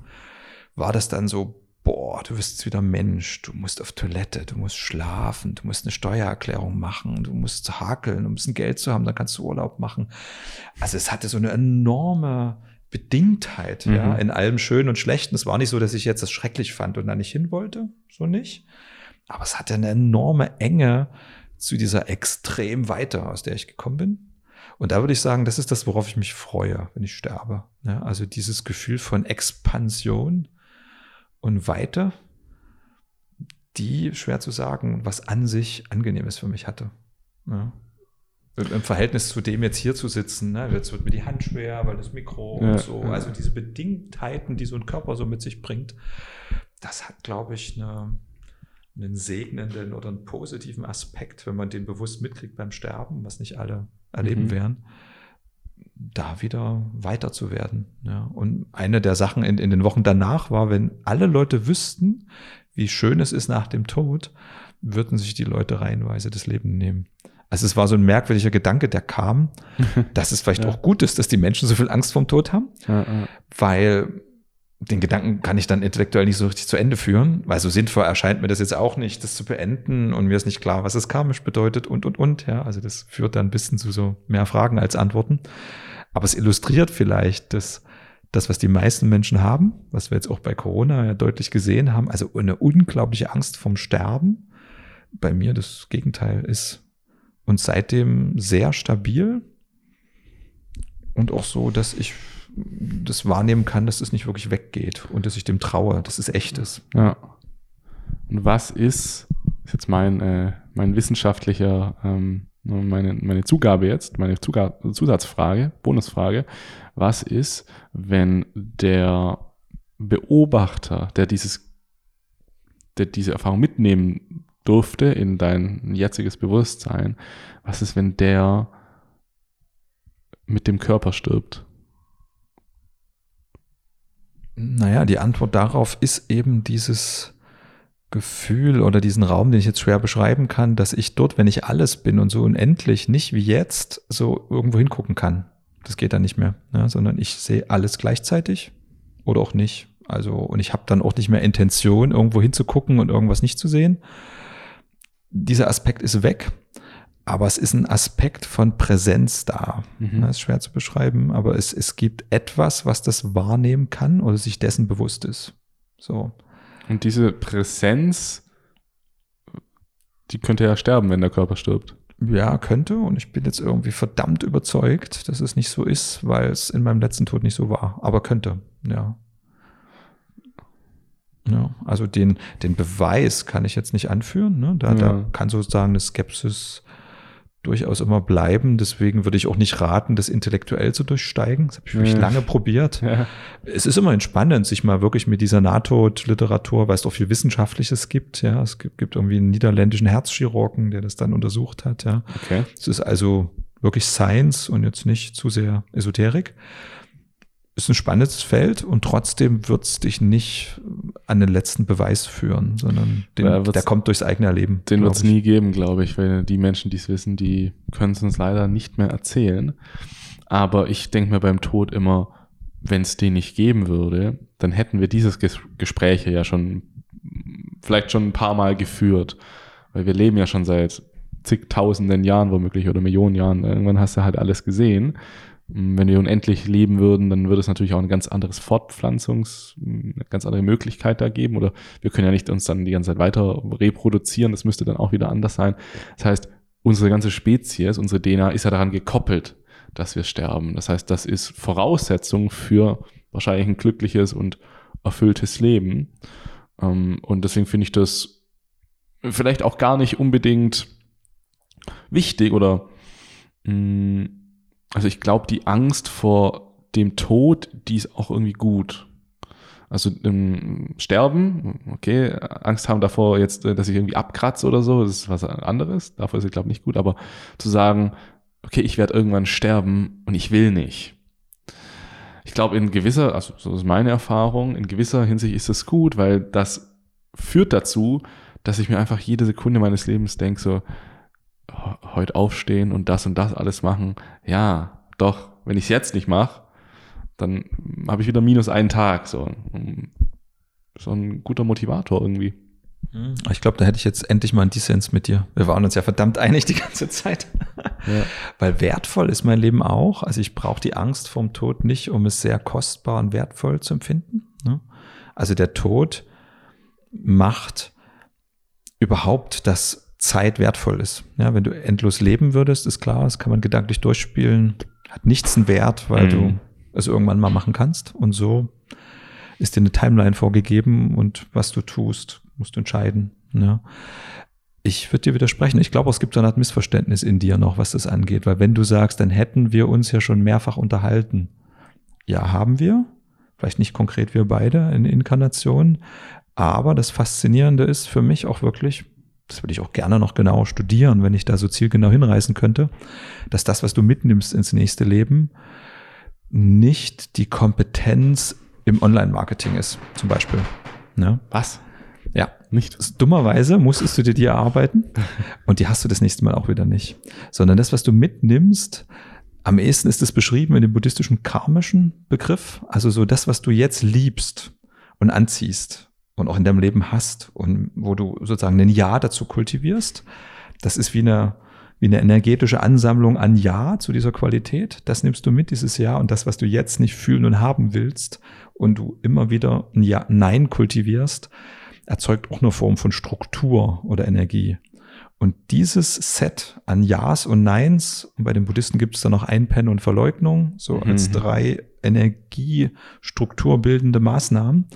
war das dann so, boah, du bist jetzt wieder Mensch, du musst auf Toilette, du musst schlafen, du musst eine Steuererklärung machen, du musst hakeln, um ein bisschen Geld zu haben, dann kannst du Urlaub machen. Also es hatte so eine enorme Bedingtheit, mhm. ja, in allem Schönen und Schlechten. Es war nicht so, dass ich jetzt das schrecklich fand und da nicht hin wollte, so nicht. Aber es hatte eine enorme Enge zu dieser extrem Weite, aus der ich gekommen bin. Und da würde ich sagen, das ist das, worauf ich mich freue, wenn ich sterbe. Ja, also dieses Gefühl von Expansion und Weite, die, schwer zu sagen, was an sich Angenehmes für mich hatte. Ja. Im Verhältnis zu dem jetzt hier zu sitzen, ne? jetzt wird mir die Hand schwer, weil das Mikro ja, und so, also diese Bedingtheiten, die so ein Körper so mit sich bringt, das hat, glaube ich, eine, einen segnenden oder einen positiven Aspekt, wenn man den bewusst mitkriegt beim Sterben, was nicht alle erleben mhm. werden, da wieder weiter zu werden. Ja. Und eine der Sachen in, in den Wochen danach war, wenn alle Leute wüssten, wie schön es ist nach dem Tod, würden sich die Leute reihenweise das Leben nehmen. Also es war so ein merkwürdiger Gedanke, der kam, dass es vielleicht ja. auch gut ist, dass die Menschen so viel Angst vorm Tod haben, ja, ja. weil den Gedanken kann ich dann intellektuell nicht so richtig zu Ende führen, weil so sinnvoll erscheint mir das jetzt auch nicht, das zu beenden und mir ist nicht klar, was es karmisch bedeutet und, und, und, ja, also das führt dann ein bisschen zu so mehr Fragen als Antworten. Aber es illustriert vielleicht dass das, was die meisten Menschen haben, was wir jetzt auch bei Corona ja deutlich gesehen haben, also eine unglaubliche Angst vom Sterben. Bei mir das Gegenteil ist und seitdem sehr stabil und auch so, dass ich das wahrnehmen kann, dass es nicht wirklich weggeht und dass ich dem traue, dass es echt ist. Ja. Und was ist, ist jetzt mein, äh, mein wissenschaftlicher, ähm, meine, meine Zugabe jetzt, meine Zuga Zusatzfrage, Bonusfrage, was ist, wenn der Beobachter, der dieses, der diese Erfahrung mitnehmen durfte in dein jetziges Bewusstsein, was ist, wenn der mit dem Körper stirbt? Naja, die Antwort darauf ist eben dieses Gefühl oder diesen Raum, den ich jetzt schwer beschreiben kann, dass ich dort, wenn ich alles bin und so unendlich, nicht wie jetzt so irgendwo hingucken kann. Das geht dann nicht mehr, ne? sondern ich sehe alles gleichzeitig oder auch nicht. Also, und ich habe dann auch nicht mehr Intention, irgendwo hinzugucken und irgendwas nicht zu sehen. Dieser Aspekt ist weg aber es ist ein Aspekt von Präsenz da. Mhm. Das ist schwer zu beschreiben, aber es, es gibt etwas, was das wahrnehmen kann oder sich dessen bewusst ist. So. Und diese Präsenz, die könnte ja sterben, wenn der Körper stirbt. Ja, könnte. Und ich bin jetzt irgendwie verdammt überzeugt, dass es nicht so ist, weil es in meinem letzten Tod nicht so war. Aber könnte, ja. Ja, also den, den Beweis kann ich jetzt nicht anführen. Ne? Da, ja. da kann sozusagen eine Skepsis durchaus immer bleiben. Deswegen würde ich auch nicht raten, das intellektuell zu durchsteigen. Das habe ich wirklich ja. lange probiert. Ja. Es ist immer entspannend, sich mal wirklich mit dieser NATO-Literatur, weil es doch viel Wissenschaftliches gibt. Ja, es gibt, gibt irgendwie einen niederländischen Herzchirurgen, der das dann untersucht hat. Ja, okay. Es ist also wirklich Science und jetzt nicht zu sehr Esoterik ist ein spannendes Feld und trotzdem wird es dich nicht an den letzten Beweis führen, sondern den, der kommt durchs eigene Erleben. Den wird es nie geben, glaube ich, weil die Menschen, die es wissen, die können es uns leider nicht mehr erzählen. Aber ich denke mir beim Tod immer, wenn es den nicht geben würde, dann hätten wir dieses Ges Gespräch ja schon vielleicht schon ein paar Mal geführt. Weil wir leben ja schon seit zigtausenden Jahren womöglich oder Millionen Jahren. Irgendwann hast du halt alles gesehen. Wenn wir unendlich leben würden, dann würde es natürlich auch ein ganz anderes Fortpflanzungs, eine ganz andere Möglichkeit da geben. Oder wir können ja nicht uns dann die ganze Zeit weiter reproduzieren. Das müsste dann auch wieder anders sein. Das heißt, unsere ganze Spezies, unsere DNA ist ja daran gekoppelt, dass wir sterben. Das heißt, das ist Voraussetzung für wahrscheinlich ein glückliches und erfülltes Leben. Ähm, und deswegen finde ich das vielleicht auch gar nicht unbedingt wichtig oder mh, also ich glaube, die Angst vor dem Tod, die ist auch irgendwie gut. Also im Sterben, okay, Angst haben davor jetzt, dass ich irgendwie abkratze oder so, das ist was anderes. Davor ist es, glaube ich, nicht gut. Aber zu sagen, okay, ich werde irgendwann sterben und ich will nicht. Ich glaube, in gewisser, also so ist meine Erfahrung, in gewisser Hinsicht ist das gut, weil das führt dazu, dass ich mir einfach jede Sekunde meines Lebens denke, so, heute aufstehen und das und das alles machen. Ja, doch, wenn ich es jetzt nicht mache, dann habe ich wieder minus einen Tag. So, so ein guter Motivator irgendwie. Hm, ich glaube, da hätte ich jetzt endlich mal einen Dissens mit dir. Wir waren uns ja verdammt einig die ganze Zeit. Ja. Weil wertvoll ist mein Leben auch. Also ich brauche die Angst vom Tod nicht, um es sehr kostbar und wertvoll zu empfinden. Ne? Also der Tod macht überhaupt das Zeit wertvoll ist. Ja, wenn du endlos leben würdest, ist klar, das kann man gedanklich durchspielen, hat nichts einen Wert, weil mhm. du es irgendwann mal machen kannst. Und so ist dir eine Timeline vorgegeben und was du tust, musst du entscheiden. Ja. Ich würde dir widersprechen. Ich glaube, es gibt so eine Art Missverständnis in dir noch, was das angeht, weil wenn du sagst, dann hätten wir uns ja schon mehrfach unterhalten. Ja, haben wir. Vielleicht nicht konkret wir beide in Inkarnation. Aber das Faszinierende ist für mich auch wirklich, das würde ich auch gerne noch genau studieren, wenn ich da so zielgenau hinreißen könnte, dass das, was du mitnimmst ins nächste Leben, nicht die Kompetenz im Online-Marketing ist, zum Beispiel. Ne? Was? Ja, Nicht. Dummerweise musstest du dir die erarbeiten und die hast du das nächste Mal auch wieder nicht. Sondern das, was du mitnimmst, am ehesten ist es beschrieben in dem buddhistischen karmischen Begriff. Also so das, was du jetzt liebst und anziehst und auch in deinem Leben hast und wo du sozusagen ein Ja dazu kultivierst. Das ist wie eine, wie eine energetische Ansammlung an Ja zu dieser Qualität. Das nimmst du mit, dieses Ja und das, was du jetzt nicht fühlen und haben willst und du immer wieder ein Ja, Nein kultivierst, erzeugt auch eine Form von Struktur oder Energie. Und dieses Set an Ja's und Neins, und bei den Buddhisten gibt es da noch Einpennen und Verleugnung, so mhm. als drei energiestrukturbildende Maßnahmen,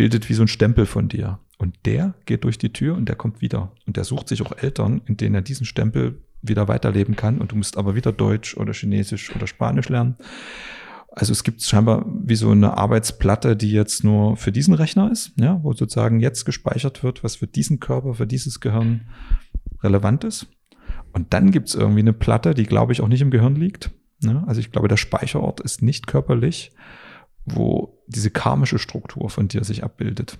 bildet wie so ein Stempel von dir. Und der geht durch die Tür und der kommt wieder. Und der sucht sich auch Eltern, in denen er diesen Stempel wieder weiterleben kann. Und du musst aber wieder Deutsch oder Chinesisch oder Spanisch lernen. Also es gibt scheinbar wie so eine Arbeitsplatte, die jetzt nur für diesen Rechner ist, ja, wo sozusagen jetzt gespeichert wird, was für diesen Körper, für dieses Gehirn relevant ist. Und dann gibt es irgendwie eine Platte, die, glaube ich, auch nicht im Gehirn liegt. Ne? Also ich glaube, der Speicherort ist nicht körperlich, wo diese karmische Struktur von dir sich abbildet.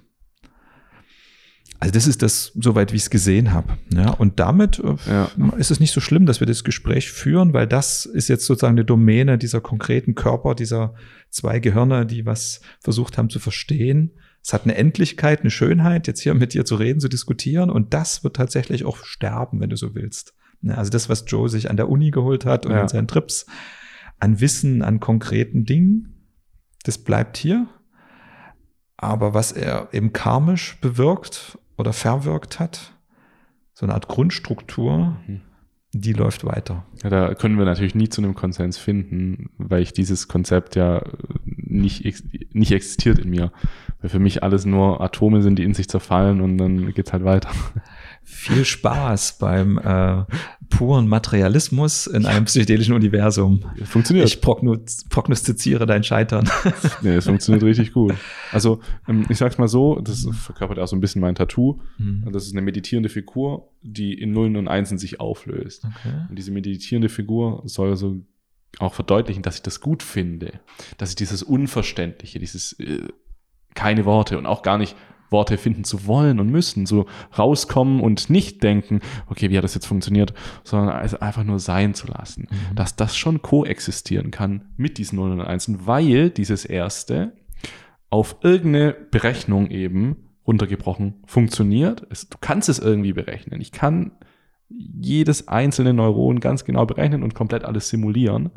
Also das ist das, soweit wie ich es gesehen habe. Ja, und damit äh, ja. ist es nicht so schlimm, dass wir das Gespräch führen, weil das ist jetzt sozusagen eine Domäne dieser konkreten Körper, dieser zwei Gehirne, die was versucht haben zu verstehen es hat eine Endlichkeit, eine Schönheit, jetzt hier mit dir zu reden, zu diskutieren. Und das wird tatsächlich auch sterben, wenn du so willst. Also das, was Joe sich an der Uni geholt hat und ja. an seinen Trips, an Wissen, an konkreten Dingen, das bleibt hier. Aber was er eben karmisch bewirkt oder verwirkt hat, so eine Art Grundstruktur, mhm die läuft weiter. Ja, da können wir natürlich nie zu einem Konsens finden, weil ich dieses Konzept ja nicht, nicht existiert in mir. Weil für mich alles nur Atome sind, die in sich zerfallen und dann geht's halt weiter. Viel Spaß beim äh, puren Materialismus in einem psychedelischen Universum. Funktioniert. Ich prognostiziere dein Scheitern. nee, es funktioniert richtig gut. Also, ähm, ich sag's mal so, das verkörpert auch so ein bisschen mein Tattoo. Mhm. Das ist eine meditierende Figur, die in Nullen und Einsen sich auflöst. Okay. Und diese meditierende Figur soll so auch verdeutlichen, dass ich das gut finde. Dass ich dieses Unverständliche, dieses äh, keine Worte und auch gar nicht Worte finden zu wollen und müssen, so rauskommen und nicht denken, okay, wie hat das jetzt funktioniert, sondern einfach nur sein zu lassen. Mhm. Dass das schon koexistieren kann mit diesen Nullen und Einsen, weil dieses erste auf irgendeine Berechnung eben runtergebrochen funktioniert. Es, du kannst es irgendwie berechnen. Ich kann jedes einzelne Neuron ganz genau berechnen und komplett alles simulieren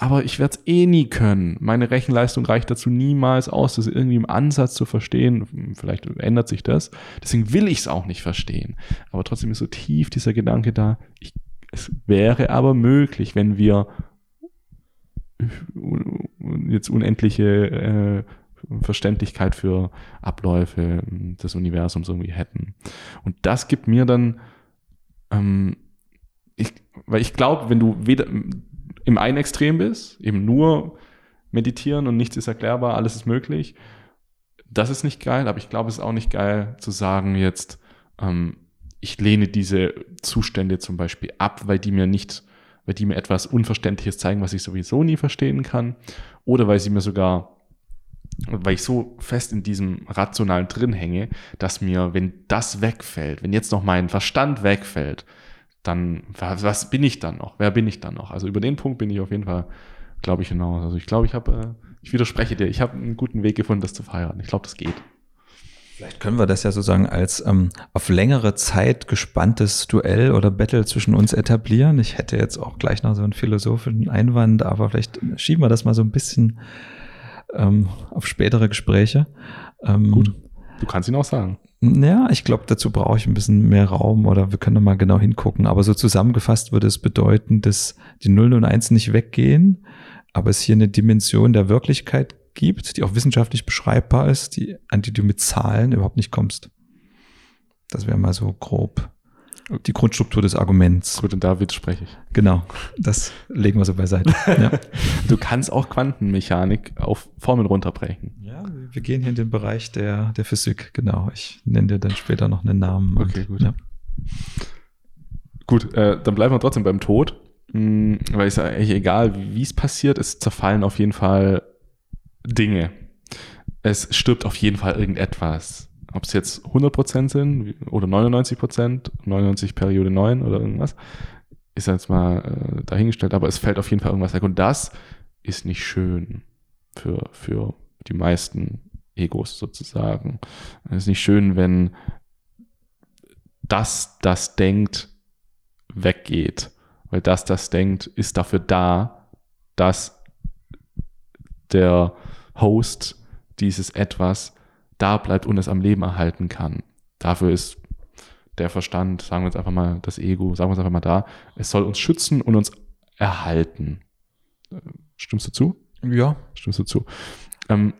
aber ich werde es eh nie können. Meine Rechenleistung reicht dazu niemals aus, das irgendwie im Ansatz zu verstehen. Vielleicht ändert sich das. Deswegen will ich es auch nicht verstehen. Aber trotzdem ist so tief dieser Gedanke da. Ich, es wäre aber möglich, wenn wir jetzt unendliche äh, Verständlichkeit für Abläufe des Universums irgendwie hätten. Und das gibt mir dann, ähm, ich, weil ich glaube, wenn du weder im einen Extrem bist, eben nur meditieren und nichts ist erklärbar, alles ist möglich, das ist nicht geil, aber ich glaube, es ist auch nicht geil zu sagen jetzt, ähm, ich lehne diese Zustände zum Beispiel ab, weil die mir nicht, weil die mir etwas Unverständliches zeigen, was ich sowieso nie verstehen kann, oder weil sie mir sogar, weil ich so fest in diesem Rationalen drin hänge, dass mir, wenn das wegfällt, wenn jetzt noch mein Verstand wegfällt, dann, was, was, bin ich dann noch? Wer bin ich dann noch? Also über den Punkt bin ich auf jeden Fall, glaube ich, hinaus. Also ich glaube, ich habe, äh, ich widerspreche dir, ich habe einen guten Weg gefunden, das zu verheiraten. Ich glaube, das geht. Vielleicht können wir das ja sozusagen als ähm, auf längere Zeit gespanntes Duell oder Battle zwischen uns etablieren. Ich hätte jetzt auch gleich noch so einen philosophischen Einwand, aber vielleicht schieben wir das mal so ein bisschen ähm, auf spätere Gespräche. Ähm, Gut, du kannst ihn auch sagen. Ja, ich glaube, dazu brauche ich ein bisschen mehr Raum oder wir können mal genau hingucken. Aber so zusammengefasst würde es bedeuten, dass die Nullen und Eins nicht weggehen, aber es hier eine Dimension der Wirklichkeit gibt, die auch wissenschaftlich beschreibbar ist, die, an die du mit Zahlen überhaupt nicht kommst. Das wäre mal so grob die Grundstruktur des Arguments. Gut, und da widerspreche ich. Genau, das legen wir so beiseite. Ja. Du kannst auch Quantenmechanik auf Formeln runterbrechen. Ja, wir gehen hier in den Bereich der, der Physik, genau. Ich nenne dir dann später noch einen Namen. Okay, und, gut. Ja. Gut, äh, dann bleiben wir trotzdem beim Tod. Hm, weil es ja eigentlich egal, wie es passiert, es zerfallen auf jeden Fall Dinge. Es stirbt auf jeden Fall irgendetwas Ob es jetzt 100% sind oder 99%, 99 Periode 9 oder irgendwas, ist jetzt mal äh, dahingestellt, aber es fällt auf jeden Fall irgendwas weg. Und das ist nicht schön für, für die meisten Egos sozusagen. Es ist nicht schön, wenn das, das denkt, weggeht. Weil das, das denkt, ist dafür da, dass der Host dieses etwas da bleibt und es am Leben erhalten kann. Dafür ist der Verstand, sagen wir jetzt einfach mal das Ego, sagen wir es einfach mal da, es soll uns schützen und uns erhalten. Stimmst du zu? Ja. Stimmst du zu? Ähm,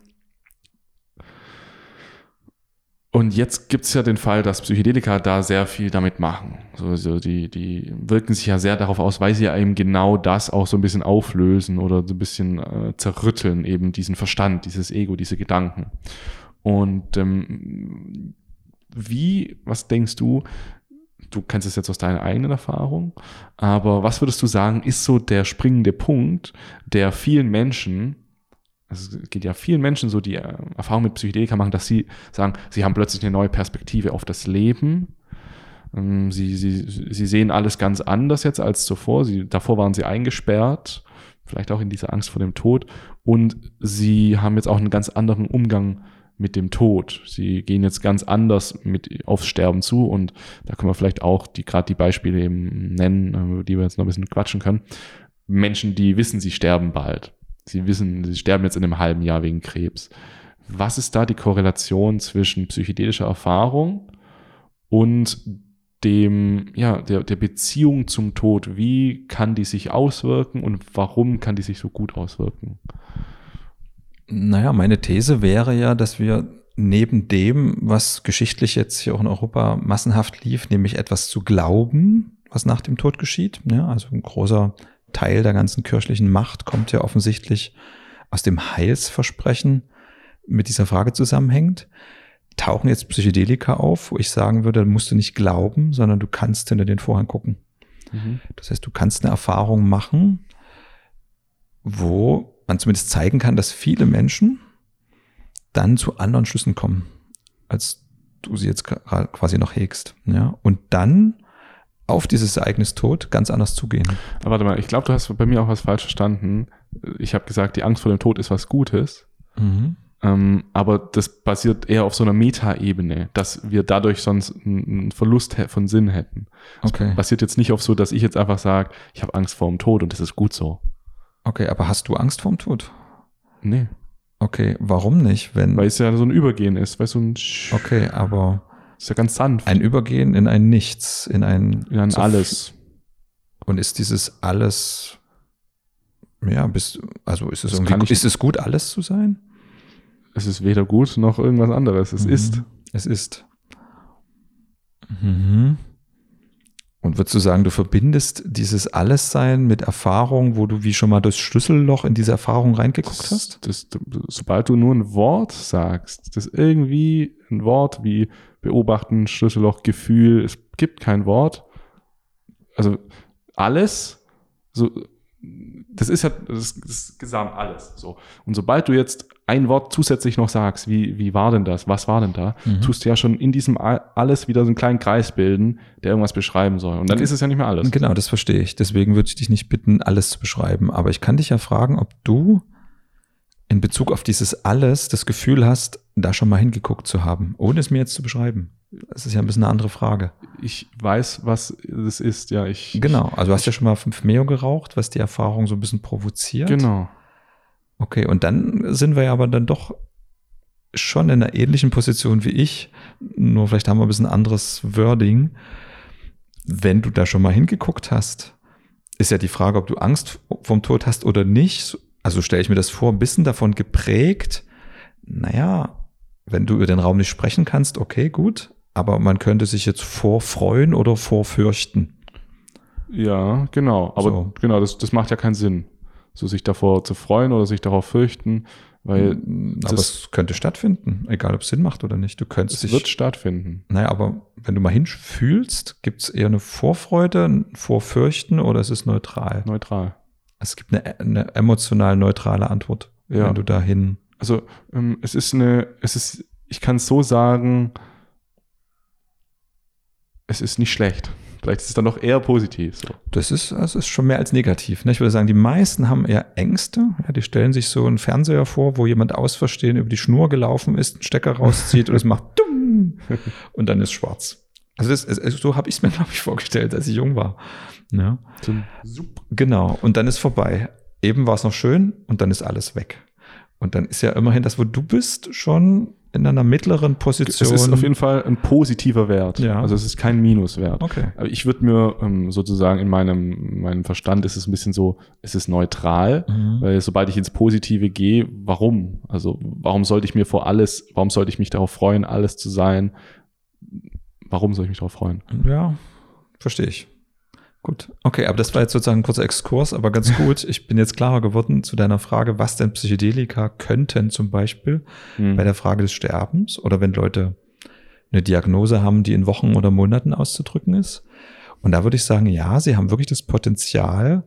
und jetzt gibt es ja den Fall, dass Psychedelika da sehr viel damit machen. So, so die, die wirken sich ja sehr darauf aus, weil sie ja eben genau das auch so ein bisschen auflösen oder so ein bisschen äh, zerrütteln, eben diesen Verstand, dieses Ego, diese Gedanken. Und ähm, wie, was denkst du, du kennst es jetzt aus deiner eigenen Erfahrung, aber was würdest du sagen, ist so der springende Punkt, der vielen Menschen, also es geht ja vielen Menschen so, die äh, Erfahrung mit Psychedelika machen, dass sie sagen, sie haben plötzlich eine neue Perspektive auf das Leben. Ähm, sie, sie, sie sehen alles ganz anders jetzt als zuvor. Sie, davor waren sie eingesperrt, vielleicht auch in dieser Angst vor dem Tod. Und sie haben jetzt auch einen ganz anderen Umgang mit dem Tod. Sie gehen jetzt ganz anders mit aufs Sterben zu und da können wir vielleicht auch die gerade die Beispiele eben nennen, über die wir jetzt noch ein bisschen quatschen können. Menschen, die wissen, sie sterben bald. Sie wissen, sie sterben jetzt in einem halben Jahr wegen Krebs. Was ist da die Korrelation zwischen psychedelischer Erfahrung und dem, ja, der, der Beziehung zum Tod? Wie kann die sich auswirken und warum kann die sich so gut auswirken? Naja, meine These wäre ja, dass wir neben dem, was geschichtlich jetzt hier auch in Europa massenhaft lief, nämlich etwas zu glauben, was nach dem Tod geschieht. Ja, also ein großer Teil der ganzen kirchlichen Macht kommt ja offensichtlich aus dem Heilsversprechen mit dieser Frage zusammenhängt. Tauchen jetzt Psychedelika auf, wo ich sagen würde, musst du nicht glauben, sondern du kannst hinter den Vorhang gucken. Mhm. Das heißt, du kannst eine Erfahrung machen, wo man zumindest zeigen kann, dass viele Menschen dann zu anderen Schlüssen kommen, als du sie jetzt quasi noch hegst. Ja? Und dann auf dieses Ereignis Tod ganz anders zugehen. Aber warte mal, ich glaube, du hast bei mir auch was falsch verstanden. Ich habe gesagt, die Angst vor dem Tod ist was Gutes. Mhm. Ähm, aber das basiert eher auf so einer Metaebene, dass wir dadurch sonst einen Verlust von Sinn hätten. Das okay. basiert jetzt nicht auf so, dass ich jetzt einfach sage, ich habe Angst vor dem Tod und das ist gut so. Okay, aber hast du Angst vorm Tod? Nee. Okay, warum nicht? Wenn Weil es ja so ein Übergehen ist, weißt du, ein Sch Okay, aber. Ist ja ganz sanft. Ein Übergehen in ein Nichts, in ein. In ein so Alles. Und ist dieses Alles. Ja, bist, also ist es das irgendwie, ist es gut, alles zu sein? Es ist weder gut noch irgendwas anderes. Es mhm. ist. Es ist. Mhm. Und würdest du sagen, du verbindest dieses Allessein mit Erfahrung, wo du wie schon mal durchs Schlüsselloch in diese Erfahrung reingeguckt hast? Das, das, sobald du nur ein Wort sagst, das irgendwie ein Wort wie beobachten, Schlüsselloch, Gefühl, es gibt kein Wort. Also alles, so, das ist ja das, das Gesamt alles. So. Und sobald du jetzt ein Wort zusätzlich noch sagst, wie, wie war denn das, was war denn da, mhm. tust du ja schon in diesem alles wieder so einen kleinen Kreis bilden, der irgendwas beschreiben soll. Und dann ist es ja nicht mehr alles. Genau, das verstehe ich. Deswegen würde ich dich nicht bitten, alles zu beschreiben. Aber ich kann dich ja fragen, ob du in Bezug auf dieses alles das Gefühl hast, da schon mal hingeguckt zu haben, ohne es mir jetzt zu beschreiben. Das ist ja ein bisschen eine andere Frage. Ich weiß, was es ist, ja. Ich, genau, also du hast ja schon mal fünf Meo geraucht, was die Erfahrung so ein bisschen provoziert. Genau. Okay, und dann sind wir ja aber dann doch schon in einer ähnlichen Position wie ich, nur vielleicht haben wir ein bisschen anderes Wording. Wenn du da schon mal hingeguckt hast, ist ja die Frage, ob du Angst vom Tod hast oder nicht. Also stelle ich mir das vor, ein bisschen davon geprägt. Naja, wenn du über den Raum nicht sprechen kannst, okay, gut. Aber man könnte sich jetzt vorfreuen oder vorfürchten. Ja, genau. Aber so. genau, das, das macht ja keinen Sinn so sich davor zu freuen oder sich darauf fürchten, weil hm, aber es könnte stattfinden, egal ob es Sinn macht oder nicht. Du könntest es wird stattfinden. Naja, aber wenn du mal hinfühlst, gibt es eher eine Vorfreude, ein Vorfürchten oder ist es neutral? Neutral. Es gibt eine, eine emotional neutrale Antwort, ja. wenn du dahin. Also ähm, es ist eine, es ist ich kann es so sagen, es ist nicht schlecht. Vielleicht ist es dann noch eher positiv. So. Das ist, das ist schon mehr als negativ. Ne? Ich würde sagen, die meisten haben eher Ängste. Ja, die stellen sich so einen Fernseher vor, wo jemand aus Versehen über die Schnur gelaufen ist, einen Stecker rauszieht und es macht dumm und dann ist schwarz. Also das, so habe ich es mir, glaube ich, vorgestellt, als ich jung war. Ja. Genau. Und dann ist vorbei. Eben war es noch schön und dann ist alles weg. Und dann ist ja immerhin das, wo du bist, schon in einer mittleren Position. Es ist auf jeden Fall ein positiver Wert. Ja. Also es ist kein Minuswert. Okay. Aber ich würde mir ähm, sozusagen in meinem, meinem Verstand ist es ein bisschen so, es ist neutral, mhm. weil sobald ich ins Positive gehe, warum? Also warum sollte ich mir vor alles, warum sollte ich mich darauf freuen, alles zu sein? Warum soll ich mich darauf freuen? Ja, verstehe ich. Gut, okay, aber das war jetzt sozusagen ein kurzer Exkurs, aber ganz gut. Ich bin jetzt klarer geworden zu deiner Frage, was denn Psychedelika könnten zum Beispiel hm. bei der Frage des Sterbens oder wenn Leute eine Diagnose haben, die in Wochen oder Monaten auszudrücken ist. Und da würde ich sagen, ja, sie haben wirklich das Potenzial,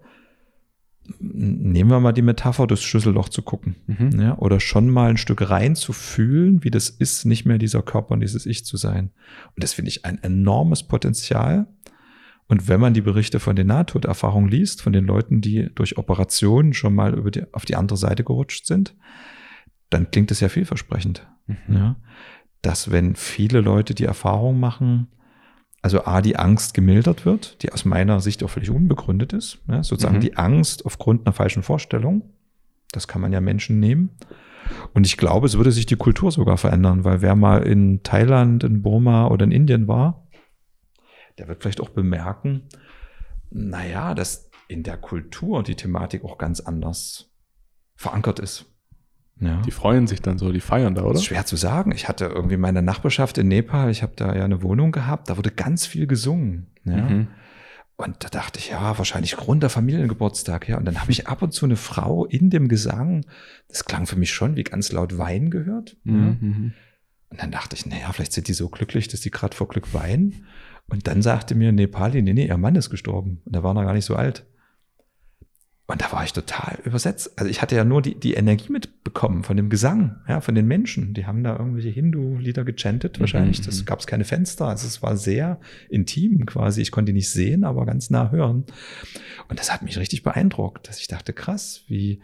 nehmen wir mal die Metapher, das Schlüsselloch zu gucken. Mhm. Ja, oder schon mal ein Stück rein zu fühlen, wie das ist, nicht mehr dieser Körper und dieses Ich zu sein. Und das finde ich ein enormes Potenzial. Und wenn man die Berichte von den Nahtoderfahrungen liest, von den Leuten, die durch Operationen schon mal über die, auf die andere Seite gerutscht sind, dann klingt es ja vielversprechend. Mhm. Ja, dass wenn viele Leute die Erfahrung machen, also A, die Angst gemildert wird, die aus meiner Sicht auch völlig unbegründet ist, ja, sozusagen mhm. die Angst aufgrund einer falschen Vorstellung, das kann man ja Menschen nehmen. Und ich glaube, es würde sich die Kultur sogar verändern, weil wer mal in Thailand, in Burma oder in Indien war, der wird vielleicht auch bemerken, naja, dass in der Kultur die Thematik auch ganz anders verankert ist. Ja. Die freuen sich dann so, die feiern da, oder? Das ist schwer zu sagen. Ich hatte irgendwie meine Nachbarschaft in Nepal, ich habe da ja eine Wohnung gehabt, da wurde ganz viel gesungen. Ja. Mhm. Und da dachte ich, ja, wahrscheinlich Grund der Familiengeburtstag, ja. Und dann habe ich ab und zu eine Frau in dem Gesang, das klang für mich schon wie ganz laut Wein gehört. Mhm. Ja. Mhm. Und dann dachte ich, naja, vielleicht sind die so glücklich, dass die gerade vor Glück weinen. Und dann sagte mir Nepali, nee, nee, ihr Mann ist gestorben. Und der war noch gar nicht so alt. Und da war ich total übersetzt. Also ich hatte ja nur die, die Energie mitbekommen von dem Gesang, ja, von den Menschen. Die haben da irgendwelche Hindu-Lieder gechantet wahrscheinlich. Mhm. Das gab es keine Fenster. Also es war sehr intim quasi. Ich konnte die nicht sehen, aber ganz nah hören. Und das hat mich richtig beeindruckt, dass ich dachte, krass, wie,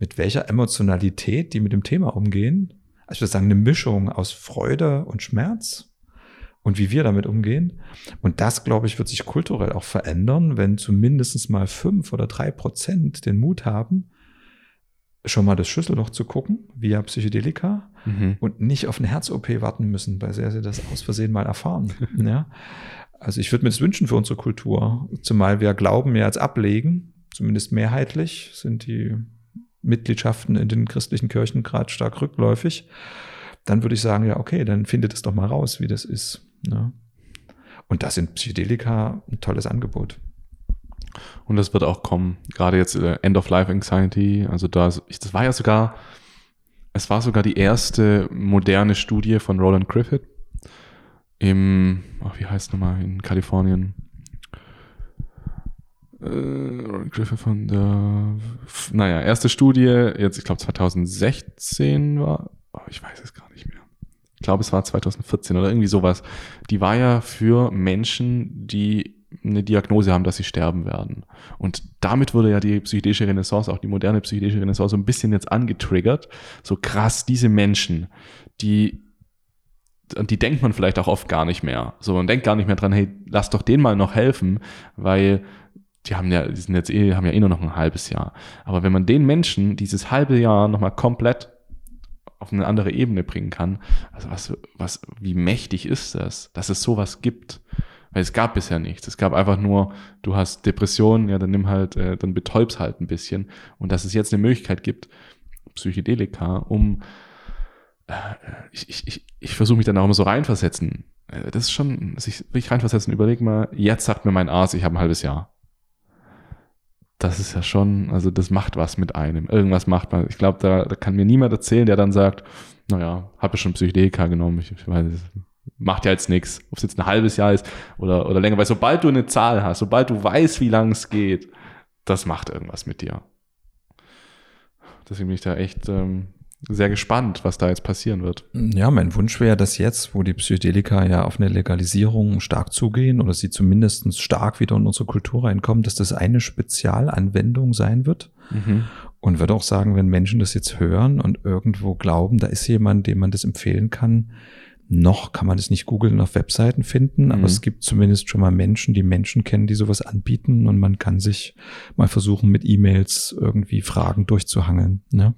mit welcher Emotionalität die mit dem Thema umgehen. Also ich würde sagen, eine Mischung aus Freude und Schmerz und wie wir damit umgehen. Und das, glaube ich, wird sich kulturell auch verändern, wenn zumindest mal fünf oder drei Prozent den Mut haben, schon mal das Schlüsselloch zu gucken, via Psychedelika, mhm. und nicht auf eine Herz-OP warten müssen, weil sie das aus Versehen mal erfahren. ja. Also ich würde mir das wünschen für unsere Kultur, zumal wir Glauben ja jetzt ablegen, zumindest mehrheitlich sind die Mitgliedschaften in den christlichen Kirchen gerade stark rückläufig. Dann würde ich sagen, ja, okay, dann findet es doch mal raus, wie das ist. Ne? Und da sind Psychedelika ein tolles Angebot. Und das wird auch kommen. Gerade jetzt äh, End of Life Anxiety. Also da, das war ja sogar, es war sogar die erste moderne Studie von Roland Griffith im, ach, wie heißt es nochmal, in Kalifornien. Äh, Roland Griffith von der, naja, erste Studie, jetzt, ich glaube 2016 war, oh, ich weiß es gar nicht mehr ich glaube, es war 2014 oder irgendwie sowas, die war ja für Menschen, die eine Diagnose haben, dass sie sterben werden. Und damit wurde ja die psychedelische Renaissance, auch die moderne psychedelische Renaissance, so ein bisschen jetzt angetriggert. So krass, diese Menschen, die, die denkt man vielleicht auch oft gar nicht mehr. So, man denkt gar nicht mehr dran, hey, lass doch denen mal noch helfen, weil die haben ja, die sind jetzt eh, haben ja eh nur noch ein halbes Jahr. Aber wenn man den Menschen dieses halbe Jahr nochmal komplett auf eine andere Ebene bringen kann. Also was, was, wie mächtig ist das, dass es sowas gibt? Weil es gab bisher nichts. Es gab einfach nur, du hast Depressionen, ja, dann nimm halt, äh, dann betäubst halt ein bisschen. Und dass es jetzt eine Möglichkeit gibt, Psychedelika, um äh, ich, ich, ich, ich versuche mich dann auch immer so reinversetzen. Äh, das ist schon, sich wirklich reinversetzen, überleg mal, jetzt sagt mir mein Arzt, ich habe ein halbes Jahr das ist ja schon, also das macht was mit einem. Irgendwas macht man. Ich glaube, da, da kann mir niemand erzählen, der dann sagt, naja, habe ich schon Psychedelika genommen, ich, ich weiß, macht ja jetzt nichts, ob es jetzt ein halbes Jahr ist oder, oder länger, weil sobald du eine Zahl hast, sobald du weißt, wie lang es geht, das macht irgendwas mit dir. Deswegen bin ich da echt, ähm, sehr gespannt, was da jetzt passieren wird. Ja, mein Wunsch wäre, dass jetzt, wo die Psychedelika ja auf eine Legalisierung stark zugehen oder sie zumindest stark wieder in unsere Kultur reinkommen, dass das eine Spezialanwendung sein wird. Mhm. Und würde auch sagen, wenn Menschen das jetzt hören und irgendwo glauben, da ist jemand, dem man das empfehlen kann, noch kann man das nicht googeln auf Webseiten finden, mhm. aber es gibt zumindest schon mal Menschen, die Menschen kennen, die sowas anbieten und man kann sich mal versuchen, mit E-Mails irgendwie Fragen durchzuhangeln. Ne?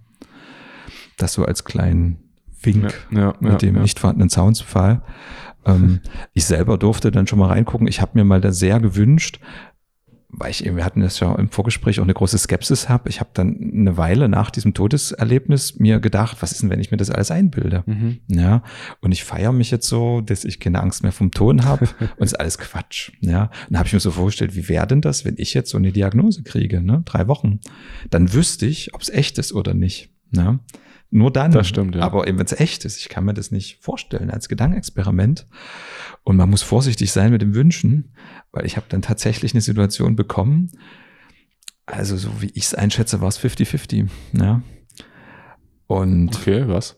Das so als kleinen Wink ja, ja, mit ja, dem nicht vorhandenen Soundsfall. Ähm, ich selber durfte dann schon mal reingucken. Ich habe mir mal da sehr gewünscht, weil ich eben, wir hatten das ja im Vorgespräch auch eine große Skepsis habe. Ich habe dann eine Weile nach diesem Todeserlebnis mir gedacht, was ist denn, wenn ich mir das alles einbilde? Mhm. Ja, und ich feiere mich jetzt so, dass ich keine Angst mehr vom Ton habe und ist alles Quatsch. Ja, und dann habe ich mir so vorgestellt, wie wäre denn das, wenn ich jetzt so eine Diagnose kriege, ne? drei Wochen? Dann wüsste ich, ob es echt ist oder nicht. Ja? Nur dann. Das stimmt, ja. Aber eben, wenn es echt ist, ich kann mir das nicht vorstellen als Gedankenexperiment. Und man muss vorsichtig sein mit dem Wünschen, weil ich habe dann tatsächlich eine Situation bekommen. Also, so wie ich es einschätze, war es 50-50. Ja. Und okay, was?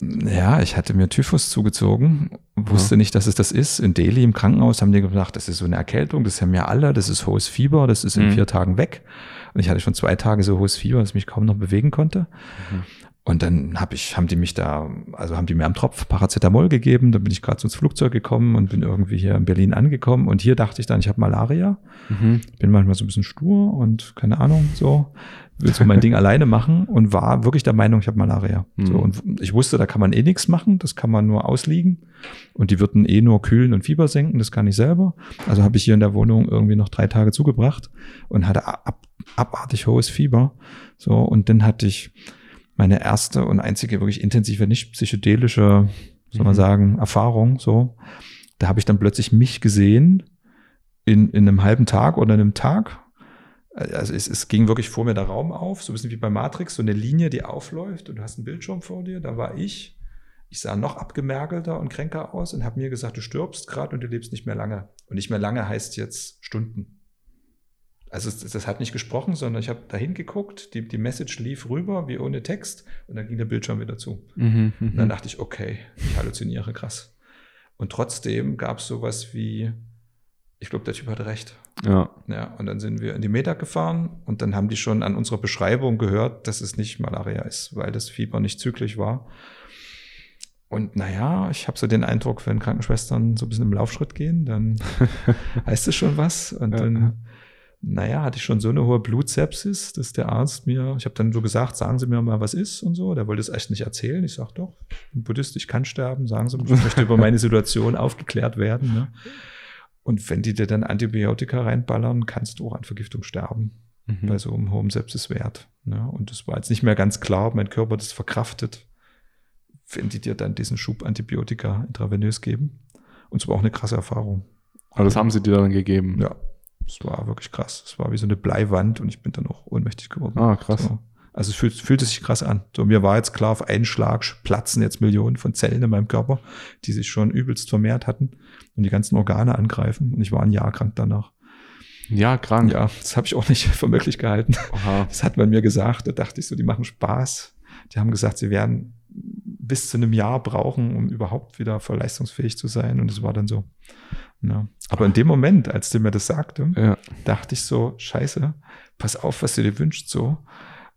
Ja, ich hatte mir Typhus zugezogen, wusste ja. nicht, dass es das ist. In Delhi im Krankenhaus haben die gesagt, das ist so eine Erkältung, das haben ja alle, das ist hohes Fieber, das ist in mhm. vier Tagen weg. Und ich hatte schon zwei Tage so hohes Fieber, dass ich mich kaum noch bewegen konnte. Mhm. Und dann hab ich, haben die mich da, also haben die mir am Tropf Paracetamol gegeben. Dann bin ich gerade ins Flugzeug gekommen und bin irgendwie hier in Berlin angekommen. Und hier dachte ich dann, ich habe Malaria. Mhm. Bin manchmal so ein bisschen stur und keine Ahnung, so will so mein Ding alleine machen und war wirklich der Meinung, ich habe Malaria. Mhm. So, und ich wusste, da kann man eh nichts machen, das kann man nur ausliegen. Und die würden eh nur kühlen und Fieber senken, das kann ich selber. Also habe ich hier in der Wohnung irgendwie noch drei Tage zugebracht und hatte ab, abartig hohes Fieber. So, und dann hatte ich meine erste und einzige wirklich intensive, nicht psychedelische, soll man mhm. sagen, Erfahrung. So, da habe ich dann plötzlich mich gesehen in, in einem halben Tag oder einem Tag. Also es, es ging wirklich vor mir der Raum auf, so ein bisschen wie bei Matrix, so eine Linie, die aufläuft und du hast einen Bildschirm vor dir. Da war ich. Ich sah noch abgemergelter und kränker aus und habe mir gesagt, du stirbst gerade und du lebst nicht mehr lange. Und nicht mehr lange heißt jetzt Stunden also es, das hat nicht gesprochen, sondern ich habe da hingeguckt, die, die Message lief rüber wie ohne Text und dann ging der Bildschirm wieder zu. Mhm, und dann mhm. dachte ich, okay, ich halluziniere krass. Und trotzdem gab es sowas wie, ich glaube, der Typ hatte recht. Ja. ja. Und dann sind wir in die Meta gefahren und dann haben die schon an unserer Beschreibung gehört, dass es nicht Malaria ist, weil das Fieber nicht zyklisch war. Und naja, ich habe so den Eindruck, wenn Krankenschwestern so ein bisschen im Laufschritt gehen, dann heißt es schon was. Und ja. dann naja, hatte ich schon so eine hohe Blutsepsis, dass der Arzt mir, ich habe dann so gesagt, sagen Sie mir mal, was ist und so. Der wollte es echt nicht erzählen. Ich sage doch, ich bin Buddhist, ich kann sterben, sagen Sie mir, ich möchte über meine Situation aufgeklärt werden. Ne? Und wenn die dir dann Antibiotika reinballern, kannst du auch an Vergiftung sterben. Mhm. Bei so einem hohen Sepsiswert. Ne? Und das war jetzt nicht mehr ganz klar, ob mein Körper das verkraftet, wenn die dir dann diesen Schub Antibiotika intravenös geben. Und es war auch eine krasse Erfahrung. Aber das haben sie dir dann gegeben? Ja, es war wirklich krass. Es war wie so eine Bleiwand und ich bin dann auch ohnmächtig geworden. Ah, krass. So. Also es fühlt, fühlte sich krass an. So, mir war jetzt klar, auf einen Schlag platzen jetzt Millionen von Zellen in meinem Körper, die sich schon übelst vermehrt hatten und die ganzen Organe angreifen. Und ich war ein Jahr krank danach. Ja, krank. Ja, das habe ich auch nicht für möglich gehalten. Aha. Das hat man mir gesagt. Da dachte ich so, die machen Spaß. Die haben gesagt, sie werden bis zu einem Jahr brauchen, um überhaupt wieder voll leistungsfähig zu sein. Und es war dann so. Ja. Aber in dem Moment, als du mir das sagte, ja. dachte ich so, scheiße, pass auf, was du dir wünschst so.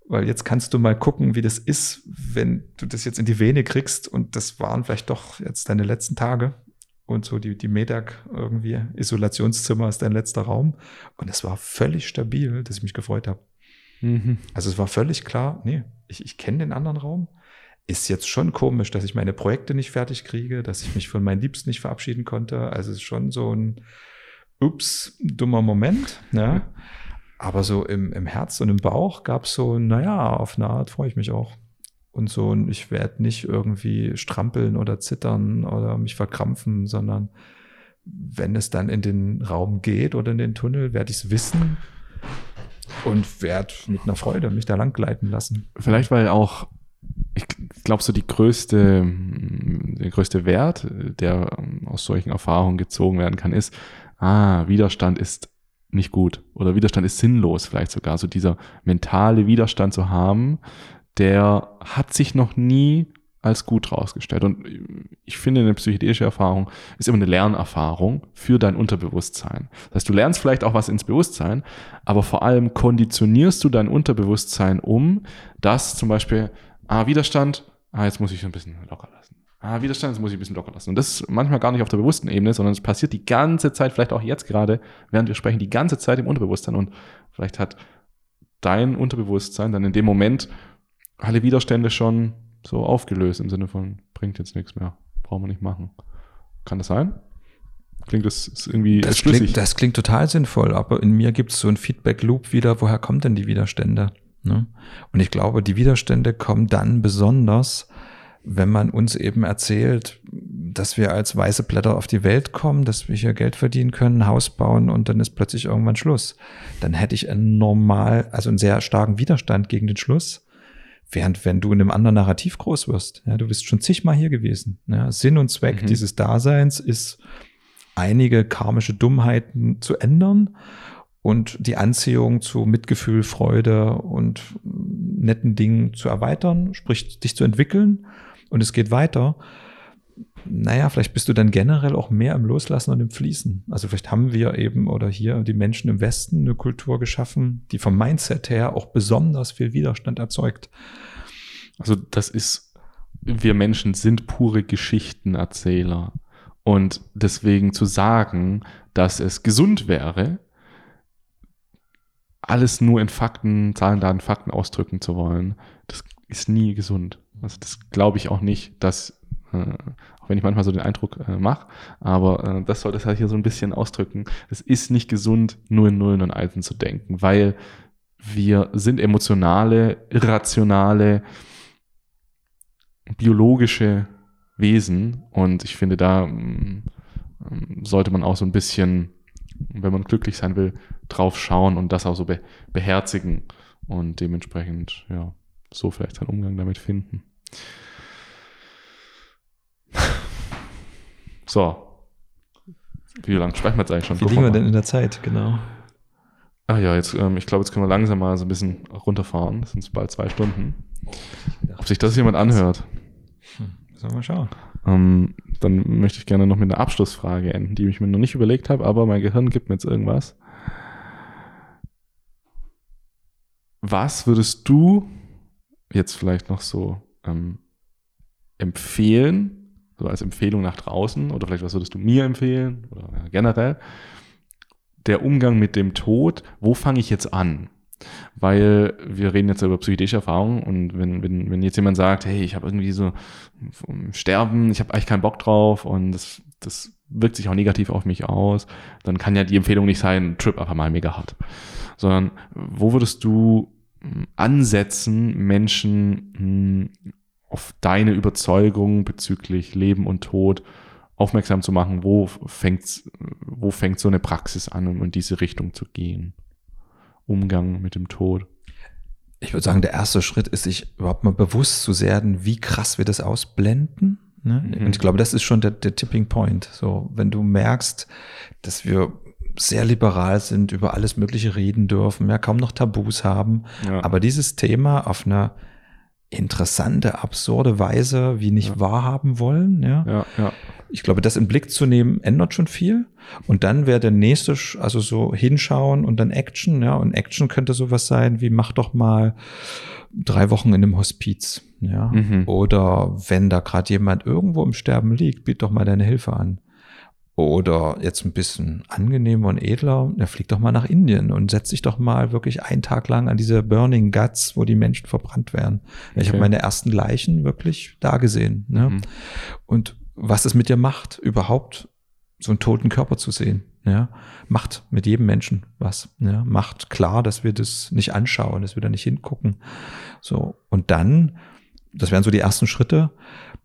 Weil jetzt kannst du mal gucken, wie das ist, wenn du das jetzt in die Vene kriegst. Und das waren vielleicht doch jetzt deine letzten Tage. Und so die, die Medag irgendwie, Isolationszimmer ist dein letzter Raum. Und es war völlig stabil, dass ich mich gefreut habe. Mhm. Also es war völlig klar, nee, ich, ich kenne den anderen Raum ist jetzt schon komisch, dass ich meine Projekte nicht fertig kriege, dass ich mich von meinen Liebsten nicht verabschieden konnte. Also es ist schon so ein ups, dummer Moment. Ja. Aber so im, im Herz und im Bauch gab es so, naja, auf eine Art freue ich mich auch. Und so, ich werde nicht irgendwie strampeln oder zittern oder mich verkrampfen, sondern wenn es dann in den Raum geht oder in den Tunnel, werde ich es wissen und werde mit einer Freude mich da lang gleiten lassen. Vielleicht, weil auch ich glaube, so die größte, der größte Wert, der aus solchen Erfahrungen gezogen werden kann, ist, ah, Widerstand ist nicht gut oder Widerstand ist sinnlos vielleicht sogar. So dieser mentale Widerstand zu haben, der hat sich noch nie als gut rausgestellt. Und ich finde, eine psychedelische Erfahrung ist immer eine Lernerfahrung für dein Unterbewusstsein. Das heißt, du lernst vielleicht auch was ins Bewusstsein, aber vor allem konditionierst du dein Unterbewusstsein um, dass zum Beispiel, ah, Widerstand, ah, jetzt muss ich ein bisschen locker lassen. Ah, Widerstand, jetzt muss ich ein bisschen locker lassen. Und das ist manchmal gar nicht auf der bewussten Ebene, sondern es passiert die ganze Zeit, vielleicht auch jetzt gerade, während wir sprechen, die ganze Zeit im Unterbewusstsein. Und vielleicht hat dein Unterbewusstsein dann in dem Moment alle Widerstände schon so aufgelöst im Sinne von, bringt jetzt nichts mehr, brauchen wir nicht machen. Kann das sein? Klingt das irgendwie das schlüssig? Klingt, das klingt total sinnvoll, aber in mir gibt es so ein Feedback-Loop wieder, woher kommen denn die Widerstände? Ne? Und ich glaube, die Widerstände kommen dann besonders, wenn man uns eben erzählt, dass wir als weiße Blätter auf die Welt kommen, dass wir hier Geld verdienen können, Haus bauen und dann ist plötzlich irgendwann Schluss. Dann hätte ich einen normal, also einen sehr starken Widerstand gegen den Schluss. Während wenn du in einem anderen Narrativ groß wirst, ja, du bist schon zigmal hier gewesen. Ja, Sinn und Zweck mhm. dieses Daseins ist, einige karmische Dummheiten zu ändern und die Anziehung zu Mitgefühl, Freude und netten Dingen zu erweitern, sprich dich zu entwickeln und es geht weiter. Naja, vielleicht bist du dann generell auch mehr im Loslassen und im Fließen. Also vielleicht haben wir eben oder hier die Menschen im Westen eine Kultur geschaffen, die vom Mindset her auch besonders viel Widerstand erzeugt. Also das ist, wir Menschen sind pure Geschichtenerzähler. Und deswegen zu sagen, dass es gesund wäre, alles nur in Fakten, Zahlen, Daten, Fakten ausdrücken zu wollen, das ist nie gesund. Also das glaube ich auch nicht, dass äh, wenn ich manchmal so den Eindruck äh, mache. Aber äh, das soll das halt hier so ein bisschen ausdrücken. Es ist nicht gesund, nur in Nullen und Einsen zu denken, weil wir sind emotionale, irrationale, biologische Wesen und ich finde, da ähm, sollte man auch so ein bisschen, wenn man glücklich sein will, drauf schauen und das auch so be beherzigen und dementsprechend, ja, so vielleicht seinen Umgang damit finden. So. Wie lange sprechen wir jetzt eigentlich schon? Wie liegen wir denn in der Zeit, genau? Ah ja, jetzt, ähm, ich glaube, jetzt können wir langsam mal so ein bisschen runterfahren. Das sind bald zwei Stunden. Ob sich das jemand anhört? Hm, sollen wir mal schauen. Ähm, dann möchte ich gerne noch mit einer Abschlussfrage enden, die ich mir noch nicht überlegt habe, aber mein Gehirn gibt mir jetzt irgendwas. Was würdest du jetzt vielleicht noch so ähm, empfehlen, so als Empfehlung nach draußen oder vielleicht was würdest du mir empfehlen oder generell, der Umgang mit dem Tod, wo fange ich jetzt an? Weil wir reden jetzt über psychedelische Erfahrungen und wenn, wenn, wenn jetzt jemand sagt, hey, ich habe irgendwie so Sterben, ich habe eigentlich keinen Bock drauf und das, das wirkt sich auch negativ auf mich aus, dann kann ja die Empfehlung nicht sein, Trip einfach mal mega hart. Sondern wo würdest du hm, ansetzen, Menschen hm, auf deine Überzeugung bezüglich Leben und Tod aufmerksam zu machen, wo fängt, wo fängt so eine Praxis an, um in diese Richtung zu gehen? Umgang mit dem Tod. Ich würde sagen, der erste Schritt ist, sich überhaupt mal bewusst zu werden, wie krass wir das ausblenden. Ne? Mhm. Und ich glaube, das ist schon der, der Tipping Point. So, wenn du merkst, dass wir sehr liberal sind, über alles Mögliche reden dürfen, ja, kaum noch Tabus haben, ja. aber dieses Thema auf einer interessante, absurde Weise wie nicht ja. wahrhaben wollen. Ja? Ja, ja. Ich glaube, das in Blick zu nehmen, ändert schon viel. Und dann wäre der nächste, also so hinschauen und dann Action. Ja, und Action könnte sowas sein wie mach doch mal drei Wochen in einem Hospiz. Ja, mhm. oder wenn da gerade jemand irgendwo im Sterben liegt, biet doch mal deine Hilfe an. Oder jetzt ein bisschen angenehmer und edler, er fliegt doch mal nach Indien und setzt sich doch mal wirklich einen Tag lang an diese Burning Guts, wo die Menschen verbrannt werden. Okay. Ich habe meine ersten Leichen wirklich da gesehen. Ne? Mhm. Und was es mit dir macht, überhaupt so einen toten Körper zu sehen. Ja, macht mit jedem Menschen was. Ja, macht klar, dass wir das nicht anschauen, dass wir da nicht hingucken. So. Und dann, das wären so die ersten Schritte,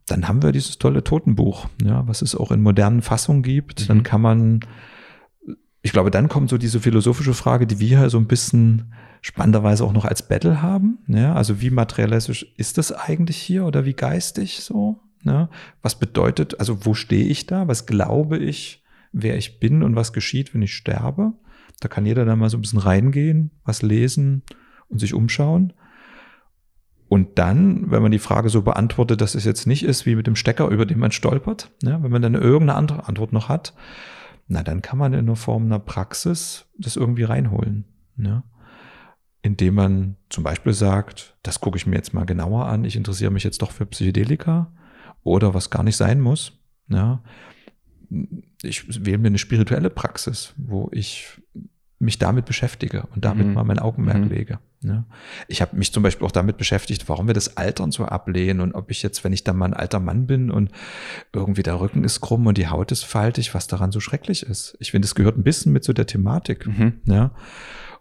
dann haben wir dieses tolle Totenbuch, ja, was es auch in modernen Fassungen gibt. Mhm. Dann kann man, ich glaube, dann kommt so diese philosophische Frage, die wir hier so ein bisschen spannenderweise auch noch als Battle haben. Ja, also wie materialistisch ist das eigentlich hier oder wie geistig so? Ja, was bedeutet, also wo stehe ich da? Was glaube ich, wer ich bin und was geschieht, wenn ich sterbe? Da kann jeder dann mal so ein bisschen reingehen, was lesen und sich umschauen. Und dann, wenn man die Frage so beantwortet, dass es jetzt nicht ist wie mit dem Stecker, über den man stolpert, ne, wenn man dann irgendeine andere Antwort noch hat, na, dann kann man in der Form einer Praxis das irgendwie reinholen. Ne? Indem man zum Beispiel sagt, das gucke ich mir jetzt mal genauer an, ich interessiere mich jetzt doch für Psychedelika oder was gar nicht sein muss. Ja? Ich wähle mir eine spirituelle Praxis, wo ich mich damit beschäftige und damit mhm. mal mein Augenmerk mhm. lege. Ja. Ich habe mich zum Beispiel auch damit beschäftigt, warum wir das Altern so ablehnen und ob ich jetzt, wenn ich dann mal ein alter Mann bin und irgendwie der Rücken ist krumm und die Haut ist faltig, was daran so schrecklich ist. Ich finde, es gehört ein bisschen mit zu der Thematik. Mhm. Ja.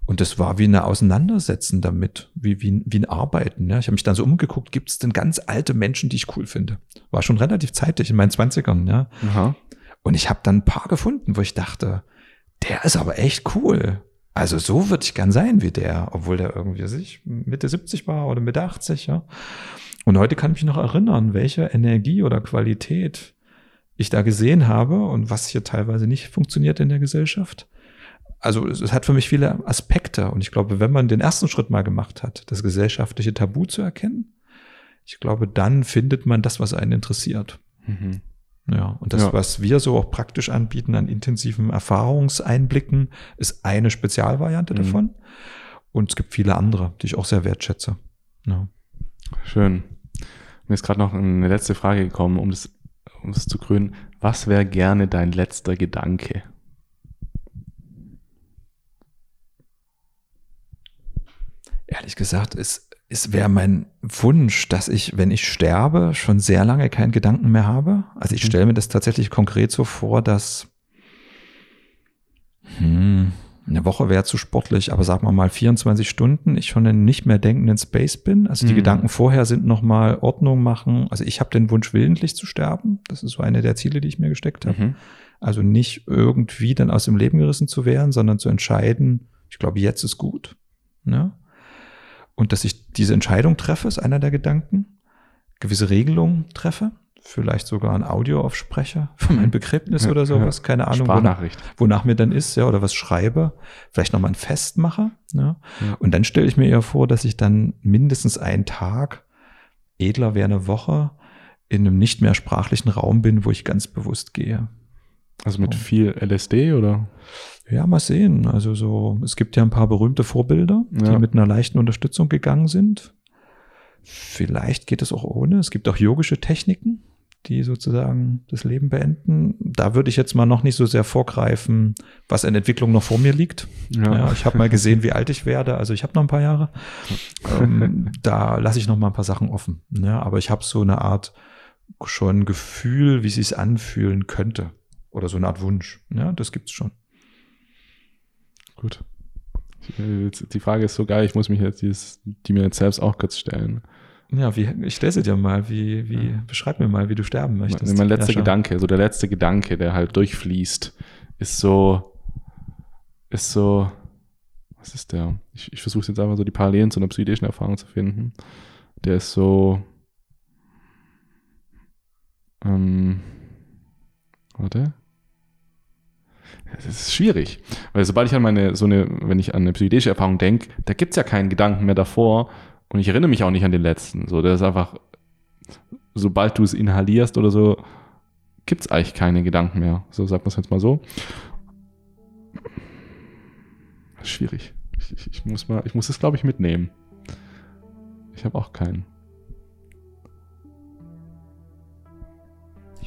Und das war wie eine Auseinandersetzen damit, wie, wie, wie ein Arbeiten. Ja. Ich habe mich dann so umgeguckt, gibt es denn ganz alte Menschen, die ich cool finde? War schon relativ zeitig in meinen Zwanzigern. Ja. Aha. Und ich habe dann ein paar gefunden, wo ich dachte, der ist aber echt cool. Also so würde ich gern sein wie der, obwohl der irgendwie sich Mitte 70 war oder Mitte 80, ja. Und heute kann ich mich noch erinnern, welche Energie oder Qualität ich da gesehen habe und was hier teilweise nicht funktioniert in der Gesellschaft. Also es, hat für mich viele Aspekte und ich glaube, wenn man den ersten Schritt mal gemacht hat, das gesellschaftliche Tabu zu erkennen, ich glaube, dann findet man das, was einen interessiert. Mhm. Ja, und das, ja. was wir so auch praktisch anbieten an intensiven Erfahrungseinblicken, ist eine Spezialvariante mhm. davon. Und es gibt viele andere, die ich auch sehr wertschätze. Ja. Schön. Mir ist gerade noch eine letzte Frage gekommen, um das, um das zu krönen. Was wäre gerne dein letzter Gedanke? Ehrlich gesagt, ist es wäre mein Wunsch, dass ich, wenn ich sterbe, schon sehr lange keinen Gedanken mehr habe. Also ich mhm. stelle mir das tatsächlich konkret so vor, dass hm, eine Woche wäre zu sportlich, aber sagen wir mal 24 Stunden, ich schon in nicht mehr denkenden Space bin. Also die mhm. Gedanken vorher sind nochmal Ordnung machen. Also ich habe den Wunsch, willentlich zu sterben. Das ist so eine der Ziele, die ich mir gesteckt habe. Mhm. Also nicht irgendwie dann aus dem Leben gerissen zu werden, sondern zu entscheiden, ich glaube, jetzt ist gut. Ne? Und dass ich diese Entscheidung treffe, ist einer der Gedanken. Gewisse Regelungen treffe, vielleicht sogar ein Audio aufspreche für mein Begräbnis ja, oder sowas, ja. keine Ahnung, wonach, wonach, mir dann ist, ja, oder was schreibe, vielleicht nochmal ein Fest mache. Ja. ja. Und dann stelle ich mir eher vor, dass ich dann mindestens einen Tag, edler wäre eine Woche, in einem nicht mehr sprachlichen Raum bin, wo ich ganz bewusst gehe. Also mit viel LSD oder? Ja, mal sehen. Also so, es gibt ja ein paar berühmte Vorbilder, die ja. mit einer leichten Unterstützung gegangen sind. Vielleicht geht es auch ohne. Es gibt auch yogische Techniken, die sozusagen das Leben beenden. Da würde ich jetzt mal noch nicht so sehr vorgreifen, was in Entwicklung noch vor mir liegt. Ja. ja ich habe mal gesehen, wie alt ich werde. Also ich habe noch ein paar Jahre. ähm, da lasse ich noch mal ein paar Sachen offen. Ja, aber ich habe so eine Art schon Gefühl, wie es sich anfühlen könnte. Oder so eine Art Wunsch. Ja, das gibt's schon. Gut. Die Frage ist so geil, ich muss mich jetzt dieses, die mir jetzt selbst auch kurz stellen. Ja, wie, ich stelle sie dir mal, wie, wie, ja. beschreib mir mal, wie du sterben möchtest. Mein, mein letzter ja, Gedanke, so der letzte Gedanke, der halt durchfließt, ist so, ist so, was ist der? Ich, ich versuche jetzt einfach so die Parallelen zu einer psychischen Erfahrung zu finden. Der ist so, ähm, warte. Es ist schwierig. Weil sobald ich an meine, so eine, wenn ich an eine psychedelische Erfahrung denke, da gibt es ja keinen Gedanken mehr davor und ich erinnere mich auch nicht an den letzten. So, der ist einfach, sobald du es inhalierst oder so, gibt es eigentlich keine Gedanken mehr. So sagt man es jetzt mal so. Schwierig. Ich, ich, ich muss mal, ich muss es, glaube ich, mitnehmen. Ich habe auch keinen.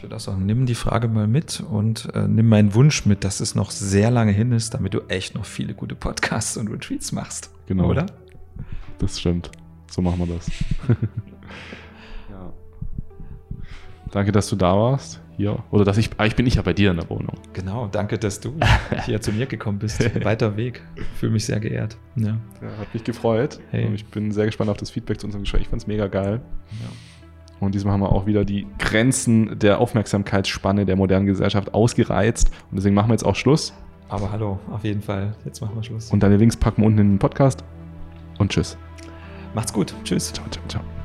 Ich würde auch nimm die Frage mal mit und äh, nimm meinen Wunsch mit, dass es noch sehr lange hin ist, damit du echt noch viele gute Podcasts und Retreats machst. Genau. Oder? Das stimmt. So machen wir das. ja. Danke, dass du da warst. Hier. Oder dass ich, ah, ich bin nicht ja bei dir in der Wohnung. Genau, danke, dass du hier zu mir gekommen bist. Weiter Weg. Fühle mich sehr geehrt. Ja. ja hat mich gefreut. Hey. Ich bin sehr gespannt auf das Feedback zu unserem Gespräch. Ich fand es mega geil. Ja. Und diesmal haben wir auch wieder die Grenzen der Aufmerksamkeitsspanne der modernen Gesellschaft ausgereizt. Und deswegen machen wir jetzt auch Schluss. Aber hallo, auf jeden Fall. Jetzt machen wir Schluss. Und deine Links packen wir unten in den Podcast. Und tschüss. Macht's gut. Tschüss. Ciao, ciao, ciao.